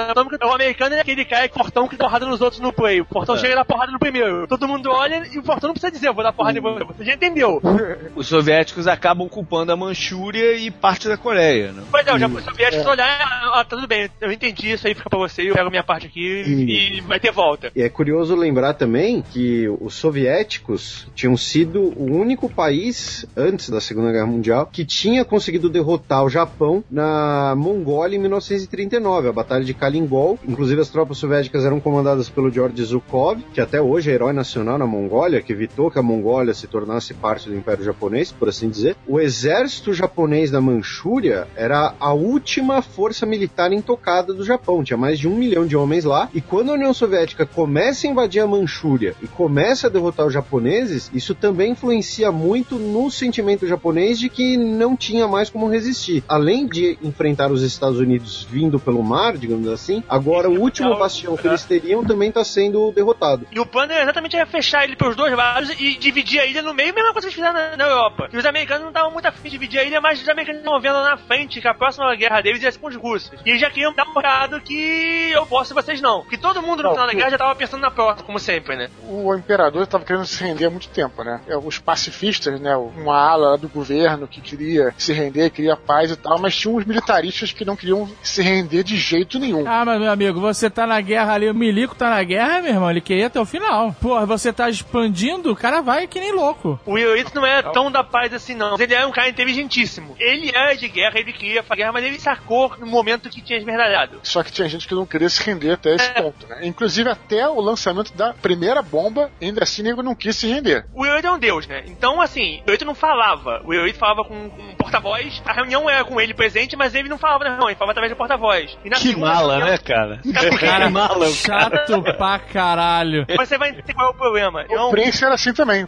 C: o americano é aquele cara que portão que dá porrada nos outros no play. O portão chega e dá porrada no primeiro. Todo mundo olha e o portão não precisa dizer, eu vou dar porrada em você. Você já entendeu.
G: Os soviéticos acabam ocupando a Manchúria e parte da Coreia, né?
C: Pois é, os japoneses soviéticos olhar, ah, tudo bem, eu entendi, isso aí fica pra você, eu pego minha parte aqui e vai ter volta.
F: E é curioso lembrar também que os soviéticos tinham sido o único país, antes da Segunda Guerra Mundial, que tinha conseguido derrotar o Japão na Mongólia em 1939, a Batalha de Kalingol. Inclusive, as tropas soviéticas eram comandadas pelo George Zhukov, que até hoje é herói nacional na Mongólia, que evitou que a Mongólia se tornasse parte do Império Japonês, por assim dizer. O exército japonês da Manchúria era a última força militar intocada do Japão, tinha mais de um milhão de homens lá, e quando a União Soviética começa a invadir a Manchúria e começa a derrotar os japoneses, isso também influencia muito no sentimento japonês de que não tinha mais como resistir. Além de enfrentar os Estados Unidos vindo pelo mar, digamos assim, agora o último bastião que eles teriam também está sendo derrotado.
C: E o plano era exatamente era fechar ele pelos dois lados e dividir a ilha no meio, mesma coisa que eles fizeram na, na Europa. E os americanos não estavam muito afim de dividir a ilha, mas os americanos estavam vendo lá na frente que a próxima guerra deles ia ser com os russos. E eles já queriam dar um recado que eu posso e vocês não. Que todo mundo no final da guerra já tava pensando na próxima, como sempre, né?
E: O imperador estava querendo se render há muito tempo, né? É, Os pacifistas, né? Uma ala do governo que queria se render, queria paz e tal, mas tinha uns militaristas que não queriam se render de jeito nenhum.
H: Ah, mas meu amigo, você tá na guerra ali, o Milico tá na guerra, meu irmão, ele queria até o final. Porra, você tá expandindo, o cara vai que nem louco.
C: O Hirohito não é tão da paz assim, não. Ele era um cara inteligentíssimo. Ele era de guerra, ele queria a guerra, mas ele sacou no momento que tinha esmerdalhado.
E: Só que tinha gente que não queria se render até esse ponto, né? Inclusive até o lançamento da primeira bomba, ainda assim nego não quis se render.
C: O Hirohito é um deus, né? Então, assim, o Hirohito não falava. O Hirohito falava com, com um porta-voz. A reunião era com ele presente, mas ele não falava na reunião, ele falava através do porta-voz.
G: Que
C: segunda
G: mala,
C: reunião-
G: né, cara?
C: Cara,
G: Que mala, o cara.
H: Chato pra caralho.
C: Você vai entender qual é o problema.
E: O
C: Não,
E: Prince era assim também.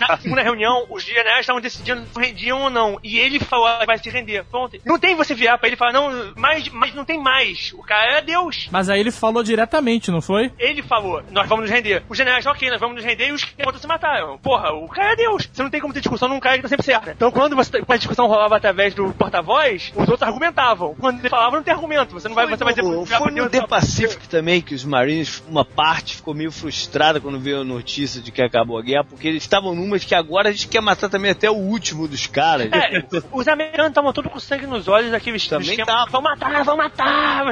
C: na segunda reunião, os generais estavam decidindo se rendiam ou não. E ele falou, "Ah, vai se render. Pronto. Não tem você virar pra ele e falar, não, mas, mas não tem mais. O cara é Deus.
H: Mas aí ele falou diretamente, não foi?
C: Ele falou, nós vamos nos render. Os generais, ok, nós vamos nos render e os outros se mataram. Porra, o cara é Deus. Você não tem como ter discussão num cara que tá sempre certo. Então quando você, quando a discussão rolava através do porta-voz, os outros argumentavam. Quando ele falava, não tem argumento. Você não vai, você vai dizer
G: Foi, foi no
C: Deus,
G: The. Pacific também que os Marines, uma parte ficou meio frustrada quando veio a notícia de que acabou a guerra, porque eles estavam numa de que agora a gente quer matar também até o último dos caras.
C: É, os americanos estavam todos com sangue nos olhos daqueles
G: Também.
C: Vão matar, vão matar!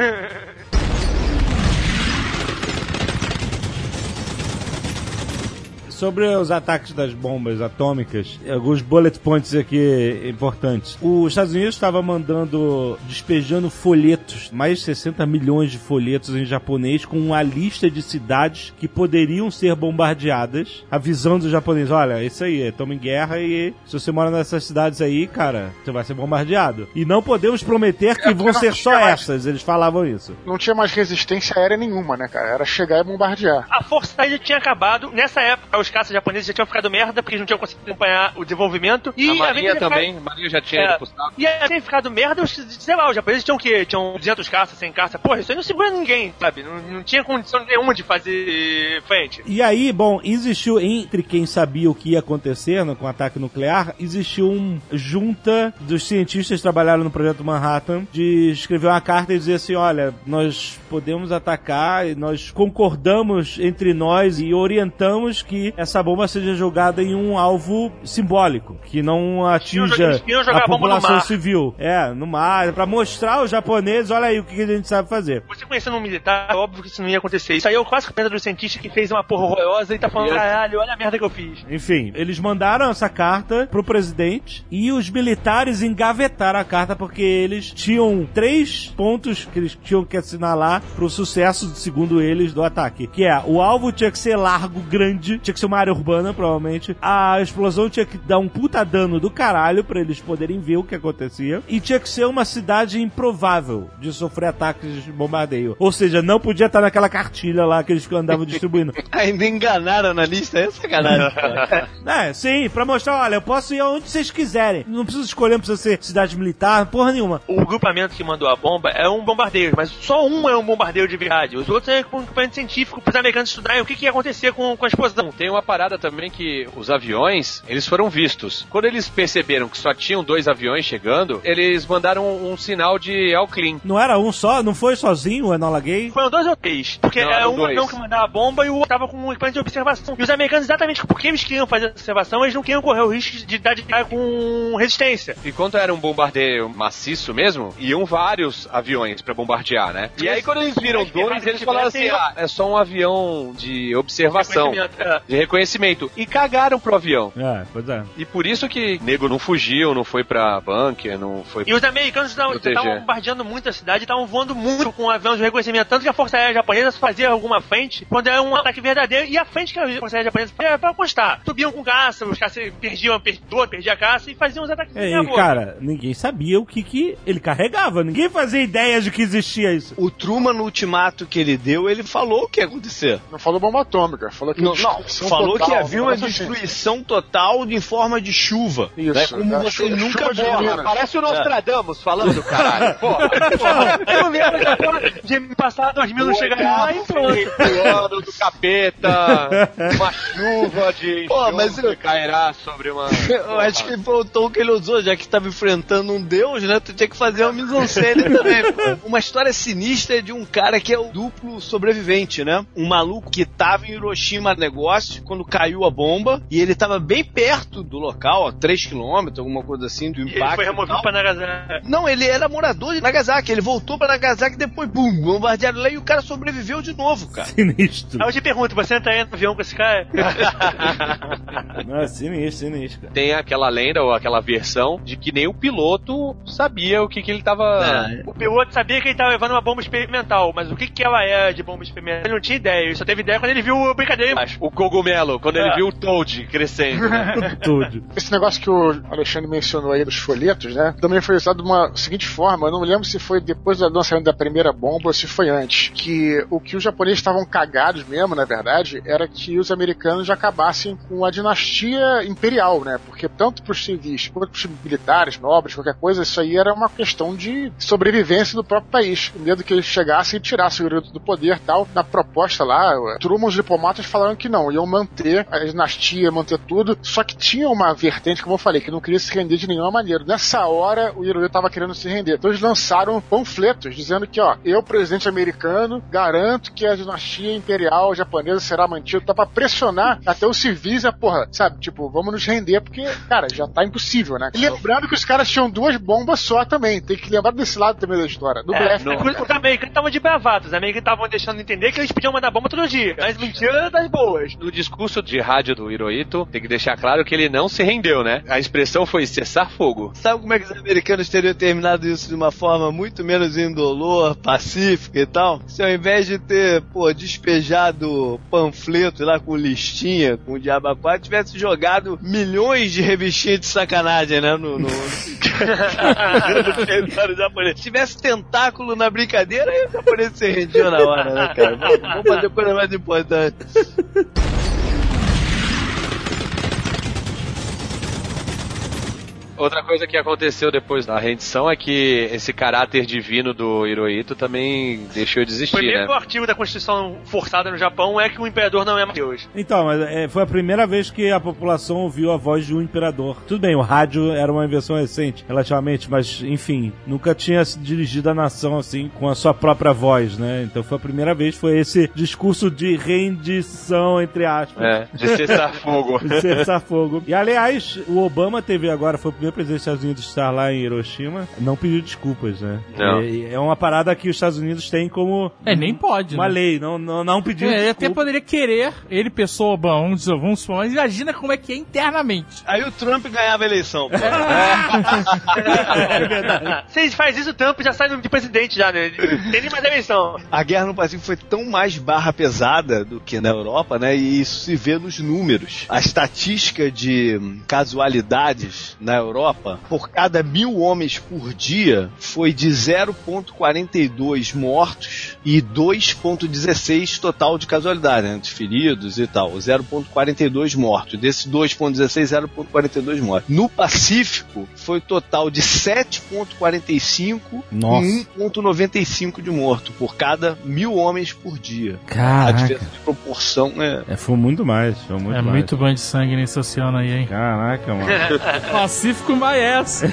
B: Sobre os ataques das bombas atômicas, alguns bullet points aqui importantes. Os Estados Unidos estava mandando, despejando folhetos, mais de 60 milhões de folhetos em japonês, com uma lista de cidades que poderiam ser bombardeadas, avisando os japoneses: olha, isso aí, estamos em guerra e se você mora nessas cidades aí, cara, você vai ser bombardeado. E não podemos prometer que vão ser só essas, eles falavam isso.
E: Não tinha mais resistência aérea nenhuma, né, cara? Era chegar e bombardear.
C: A Força Aérea tinha acabado. Nessa época, os caças japoneses já tinham ficado merda porque eles não tinham conseguido acompanhar o desenvolvimento. E
D: a Marinha também, a Marinha já tinha
C: É. E tinha ficado merda, os- sei lá, os japoneses tinham o quê? Tinham 200 caças, 100 caças. Porra, isso aí não segura ninguém, sabe? Não, não tinha condição nenhuma de fazer frente.
B: E aí, bom, existiu entre quem sabia o que ia acontecer com o ataque nuclear, existiu um junta dos cientistas que trabalharam no projeto Manhattan de escrever uma carta e dizer assim, olha, nós podemos atacar e nós concordamos entre nós e orientamos que essa bomba seja jogada em um alvo simbólico, que não atinja a população civil. É, no mar, pra mostrar aos japoneses, olha aí o que a gente sabe fazer.
C: Você conhecendo um militar, é óbvio que isso não ia acontecer. Isso aí é o clássico pena do cientista que fez uma porra horrorosa e tá falando, caralho, olha a merda que eu fiz.
B: Enfim, eles mandaram essa carta pro presidente e os militares engavetaram a carta porque eles tinham três pontos que eles tinham que assinalar pro sucesso, segundo eles, do ataque. Que é, o alvo tinha que ser largo, grande, tinha que ser uma área urbana, provavelmente. A explosão tinha que dar um puta dano do caralho pra eles poderem ver o que acontecia. E tinha que ser uma cidade improvável de sofrer ataques de bombardeio. Ou seja, não podia estar naquela cartilha lá que eles andavam distribuindo.
G: Ainda enganaram na lista, é sacanagem.
B: É, sim, pra mostrar, olha, eu posso ir aonde vocês quiserem. Não precisa escolher, não precisa ser cidade militar, porra nenhuma.
C: O grupamento que mandou a bomba é um bombardeio, mas só um é um bombardeio de verdade. Os outros é com um equipamento científico para os americanos estudarem o que, que ia acontecer com, com a explosão.
D: Tem uma parada também que os aviões, eles foram vistos. Quando eles perceberam que só tinham dois aviões chegando, eles mandaram um, um sinal de El Clean.
B: Não era um só, não foi sozinho o Enola Gay?
C: Foram dois ou três. Porque
D: Não,
C: é
D: eram
C: um
D: dois.
C: avião que mandava a bomba e o outro tava com um equipamento de observação. E os americanos, exatamente porque eles queriam fazer essa observação, eles não queriam correr o risco de dar de cara com resistência.
D: E quando era um bombardeio maciço mesmo, iam vários aviões pra bombardear, né? E aí quando eles viram dois, eles falaram assim, ah, é só um avião de observação, de reconhecimento. E cagaram pro avião.
B: É, pois é.
D: E por isso que nego não fugiu, não foi pra bunker, não foi...
C: E os americanos estavam bombardeando muito a cidade, estavam voando muito com aviões de reconhecimento. Tanto que a Força Aérea Japonesa fazia alguma frente quando era um ataque verdadeiro. E a frente que a Força Aérea Japonesa fazia era pra constar. Subiam com caça, os caças perdiam, perdiam, perdiam a caça e faziam os ataques.
B: É, e, cara, ninguém sabia o que, que ele carregava. Ninguém fazia ideia de que existia isso.
G: O Truman, no ultimato que ele deu, ele falou o que ia acontecer.
E: Não falou bomba atômica, falou que
G: Não, não,
E: destruição
G: falou
E: total,
G: que havia
E: um
G: uma
E: negócio assim.
G: destruição total em forma de chuva.
E: Isso,
G: né? Como
E: é,
G: você
E: chuva-
G: nunca
E: chuva de
G: viu.
E: Minas.
D: Parece o Nostradamus falando, caralho. Porra.
C: Eu mesmo já tô de me passar 2000 não chegar lá e pronto.
D: Do capeta, uma chuva de
G: Pô, mas eu-
D: cairá sobre uma...
G: Eu acho que foi o tom que ele usou, já que estava enfrentando um deus, né? Tu tinha que fazer uma mise-en-scène também. pô. Uma história sinistra de um cara que é o duplo sobrevivente, né? Um maluco que tava em Hiroshima negócio quando caiu a bomba e ele tava bem perto do local, a 3 km, alguma coisa assim, do
C: E ele
G: impacto.
C: foi removido
G: tal.
C: pra Nagasaki.
G: Não, ele era morador de Nagasaki. Ele voltou pra Nagasaki e depois, bum, bombardearam lá e o cara sobreviveu de novo, cara.
B: Sinistro.
C: Aí eu te pergunto, você entraria no avião com esse cara?
B: Não, é sinistro, sinistro. cara.
D: Tem aquela lenda ou aquela versão de que nem o piloto sabia o que, que ele tava...
C: O piloto sabia que ele tava levando uma bomba experimental, mas o que, que ela era de bomba experimental? Ele não tinha ideia, ele só teve ideia quando ele viu a brincadeira embaixo.
D: O cogumelo, quando ele
C: É.
D: viu o Toad crescendo, né?
B: Tudo.
E: Esse negócio que o Alexandre mencionou aí dos folhetos, né? Também foi usado de uma seguinte forma. Eu não me lembro se foi depois do lançamento da primeira bomba ou se foi antes. Que o que os japoneses estavam cagados mesmo, na verdade, era que os americanos já acabassem com a dinastia imperial, né? Porque tanto para os civis quanto para os militares, nobres, qualquer coisa, isso aí era uma questão de sobrevivência do próprio país. O medo que eles chegassem e tirassem o do poder tal. Na proposta lá, Truman, os diplomatas falaram que não, iam manter a dinastia, manter tudo, só que tinha uma vertente, como eu falei, que não queria se render de nenhuma maneira. Nessa hora, o Hirohito estava querendo se render. Então eles lançaram panfletos dizendo que, ó, eu, presidente americano, garanto que a dinastia imperial japonesa será mantida. Tá pra pressionar até os civis a, porra, sabe, tipo, vamos nos render, porque, cara, já tá impossível, né? E lembrando que os caras tinham duas bombas só também. Tem que lembrar desse lado também da história. Do
C: É,
E: blefe.
C: no- os americanos estavam de bravatos, os americanos estavam deixando entender que eles podiam mandar bomba todo dia. Mas mentira das boas.
D: No discurso de rádio do Hirohito, tem que deixar claro que ele não se rendeu, né? A expressão foi cessar fogo.
G: Sabe como é que os americanos teriam terminado isso de uma forma muito menos indolor, pacífica e tal? Se ao invés de ter, pô, despejado panfleto lá com listinha, com o diabo a quatro, tivesse jogado milhões de revistinhas de sacanagem, né? No, no... japonês. Se tivesse tentáculo na brincadeira, aí o japonês se rendia na hora, né, cara? Vamos, vamos fazer coisa mais importante.
D: Outra coisa que aconteceu depois da rendição é que esse caráter divino do Hirohito também deixou de
C: O
D: existir,
C: primeiro
D: né?
C: artigo da Constituição forçada no Japão é que o imperador não é mais Deus.
B: Então, mas é, foi a primeira vez que a população ouviu a voz de um imperador. Tudo bem, o rádio era uma invenção recente, relativamente, mas enfim, nunca tinha se dirigido a nação assim com a sua própria voz, né? Então foi a primeira vez, foi esse discurso de rendição, entre aspas.
D: É, de cessar fogo.
B: de cessar fogo. E aliás, o Obama teve agora, foi o primeiro presidente dos Estados Unidos estar lá em Hiroshima, não pediu desculpas, né?
D: Não.
B: É, é uma parada que os Estados Unidos têm como
H: É, nem pode,
B: uma
H: né?
B: lei, não, não, não pediu
H: É, ele até poderia querer, ele, pessoa, bom, vamos vamos supor, mas imagina como é que é internamente.
G: Aí o Trump ganhava a eleição. pô.
B: É verdade.
C: Se ele faz isso, o Trump já sai de presidente já, né? Tem nem mais eleição.
G: A guerra no Pacífico foi tão mais barra pesada do que na Europa, né? E isso se vê nos números. A estatística de casualidades na Europa, por cada mil homens por dia, foi de 0,42 mortos e 2,16 total de casualidade, né? De feridos e tal. 0,42 mortos. Desses 2,16, 0,42 mortos. No Pacífico, foi total de 7,45
B: Nossa.
G: e 1,95 de morto por cada mil homens por dia. A
H: Caraca.
G: diferença de proporção é.
B: É, foi muito mais, foi muito
H: É
B: mais.
H: muito banho de sangue nesse oceano aí, hein?
B: Caraca, mano.
H: Pacífico Maes.